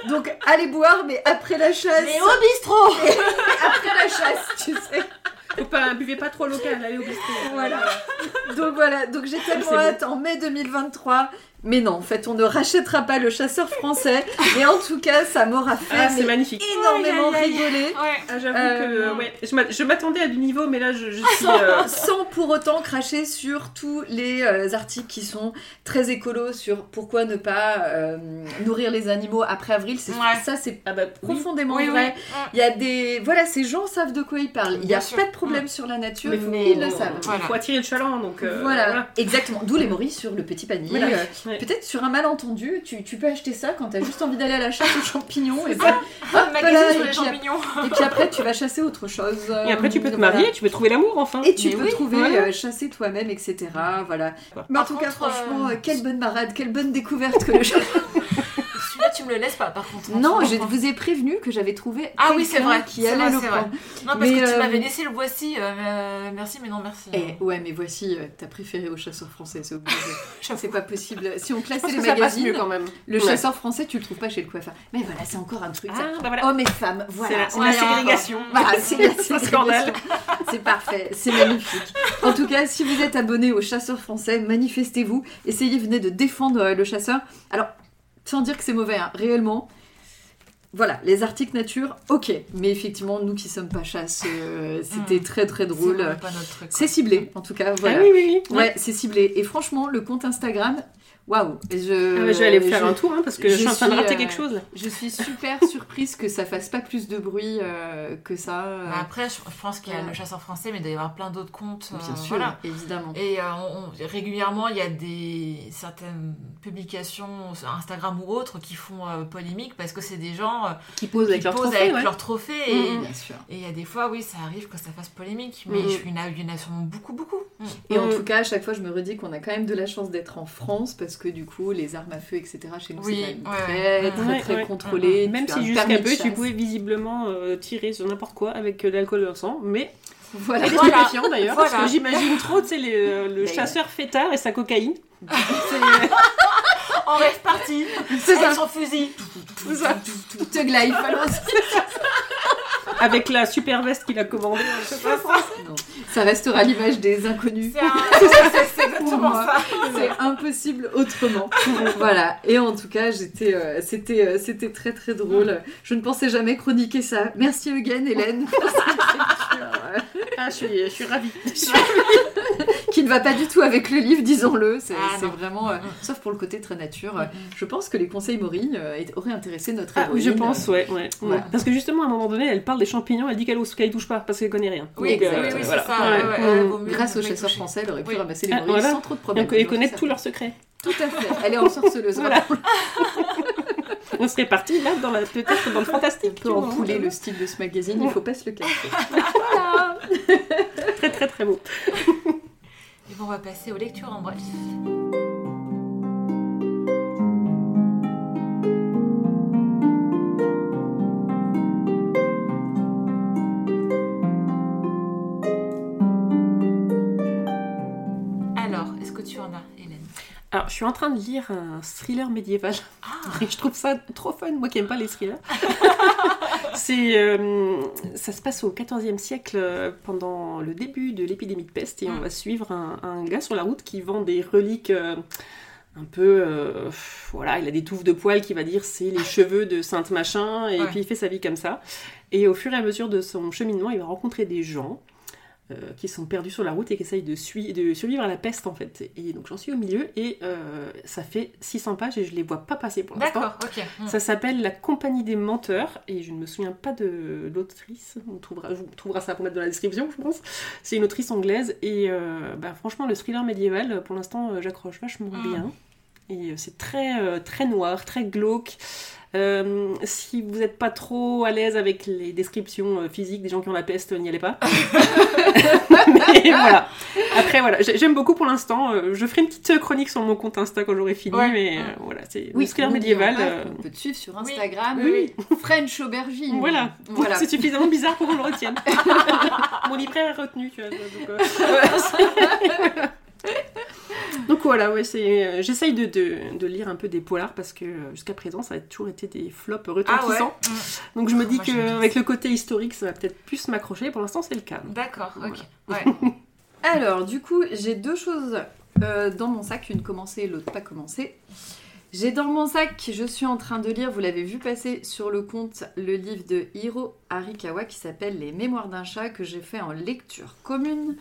Donc allez boire, mais après la chasse. Mais au bistrot Après la chasse, tu sais. Faut pas, buvez pas trop local, allez au bistrot. Voilà. Donc voilà, donc j'ai tellement bon. hâte en mai 2023. Mais non, en fait, on ne rachètera pas le chasseur français. Et en tout cas, ça m'aura fait Ah, c'est mais magnifique. énormément aïe. rigoler. Ouais. Ah, j'avoue Euh, que ouais, je m'a- je m'attendais à du niveau, mais là je, je suis. euh, Sans pour autant cracher sur tous les euh, articles qui sont très écolos sur pourquoi ne pas euh, nourrir les animaux après avril. C'est Ouais. ça, c'est Ah bah oui. profondément Oui, oui. vrai. Il y a des voilà, ces gens savent de quoi ils parlent. Il n'y a sûr. pas de problème sur la nature, Mais ils le savent. Voilà. Il faut attirer le chaland, donc. euh, Voilà. exactement. D'où les morilles sur le petit panier. Voilà. Euh, Ouais. Peut-être sur un malentendu, tu, tu peux acheter ça quand t'as juste envie d'aller à la chasse aux champignons et, Un voilà, sur et les puis- champignons. et puis après tu vas chasser autre chose. Et après, tu peux te Voilà. marier, tu peux trouver l'amour enfin. Et tu Mais peux oui, trouver, voilà. euh, chasser toi-même, etc. Voilà. Mais en Par tout cas, franchement, euh, euh, quelle bonne marade, quelle bonne découverte que le me le laisses pas, par contre. hein, Non, tu je vous ai prévenu que j'avais trouvé Ah oui, c'est vrai, qui allait vrai, le prendre. Non, parce Mais, que tu euh, m'avais laissé le voici. euh, euh, merci, mais non, merci. Eh, ouais, mais voici, euh, t'as préféré au chasseur français, c'est obligé. c'est pas possible. Si on classait les magazines, quand même. le Ouais. chasseur français, tu le trouves pas chez le coiffeur. Mais voilà, c'est encore un truc. ça. Ah, bah voilà. Hommes et femmes, C'est voilà. c'est la ségrégation. Voilà, c'est la C'est scandale. parfait, c'est magnifique. En tout cas, si vous êtes abonné au chasseur français, manifestez-vous. Essayez, venez de défendre euh, le chasseur. Alors, sans dire que c'est mauvais, hein, réellement. Voilà, les articles nature, ok. Mais effectivement, nous qui sommes pas chasse, euh, c'était Mm. très très drôle. C'est ciblé, en tout cas, voilà. Ah oui, oui, oui. Ouais, c'est ciblé. Et franchement, le compte Instagram, waouh. Je, Ah, bah, je vais aller faire je- un tour hein, parce que je je, suis en train de suis, rater euh, quelque chose. Je suis super surprise que ça fasse pas plus de bruit euh, que ça. euh, Bah, après, je, pense qu'il y a le chasseur français, mais il doit y avoir plein d'autres comptes. bien euh, sûr, Voilà. évidemment. Et euh, on- on- régulièrement, il y a des certaines publications sur Instagram ou autres qui font euh, polémique parce que c'est des gens euh, Qui posent qui avec leur posent trophée. avec ouais. Et Mm, Bien sûr. et il y a des fois, oui, ça arrive que ça fasse polémique, mais Mm. je- en a sûrement beaucoup, beaucoup. Mm. Et en Mm. tout cas, à chaque fois, je me redis qu'on a quand même de la chance d'être en France parce que du coup, les armes à feu, etc., chez nous, Oui, c'est quand même ouais, très, ouais. très, Ouais, très ouais. contrôlé. Même si jusqu'à peu, tu pouvais visiblement euh, tirer sur n'importe quoi avec euh, de l'alcool dans le sang, mais Voilà. et des Voilà. stupéfiants d'ailleurs, Voilà. parce que j'imagine trop, tu sais, euh, le chasseur fêtard et sa cocaïne. En rêve parti, C'est son fusil. Tout ça. Tout balance. avec la super veste qu'il a commandée. hein, je sais pas. Ça restera l'image des inconnus. C'est un- c'est- c'est exactement moi. ça. C'est impossible autrement. voilà. Et en tout cas, j'étais, euh, c'était, euh, c'était très très drôle. Je ne pensais jamais chroniquer ça. Merci Eugène, Hélène, pour cette écriture, euh, Ah, je suis, je suis ravie. qui ne va pas du tout avec le livre, disons-le. C'est, Ah, vraiment, euh, sauf pour le côté très nature. euh, Je pense que les conseils Maury euh, auraient intéressé notre Ah, oui, héroïne. je pense, ouais, ouais. Voilà. Parce que justement, à un moment donné, elle parle des champignons, elle dit qu'elle y touche pas parce qu'elle connaît rien. Oui, Exact. oui, oui, c'est Voilà. ça. Ouais. ouais, ouais, ouais, vaut mieux Grâce ne aux chasseurs toucher. français, elle aurait pu Oui. ramasser les Ah, Maurice voilà. sans trop de Et problèmes. on connaît Aujourd'hui, ça tous leurs secrets. Tout à fait. Elle est ensorceleuse. Voilà. On serait parti là, dans la, peut-être dans le Un fantastique. vois. empouler le style de ce magazine, il faut pas se le cacher. voilà. Très, très, très beau. Et bon, on va passer aux lectures en bref. Alors, je suis en train de lire un thriller médiéval. Ah, je trouve ça trop fun, moi qui aime pas les thrillers. C'est, euh, ça se passe au XIVe siècle, euh, pendant le début de l'épidémie de peste, et on Mm. va suivre un, un gars sur la route qui vend des reliques euh, un peu. euh, voilà, il a des touffes de poils qui va dire c'est les cheveux de Sainte Machin, et Ouais. puis il fait sa vie comme ça. Et au fur et à mesure de son cheminement, il va rencontrer des gens. Euh, qui sont perdus sur la route et qui essayent de, sui- de survivre à la peste en fait. Et donc j'en suis au milieu et euh, ça fait 600 pages et je les vois pas passer pour l'instant. d'accord, ok. Mm. Ça s'appelle La Compagnie des Menteurs et je ne me souviens pas de l'autrice. On trouvera, on trouvera ça pour mettre dans la description, je pense. C'est une autrice anglaise et euh, bah, franchement, le thriller médiéval, pour l'instant, euh, j'accroche vachement Mm. bien. Et c'est très, très noir, très glauque. Euh, si vous n'êtes pas trop à l'aise avec les descriptions euh, physiques des gens qui ont la peste, n'y allez pas. Mais voilà. Après, voilà, j'ai- j'aime beaucoup pour l'instant. Euh, je ferai une petite chronique sur mon compte Insta quand j'aurai fini, Ouais. mais euh, voilà, c'est Oui, thriller médiéval. pas euh, qu'on peut te suivre sur Oui. Instagram. Oui, French Aubergine. Voilà, Voilà. c'est suffisamment bizarre pour qu'on le retienne. Mon libraire est retenu, tu vois. Donc, euh, donc voilà, ouais, c'est, euh, j'essaye de, de, de lire un peu des polars parce que euh, jusqu'à présent, ça a toujours été des flops Ah ouais retentissants. Mm. Donc je me dis j'aime bien qu'avec le côté historique, ça va peut-être plus m'accrocher. Pour l'instant, c'est le cas. D'accord, ok. Ouais. Alors, du coup, j'ai deux choses euh, dans mon sac, une commencée et l'autre pas commencée. J'ai dans mon sac, je suis en train de lire, vous l'avez vu passer sur le compte, le livre de Hiro Arikawa qui s'appelle Les Mémoires d'un chat que j'ai fait en lecture commune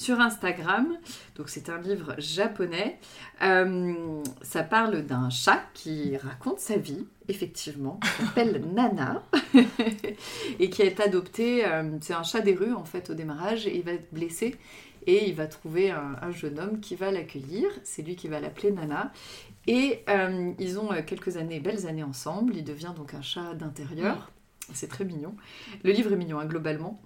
sur Instagram. Donc c'est un livre japonais. Euh, ça parle d'un chat qui raconte sa vie, effectivement, qui s'appelle Nana et qui est adopté. euh, c'est un chat des rues en fait au démarrage et il va être blessé et il va trouver un, un jeune homme qui va l'accueillir. C'est lui qui va l'appeler Nana. Et euh, ils ont quelques années, belles années ensemble. Il devient donc un chat d'intérieur. C'est très mignon. Le livre est mignon, hein, globalement.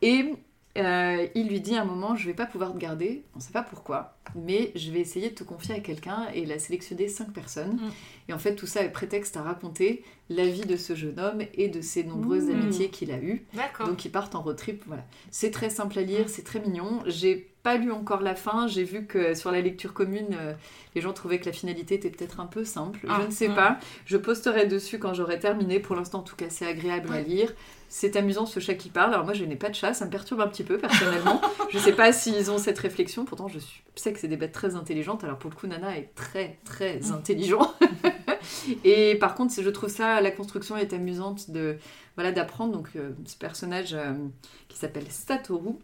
Et euh, il lui dit à un moment, je vais pas pouvoir te garder, on sait pas pourquoi, mais je vais essayer de te confier à quelqu'un. Et il a sélectionné cinq personnes. Mm. Et en fait, tout ça est prétexte à raconter la vie de ce jeune homme et de ses nombreuses Mm. amitiés qu'il a eues. D'accord. Donc ils partent en road trip, voilà. C'est très simple à lire, c'est très mignon. J'ai pas lu encore la fin, j'ai vu que sur la lecture commune, euh, les gens trouvaient que la finalité était peut-être un peu simple. Ah, je ne sais mm. pas. Je posterai dessus quand j'aurai terminé. Pour l'instant, en tout cas, c'est agréable à lire. C'est amusant ce chat qui parle. Alors moi, je n'ai pas de chat, ça me perturbe un petit peu personnellement. je sais pas s'ils ont cette réflexion. Pourtant, je sais que c'est des bêtes très intelligentes. Alors pour le coup, Nana est très très Mm. intelligent. Et par contre, je trouve ça, la construction est amusante de voilà d'apprendre. Donc euh, ce personnage euh, qui s'appelle Satoru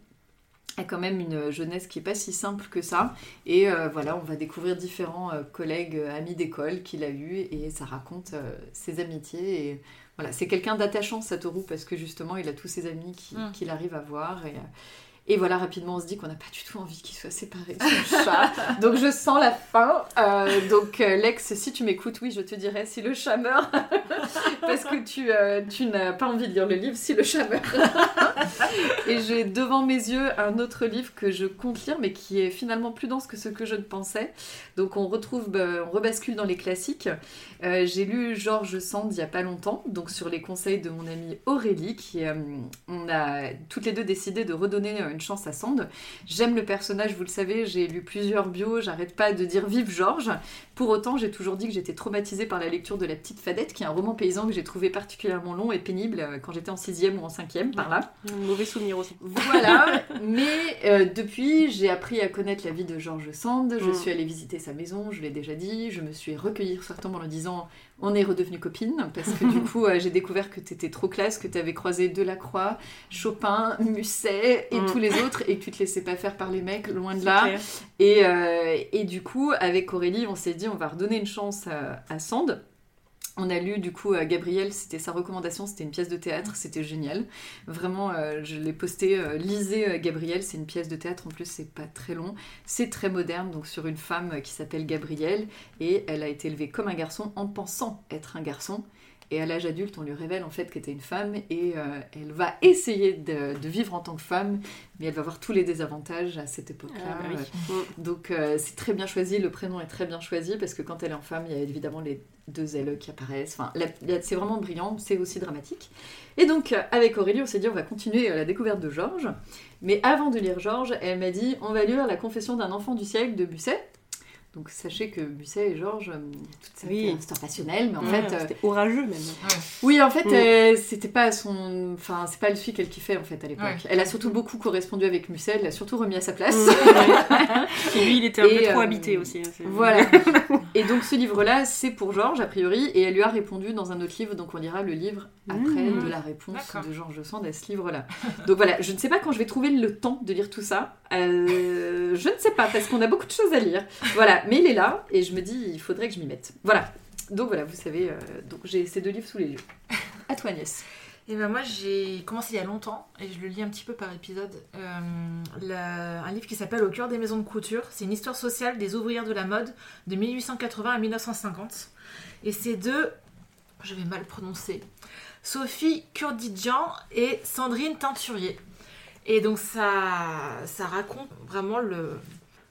a quand même une jeunesse qui est pas si simple que ça. Et euh, voilà, on va découvrir différents collègues, amis d'école qu'il a eu et ça raconte ses amitiés. Et voilà, c'est quelqu'un d'attachant Satoru parce que justement, il a tous ses amis qui- Mm. qu'il arrive à voir et et voilà, rapidement, on se dit qu'on n'a pas du tout envie qu'il soit séparé de son chat. Donc, je sens la fin. Euh, donc, euh, Lex, si tu m'écoutes, oui, je te dirais si le chat meurt. Parce que tu, euh, tu n'as pas envie de lire le livre si le chat meurt. Et j'ai devant mes yeux un autre livre que je compte lire, mais qui est finalement plus dense que ce que je ne pensais. Donc, on retrouve, bah, on rebascule dans les classiques. Euh, j'ai lu Georges Sand il y a pas longtemps, donc sur les conseils de mon amie Aurélie, qui euh, on a toutes les deux décidé de redonner euh, une chance à Sand. J'aime le personnage, vous le savez, j'ai lu plusieurs bios, j'arrête pas de dire vive Georges. Pour autant, j'ai toujours dit que j'étais traumatisée par la lecture de La Petite Fadette, qui est un roman paysan que j'ai trouvé particulièrement long et pénible euh, quand j'étais en sixième ou en cinquième, par là. Un mauvais souvenir aussi. Voilà, mais euh, depuis, j'ai appris à connaître la vie de Georges Sand. Je Mm. suis allée visiter sa maison, je l'ai déjà dit. Je me suis recueillie sur tombe en lui disant on est redevenues copines. Parce que du coup, euh, j'ai découvert que t'étais trop classe, que t'avais croisé Delacroix, Chopin, Musset et Mm. tous les autres, et que tu te laissais pas faire par les mecs, loin de là. Et, euh, et du coup, avec Aurélie, on s'est dit on va redonner une chance à, à Sand. On a lu du coup à Gabriel, c'était sa recommandation, c'était une pièce de théâtre, c'était génial. Vraiment, euh, je l'ai posté, euh, lisez euh, Gabriel, c'est une pièce de théâtre, en plus c'est pas très long, c'est très moderne, donc sur une femme euh, qui s'appelle Gabrielle, et elle a été élevée comme un garçon en pensant être un garçon. Et à l'âge adulte, on lui révèle en fait qu'elle était une femme et euh, elle va essayer de, de vivre en tant que femme, mais elle va voir tous les désavantages à cette époque-là. Ah, bah oui. Euh, donc euh, c'est très bien choisi, le prénom est très bien choisi parce que quand elle est en femme, il y a évidemment les deux L qui apparaissent. Enfin, c'est vraiment brillant, c'est aussi dramatique. Et donc avec Aurélie, on s'est dit on va continuer la découverte de Georges. Mais avant de lire Georges, elle m'a dit on va lire La confession d'un enfant du siècle de Busset. Donc sachez que Busset et Georges, euh, toute cette Oui. histoire passionnelle, mais en Ouais, fait, euh, c'était orageux même. oui, en fait, Mm. euh, c'était pas son. Enfin, c'est pas le celui qu'elle kiffait en fait à l'époque. Ouais. Elle a surtout beaucoup correspondu avec Musset, elle l'a surtout remis à sa place. Et lui, il était un Et, peu trop euh, habité aussi. hein, Voilà. et donc ce livre-là, c'est pour Georges, a priori, et elle lui a répondu dans un autre livre, donc on lira le livre après Mmh. de la réponse de Georges Sand à ce livre-là. Donc voilà, je ne sais pas quand je vais trouver le temps de lire tout ça. Euh, je ne sais pas, parce qu'on a beaucoup de choses à lire. Voilà, mais il est là, et je me dis, il faudrait que je m'y mette. Voilà. Donc voilà, vous savez, euh, donc j'ai ces deux livres sous les yeux. À toi, Agnès. Et ben moi j'ai commencé il y a longtemps et je le lis un petit peu par épisode. Euh, la- un livre qui s'appelle Au cœur des maisons de couture. C'est une histoire sociale des ouvrières de la mode de 1880 à 1950. Et c'est de, je vais mal prononcer, Sophie Kurdidjian et Sandrine Teinturier. Et donc ça, ça raconte vraiment le,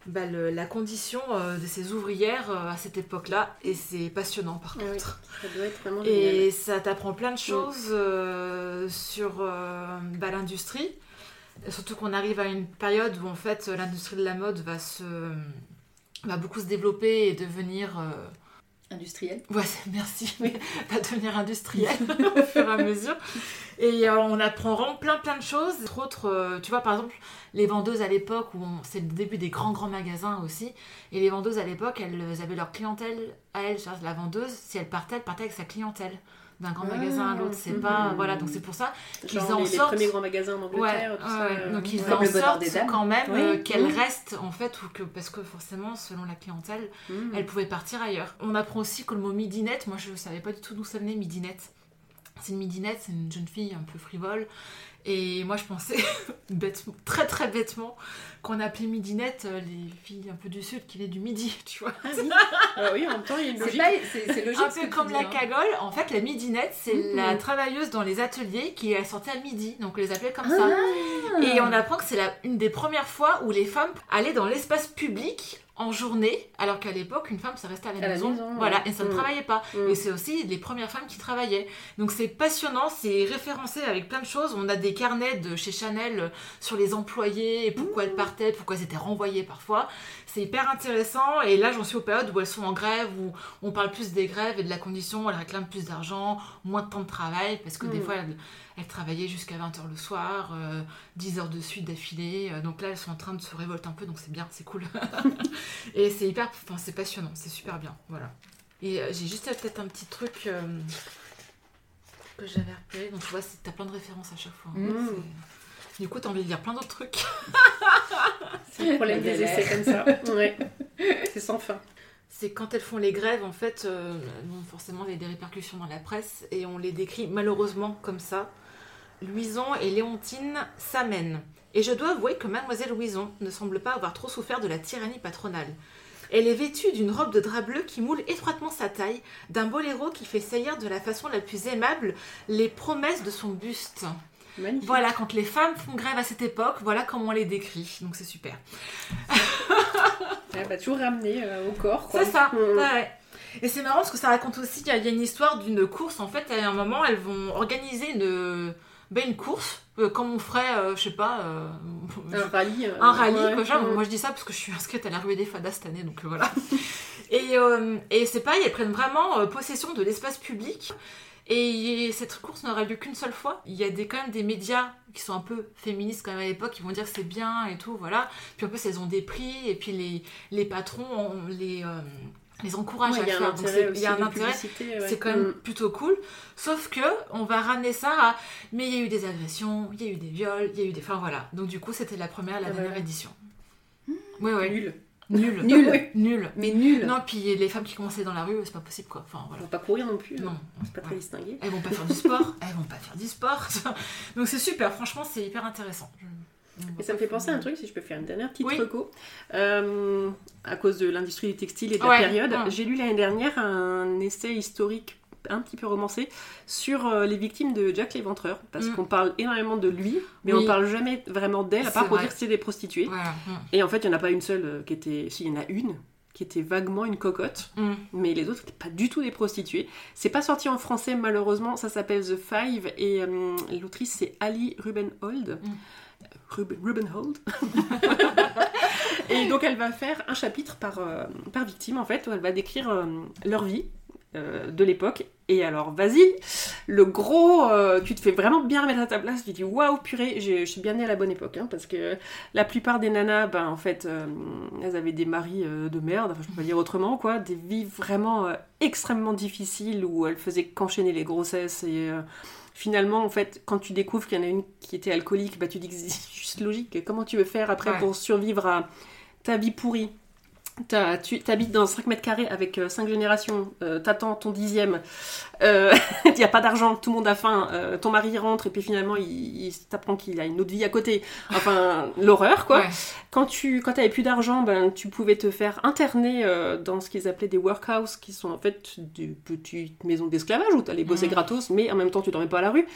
bah, le- la condition euh, de ces ouvrières euh, à cette époque-là. Et c'est passionnant par Ah oui, contre. ça doit être vraiment Et ça t'apprend plein de choses euh, sur bah, l'industrie. Surtout qu'on arrive à une période où en fait l'industrie de la mode va se va beaucoup se développer et devenir. Industriel. Ouais, merci, mais va devenir industriel au fur et à mesure. Et euh, on apprend vraiment plein plein de choses. Entre autres, euh, tu vois, par exemple, les vendeuses à l'époque, où on- c'est le début des grands grands magasins aussi, et les vendeuses à l'époque, elles, elles avaient leur clientèle à elles. La vendeuse, si elle partait, elle partait avec sa clientèle d'un grand Ah, magasin à l'autre. C'est pas. mhm. Voilà, donc c'est pour ça qu'ils en les, les sortent. premiers grands magasins Ouais, d'Angleterre, tout ça. ouais, euh, donc ils en sortent quand même Oui, euh, qu'elles oui. restent en fait ou que parce que forcément selon la clientèle mm. elle pouvait partir ailleurs. On apprend aussi que le mot midinette, moi je ne savais pas du tout d'où ça venait midinette. C'est une midinette, c'est une jeune fille un peu frivole. Et moi je pensais bêtement, très très bêtement qu'on appelait midinette euh, les filles un peu du sud qui venaient du midi, tu vois. Ah oui. Ah oui, en même temps, il y a une C'est logique. c'est-. Un peu comme la hein. cagole, en fait la midinette c'est Mhm. la travailleuse dans les ateliers qui sortait à midi, donc on les appelait comme Ah. ça. Et on apprend que c'est une des premières fois où les femmes allaient dans l'espace public en journée, alors qu'à l'époque, une femme, ça restait à la À la maison. ouais. voilà, et ça ne Mm. travaillait pas. Mm. Et c'est aussi les premières femmes qui travaillaient. Donc c'est passionnant, c'est référencé avec plein de choses. On a des carnets de chez Chanel euh, sur les employés, et pourquoi elles partaient, pourquoi elles étaient renvoyées parfois. C'est hyper intéressant. Et là, j'en suis aux périodes où elles sont en grève, où on parle plus des grèves et de la condition, elles réclament plus d'argent, moins de temps de travail, parce que des Mm. fois, elles, elles travaillaient jusqu'à 20h le soir, euh, 10 heures de suite d'affilée. Euh, Donc là, elles sont en train de se révolter un peu, donc c'est bien, c'est cool. et c'est hyper, enfin, c'est passionnant, c'est super bien, voilà. Et euh, j'ai juste euh, peut-être un petit truc euh, que j'avais repéré. Donc tu vois, t'as plein de références à chaque fois. hein. Mm. C'est- Du coup, t'as envie de lire plein d'autres trucs. C'est le problème des essais comme ça. Ouais. C'est sans fin. C'est quand elles font les grèves, en fait, euh, elles ont forcément des, des répercussions dans la presse et on les décrit malheureusement comme ça. Louison et Léontine s'amènent. Et je dois avouer que mademoiselle Louison ne semble pas avoir trop souffert de la tyrannie patronale. Elle est vêtue d'une robe de drap bleu qui moule étroitement sa taille, d'un boléro qui fait saillir de la façon la plus aimable les promesses de son buste. Magnifique. Voilà, quand les femmes font grève à cette époque, voilà comment on les décrit. Donc c'est super. Elle va toujours ramener euh, au corps. C'est ça. Mm. ouais. Et c'est marrant parce que ça raconte aussi, il y, a- il y a une histoire d'une course. En fait, à un moment, elles vont organiser une, ben, une course, euh, comme on ferait, euh, je sais pas, euh, Un rallye. euh, un rallye. ouais. quoi, genre. Moi, je dis ça parce que je suis inscrite à la rue des Fadas cette année, donc euh, voilà. et et c'est pareil, elles prennent vraiment possession de l'espace public. Et cette course n'aura lieu qu'une seule fois. Il y a des, quand même des médias qui sont un peu féministes quand même à l'époque, qui vont dire que c'est bien et tout, voilà. Puis en plus, elles ont des prix, et puis les, les patrons on les, les encouragent Ouais, à faire. Donc il y a un intérêt. ouais. C'est quand même Mm. plutôt cool. Sauf que on va ramener ça à. Mais il y a eu des agressions, il y a eu des viols, il y a eu des. Enfin voilà. Donc du coup, c'était la première, la Ah, dernière voilà. édition. Ouais, ouais. Nul. Nul. Nul. Nul. Mais nul. Non, puis les femmes qui commençaient dans la rue, c'est pas possible quoi. Enfin voilà. va pas courir non plus. Non. C'est pas très distingué. Elles vont pas faire du sport. Elles vont pas faire du sport. Donc c'est super. Franchement, c'est hyper intéressant. Je- Et ça me fait penser à un truc, si je peux faire une dernière petite Oui. reco. Euh, à cause de l'industrie du textile et de la période, ouais. j'ai lu l'année dernière un essai historique un petit peu romancé sur euh, les victimes de Jack l'Éventreur. Parce Mm. qu'on parle énormément de lui, mais Oui. on parle jamais vraiment d'elle, à part pour vrai. dire que c'est des prostituées. Voilà. Mm. Et en fait, il n'y en a pas une seule euh, qui était. Si, il y en a une qui était vaguement une cocotte, Mm. mais les autres n'étaient pas du tout des prostituées. C'est pas sorti en français, malheureusement. Ça s'appelle The Five, et euh, l'autrice, c'est Ali Rubenhold. Mm. Ruben, Rubenhold. et donc, elle va faire un chapitre par, euh, par victime, en fait, où elle va décrire euh, leur vie. euh, de l'époque et alors vas-y le gros tu te fais vraiment bien remettre à ta place tu te dis waouh purée je suis bien née à la bonne époque hein, parce que la plupart des nanas, ben, en fait, elles avaient des maris de merde, enfin, je peux pas dire autrement, quoi, des vies vraiment extrêmement difficiles où elles faisaient qu'enchaîner les grossesses et finalement, en fait, quand tu découvres qu'il y en a une qui était alcoolique, bah, tu dis que c'est juste logique. Comment tu veux faire après Ouais. pour survivre à ta vie pourrie? Tu habites dans 5 mètres carrés avec 5 générations, euh, t'attends ton dixième, euh, il n'y a pas d'argent, tout le monde a faim, euh, ton mari rentre et puis finalement il, il t'apprend qu'il a une autre vie à côté. Enfin, l'horreur quoi. Ouais. Quand tu quand avais plus d'argent, ben, tu pouvais te faire interner euh, dans ce qu'ils appelaient des workhouses, qui sont en fait des petites maisons d'esclavage où tu allais bosser gratos, mais en même temps tu dormais pas à la rue.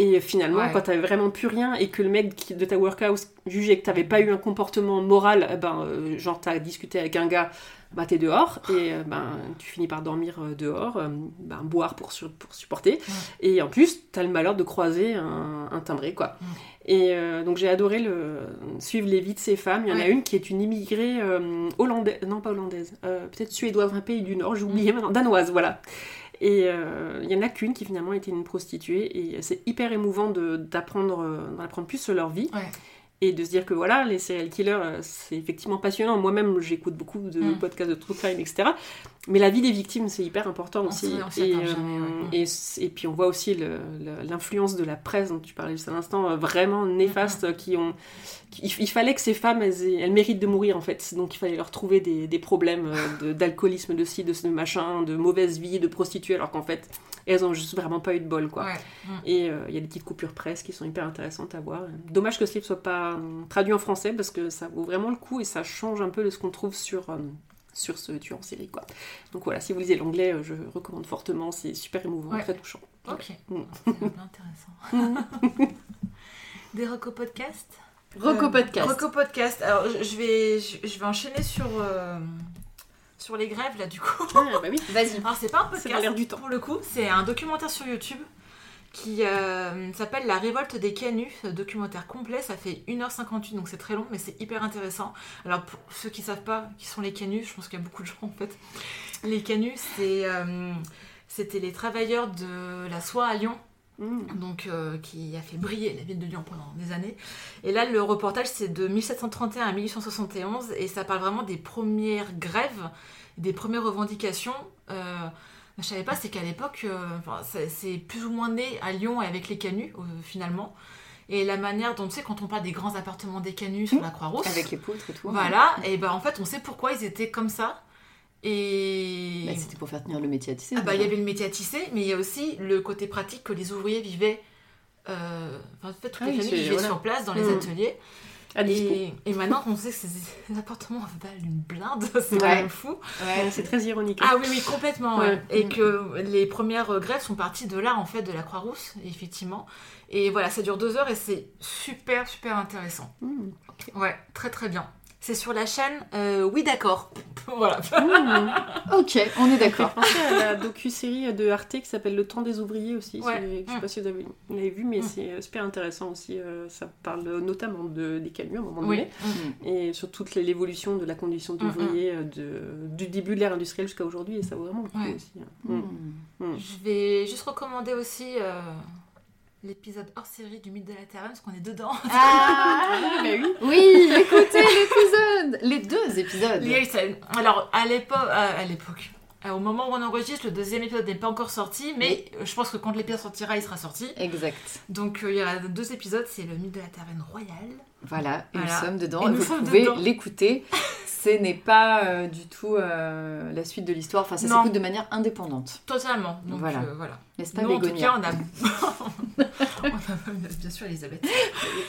Et finalement, Ouais. quand t'avais vraiment plus rien et que le mec qui- de ta workhouse jugeait que t'avais pas eu un comportement moral, eh ben, euh, genre t'as discuté avec un gars, bah t'es dehors et euh, ben tu finis par dormir euh, dehors, euh, ben, boire pour, sur- pour supporter. Et en plus, t'as le malheur de croiser un, un timbré, quoi. Et donc j'ai adoré le, suivre les vies de ces femmes. Il y en a une qui est une immigrée hollandaise, non pas hollandaise, peut-être suédoise, un pays du Nord, j'ai oublié maintenant, danoise, voilà. Et euh, il y en a qu'une qui finalement était une prostituée. Et c'est hyper émouvant d'apprendre euh, d'en apprendre plus sur leur vie. Ouais. Et de se dire que voilà, les serial killers, euh, c'est effectivement passionnant. Moi-même, j'écoute beaucoup de Mm. podcasts de true crime, etc. Mais la vie des victimes, c'est hyper important On aussi. on et, jamais, ouais. et, puis on voit aussi l'influence de la presse dont tu parlais juste à l'instant, euh, vraiment néfaste, Mm. qui ont... il, il fallait que ces femmes, elles, méritent de mourir en fait. Donc il fallait leur trouver des, des problèmes euh, de- d'alcoolisme, de, ci, de ce machin, de mauvaise vie, de prostituée, alors qu'en fait, elles ont juste vraiment pas eu de bol, quoi. Ouais. Mm. Et euh, il y a des petites coupures presse qui sont hyper intéressantes à voir. Dommage que ce livre soit pas euh, traduit en français parce que ça vaut vraiment le coup et ça change un peu de ce qu'on trouve sur, euh, sur ce tueur en série. Quoi. Donc voilà, si vous lisez l'anglais, je recommande fortement. C'est super émouvant, Ouais. très touchant. Ok. Mm. Intéressant. Des reco podcasts? Roco Euh, Podcast. Reco podcast. Alors je vais, je, vais enchaîner sur, euh, sur les grèves là du coup. Ah, bah oui. Vas-y. Alors c'est pas un podcast du temps. pour le coup, c'est un documentaire sur YouTube qui euh, s'appelle La révolte des canuts, documentaire complet, ça fait 1h58 donc c'est très long mais c'est hyper intéressant. Alors pour ceux qui savent pas qui sont les canuts, je pense qu'il y a beaucoup de gens en fait. Les canuts c'est euh, c'était les travailleurs de la soie à Lyon Mm. donc euh, qui a fait briller la ville de Lyon pendant des années. Et là, le reportage, c'est de 1731 à 1871, et ça parle vraiment des premières grèves, des premières revendications. Euh, je savais pas, c'est qu'à l'époque, euh, enfin, c'est- plus ou moins né à Lyon et avec les canuts, euh, finalement. Et la manière dont, tu sais, quand on parle des grands appartements des canuts sur la Croix-Rousse, Avec les poutres et tout. voilà, et ben en fait, on sait pourquoi ils étaient comme ça. Et Bah, C'était pour faire tenir le métier à tisser. ah bah il y avait le métier à tisser, mais il y a aussi le côté pratique que les ouvriers vivaient. Euh, enfin, en fait, toutes Ah les oui, familles vivaient voilà. sur place dans les Mm. ateliers. À. Et, et maintenant, on sait que ces, appartements valent une blinde, c'est Ouais. quand même fou. Ouais. C'est très ironique. Ah oui, oui, complètement. ouais. Et Mm. que les premières grèves sont parties de là, en fait, de la Croix-Rousse, effectivement. Et voilà, ça dure deux heures et c'est super, super intéressant. Mm. Ouais, très, très bien. C'est sur la chaîne euh, Oui, d'accord. voilà. Mm. Ok, on est d'accord. penser à la docu-série de Arte qui s'appelle Le temps des ouvriers aussi. Ouais. Je sais Mm. pas si vous avez, vous l'avez vu, mais Mm. c'est euh, super intéressant aussi. euh, Ça parle notamment de, des canuts à un moment Oui. donné. et sur toute l'évolution de la condition d'ouvrier de, du début de l'ère industrielle jusqu'à aujourd'hui et ça vaut vraiment le coup Ouais. aussi. hein. Je vais juste recommander aussi euh, l'épisode hors série du mythe de la Terreur, parce qu'on est dedans. Ah bah oui. Oui, écoutez l'épisode Les deux épisodes a. Alors, à l'époque, à, à l'époque, euh, au moment où on enregistre, le deuxième épisode n'est pas encore sorti, mais euh, je pense que quand l'épisode sortira, il sera sorti. Exact. Donc, euh, il y aura deux épisodes, c'est le mythe de la Taverne Royale. Voilà, et Voilà. nous sommes dedans. Et nous vous sommes pouvez l'écouter. Ce n'est pas euh, du tout euh, la suite de l'histoire. Enfin, ça s'écoute de manière indépendante. Totalement. Donc, Voilà. euh, voilà. N'est-ce pas, Nous, en tout cas, on a... on a- Bien sûr, Elisabeth.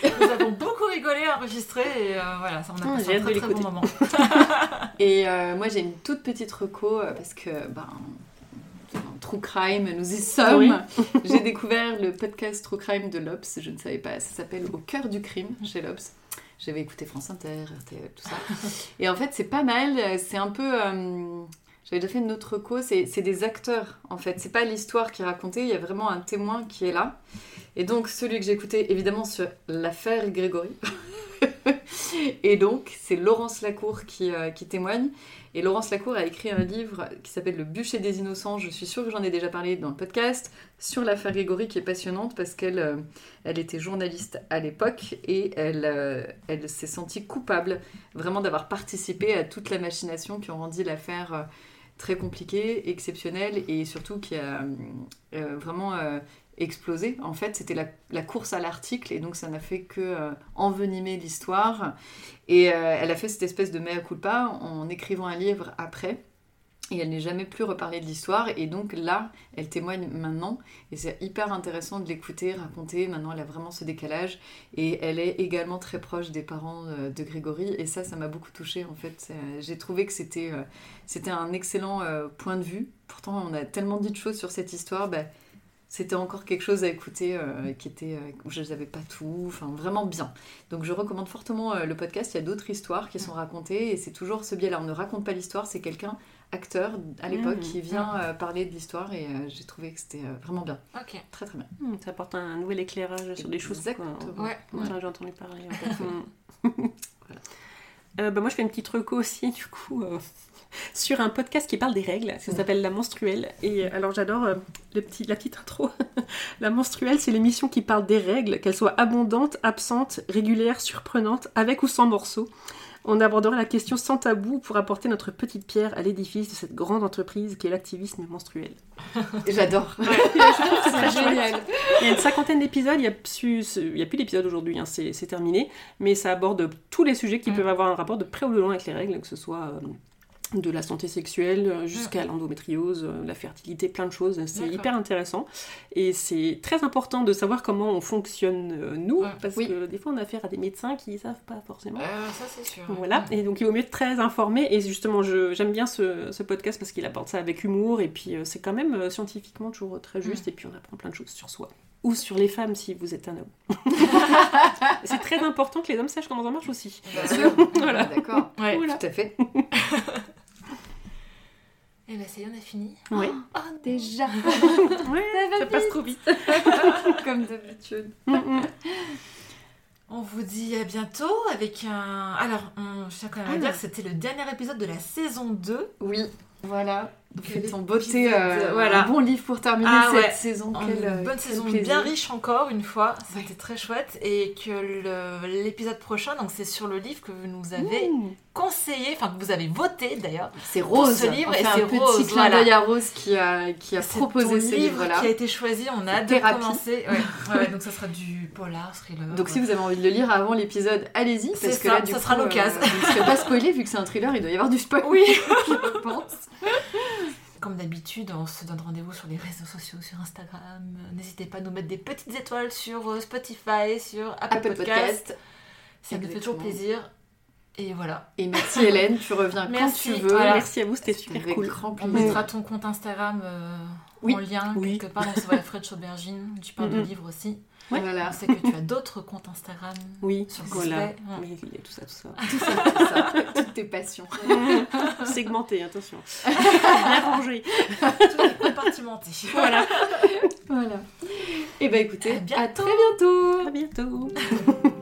Nous avons beaucoup rigolé, enregistré, et euh, voilà, ça, on a Ah, passé un très très bon moment. Et moi, j'ai une toute petite reco parce que, ben, True Crime, nous y sommes. Oui. j'ai découvert le podcast True Crime de l'Obs. Je ne savais pas. Ça s'appelle Au cœur du crime chez l'Obs. J'avais écouté France Inter, RTL, tout ça. Et en fait, c'est pas mal. C'est un peu. euh, J'avais déjà fait une autre reco. C'est c'est des acteurs, en fait. C'est pas l'histoire qui est racontée. Il y a vraiment un témoin qui est là. Et donc, celui que j'ai écouté, évidemment, sur l'affaire Grégory. Et donc, c'est Laurence Lacour qui, euh, qui témoigne. Et Laurence Lacour a écrit un livre qui s'appelle Le bûcher des innocents. Je suis sûre que j'en ai déjà parlé dans le podcast. Sur l'affaire Grégory, qui est passionnante parce qu'elle euh, elle était journaliste à l'époque et elle, euh, elle s'est sentie coupable vraiment d'avoir participé à toute la machination qui ont rendu l'affaire euh, très compliquée, exceptionnelle et surtout qui a vraiment explosé. En fait, c'était la, course à l'article et donc ça n'a fait que envenimer l'histoire. Et euh, elle a fait cette espèce de mea culpa en écrivant un livre après. Et elle n'est jamais plus reparlée de l'histoire. Et donc là, elle témoigne maintenant. Et c'est hyper intéressant de l'écouter, raconter. Maintenant, elle a vraiment ce décalage. Et elle est également très proche des parents euh, de Grégory. Et ça, ça m'a beaucoup touchée en fait. C'est- J'ai trouvé que c'était euh, un excellent euh, point de vue. Pourtant, on a tellement dit de choses sur cette histoire. Bah, C'était encore quelque chose à écouter euh, qui était, euh, je n'avais pas tout, enfin vraiment bien. Donc je recommande fortement euh, le podcast. Il y a d'autres histoires qui sont racontées et c'est toujours ce biais-là. On ne raconte pas l'histoire, c'est quelqu'un, acteur à l'époque, Mhm. qui vient euh, parler de l'histoire et euh, j'ai trouvé que c'était euh, vraiment bien. Ok. Très très bien. Hmm, Ça apporte un nouvel éclairage sur des choses Exactement. Ouais. dont j'ai entendu parler. en fait. Euh, bah, moi, je fais une petite reco aussi, du coup, euh, sur un podcast qui parle des règles. Ça s'appelle La Menstruelle. Et euh, alors, j'adore euh, petit, la petite intro. la Menstruelle, c'est l'émission qui parle des règles, qu'elles soient abondantes, absentes, régulières, surprenantes, avec ou sans morceaux. On abordera la question sans tabou pour apporter notre petite pierre à l'édifice de cette grande entreprise qui est l'activisme menstruel. J'adore. C'est génial. Il y a une cinquantaine d'épisodes, il n'y a, a plus d'épisodes aujourd'hui, hein, c'est c'est terminé, mais ça aborde tous les sujets qui Mm. peuvent avoir un rapport de près ou de loin avec les règles, que ce soit euh, de la santé sexuelle euh, jusqu'à l'endométriose, euh, la fertilité, plein de choses. C'est hyper intéressant et c'est très important de savoir comment on fonctionne euh, nous, Ouais. parce Oui. que des fois on a affaire à des médecins qui ne savent pas forcément. Euh, ça, c'est sûr. Voilà, et donc il vaut mieux être très informé. Et justement, je- j'aime bien ce, ce podcast parce qu'il apporte ça avec humour. Et puis euh, c'est quand même euh, scientifiquement toujours très juste. Et puis on apprend plein de choses sur soi. Ou sur les femmes si vous êtes un homme. c'est très important que les hommes sachent comment ça marche aussi. Bah, Bien sûr. Voilà. D'accord. Ouais. Tout à fait. Et bah, ça y est, on a fini. Ouais. Oh, Déjà, ouais, ça passe trop vite. comme d'habitude. Mm, mm. On vous dit à bientôt avec un. Alors, on... je tiens quand même à Ah. dire que c'était le dernier épisode de la saison 2. Oui, voilà. Fait en beauté, euh, voilà. un bon livre pour terminer Ah cette ouais. saison. Une euh, bonne saison plaisir. bien riche encore une fois, c'était Ouais. très chouette et que l'épisode prochain donc c'est sur le livre que vous nous avez Mmh. conseillé, enfin que vous avez voté d'ailleurs. C'est Rose. ce livre, et c'est un petit Rose, clin d'œil à Rose qui a, qui a C'est proposé ce livre livre-là. qui a été choisi, on a Thérapie. commencer. Ouais. Donc ça sera du polar, thriller. Donc si vous avez envie de le lire avant l'épisode, allez-y. Parce que ça, là, du ça coup, sera l'occasion. euh, vous ne serez pas spoilé vu que c'est un thriller, il doit y avoir du spoil. Oui. je pense. Comme d'habitude, on se donne rendez-vous sur les réseaux sociaux, sur Instagram. N'hésitez pas à nous mettre des petites étoiles sur euh, Spotify, sur Apple, Apple Podcast. Podcast. Ça nous fait toujours Exactement. plaisir. Et voilà. Et merci Hélène, tu reviens Merci. quand tu veux. Voilà. Merci à vous, c'était super cool. grand On mettra ton compte Instagram euh, Oui. en lien Oui. quelque part. Donc c'est voilà, Fred Aubergine. Tu parles de Mhm. livres aussi. Ouais. Voilà. On sait que tu as d'autres comptes Instagram. Oui, Sur voilà. Oui, il y a tout ça, tout ça. Tout ça, tout ça. Toutes tes passions. Segmenté, attention. Bien rangé. Tout est compartimenté. Voilà. Voilà. Et ben écoutez, À à, très bientôt. À bientôt.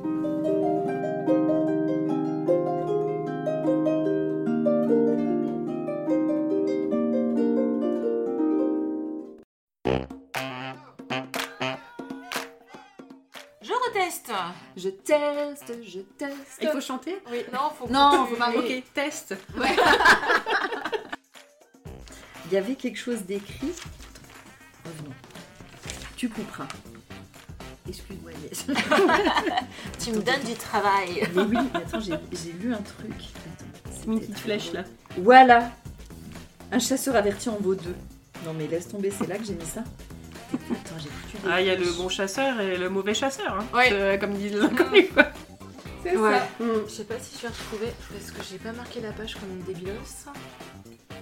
Je teste, je teste. Il faut chanter? Oui, non, faut Non, que faut pas- Ok, test. Il y avait quelque chose d'écrit. Revenons. Tu couperas. Excuse-moi Agnès. Tu me donnes du travail. Mais oui, mais attends, j'ai lu un truc. Attends, Une petite flèche là. Voilà. Un chasseur averti en vaut deux. Non mais laisse tomber, c'est là que j'ai mis ça. Attends, j'ai foutu des Ah, il y a le bon chasseur et le mauvais chasseur, hein. Ouais. Euh, comme disent les inconnus, quoi. C'est Ouais. ça. Mm. Je sais pas si je vais retrouver parce que j'ai pas marqué la page comme une débilos.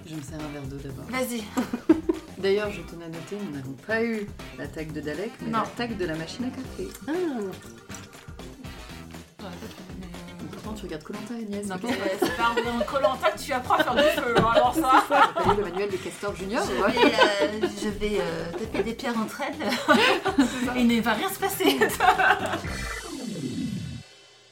Je me sers un verre d'eau d'abord. Vas-y. D'ailleurs, je tenais à noter, nous n'avons pas eu l'attaque de Dalek, mais Non. l'attaque de la machine à café. Ah. Tu regardes Colanta Agnès. Non, c'est- pas en Colanta que tu apprends à faire du feu, hein, alors ça. T'as lu le manuel des castors juniors Je ouais. vais, euh, je vais euh, taper des pierres entre elles. Il ne va rien se passer.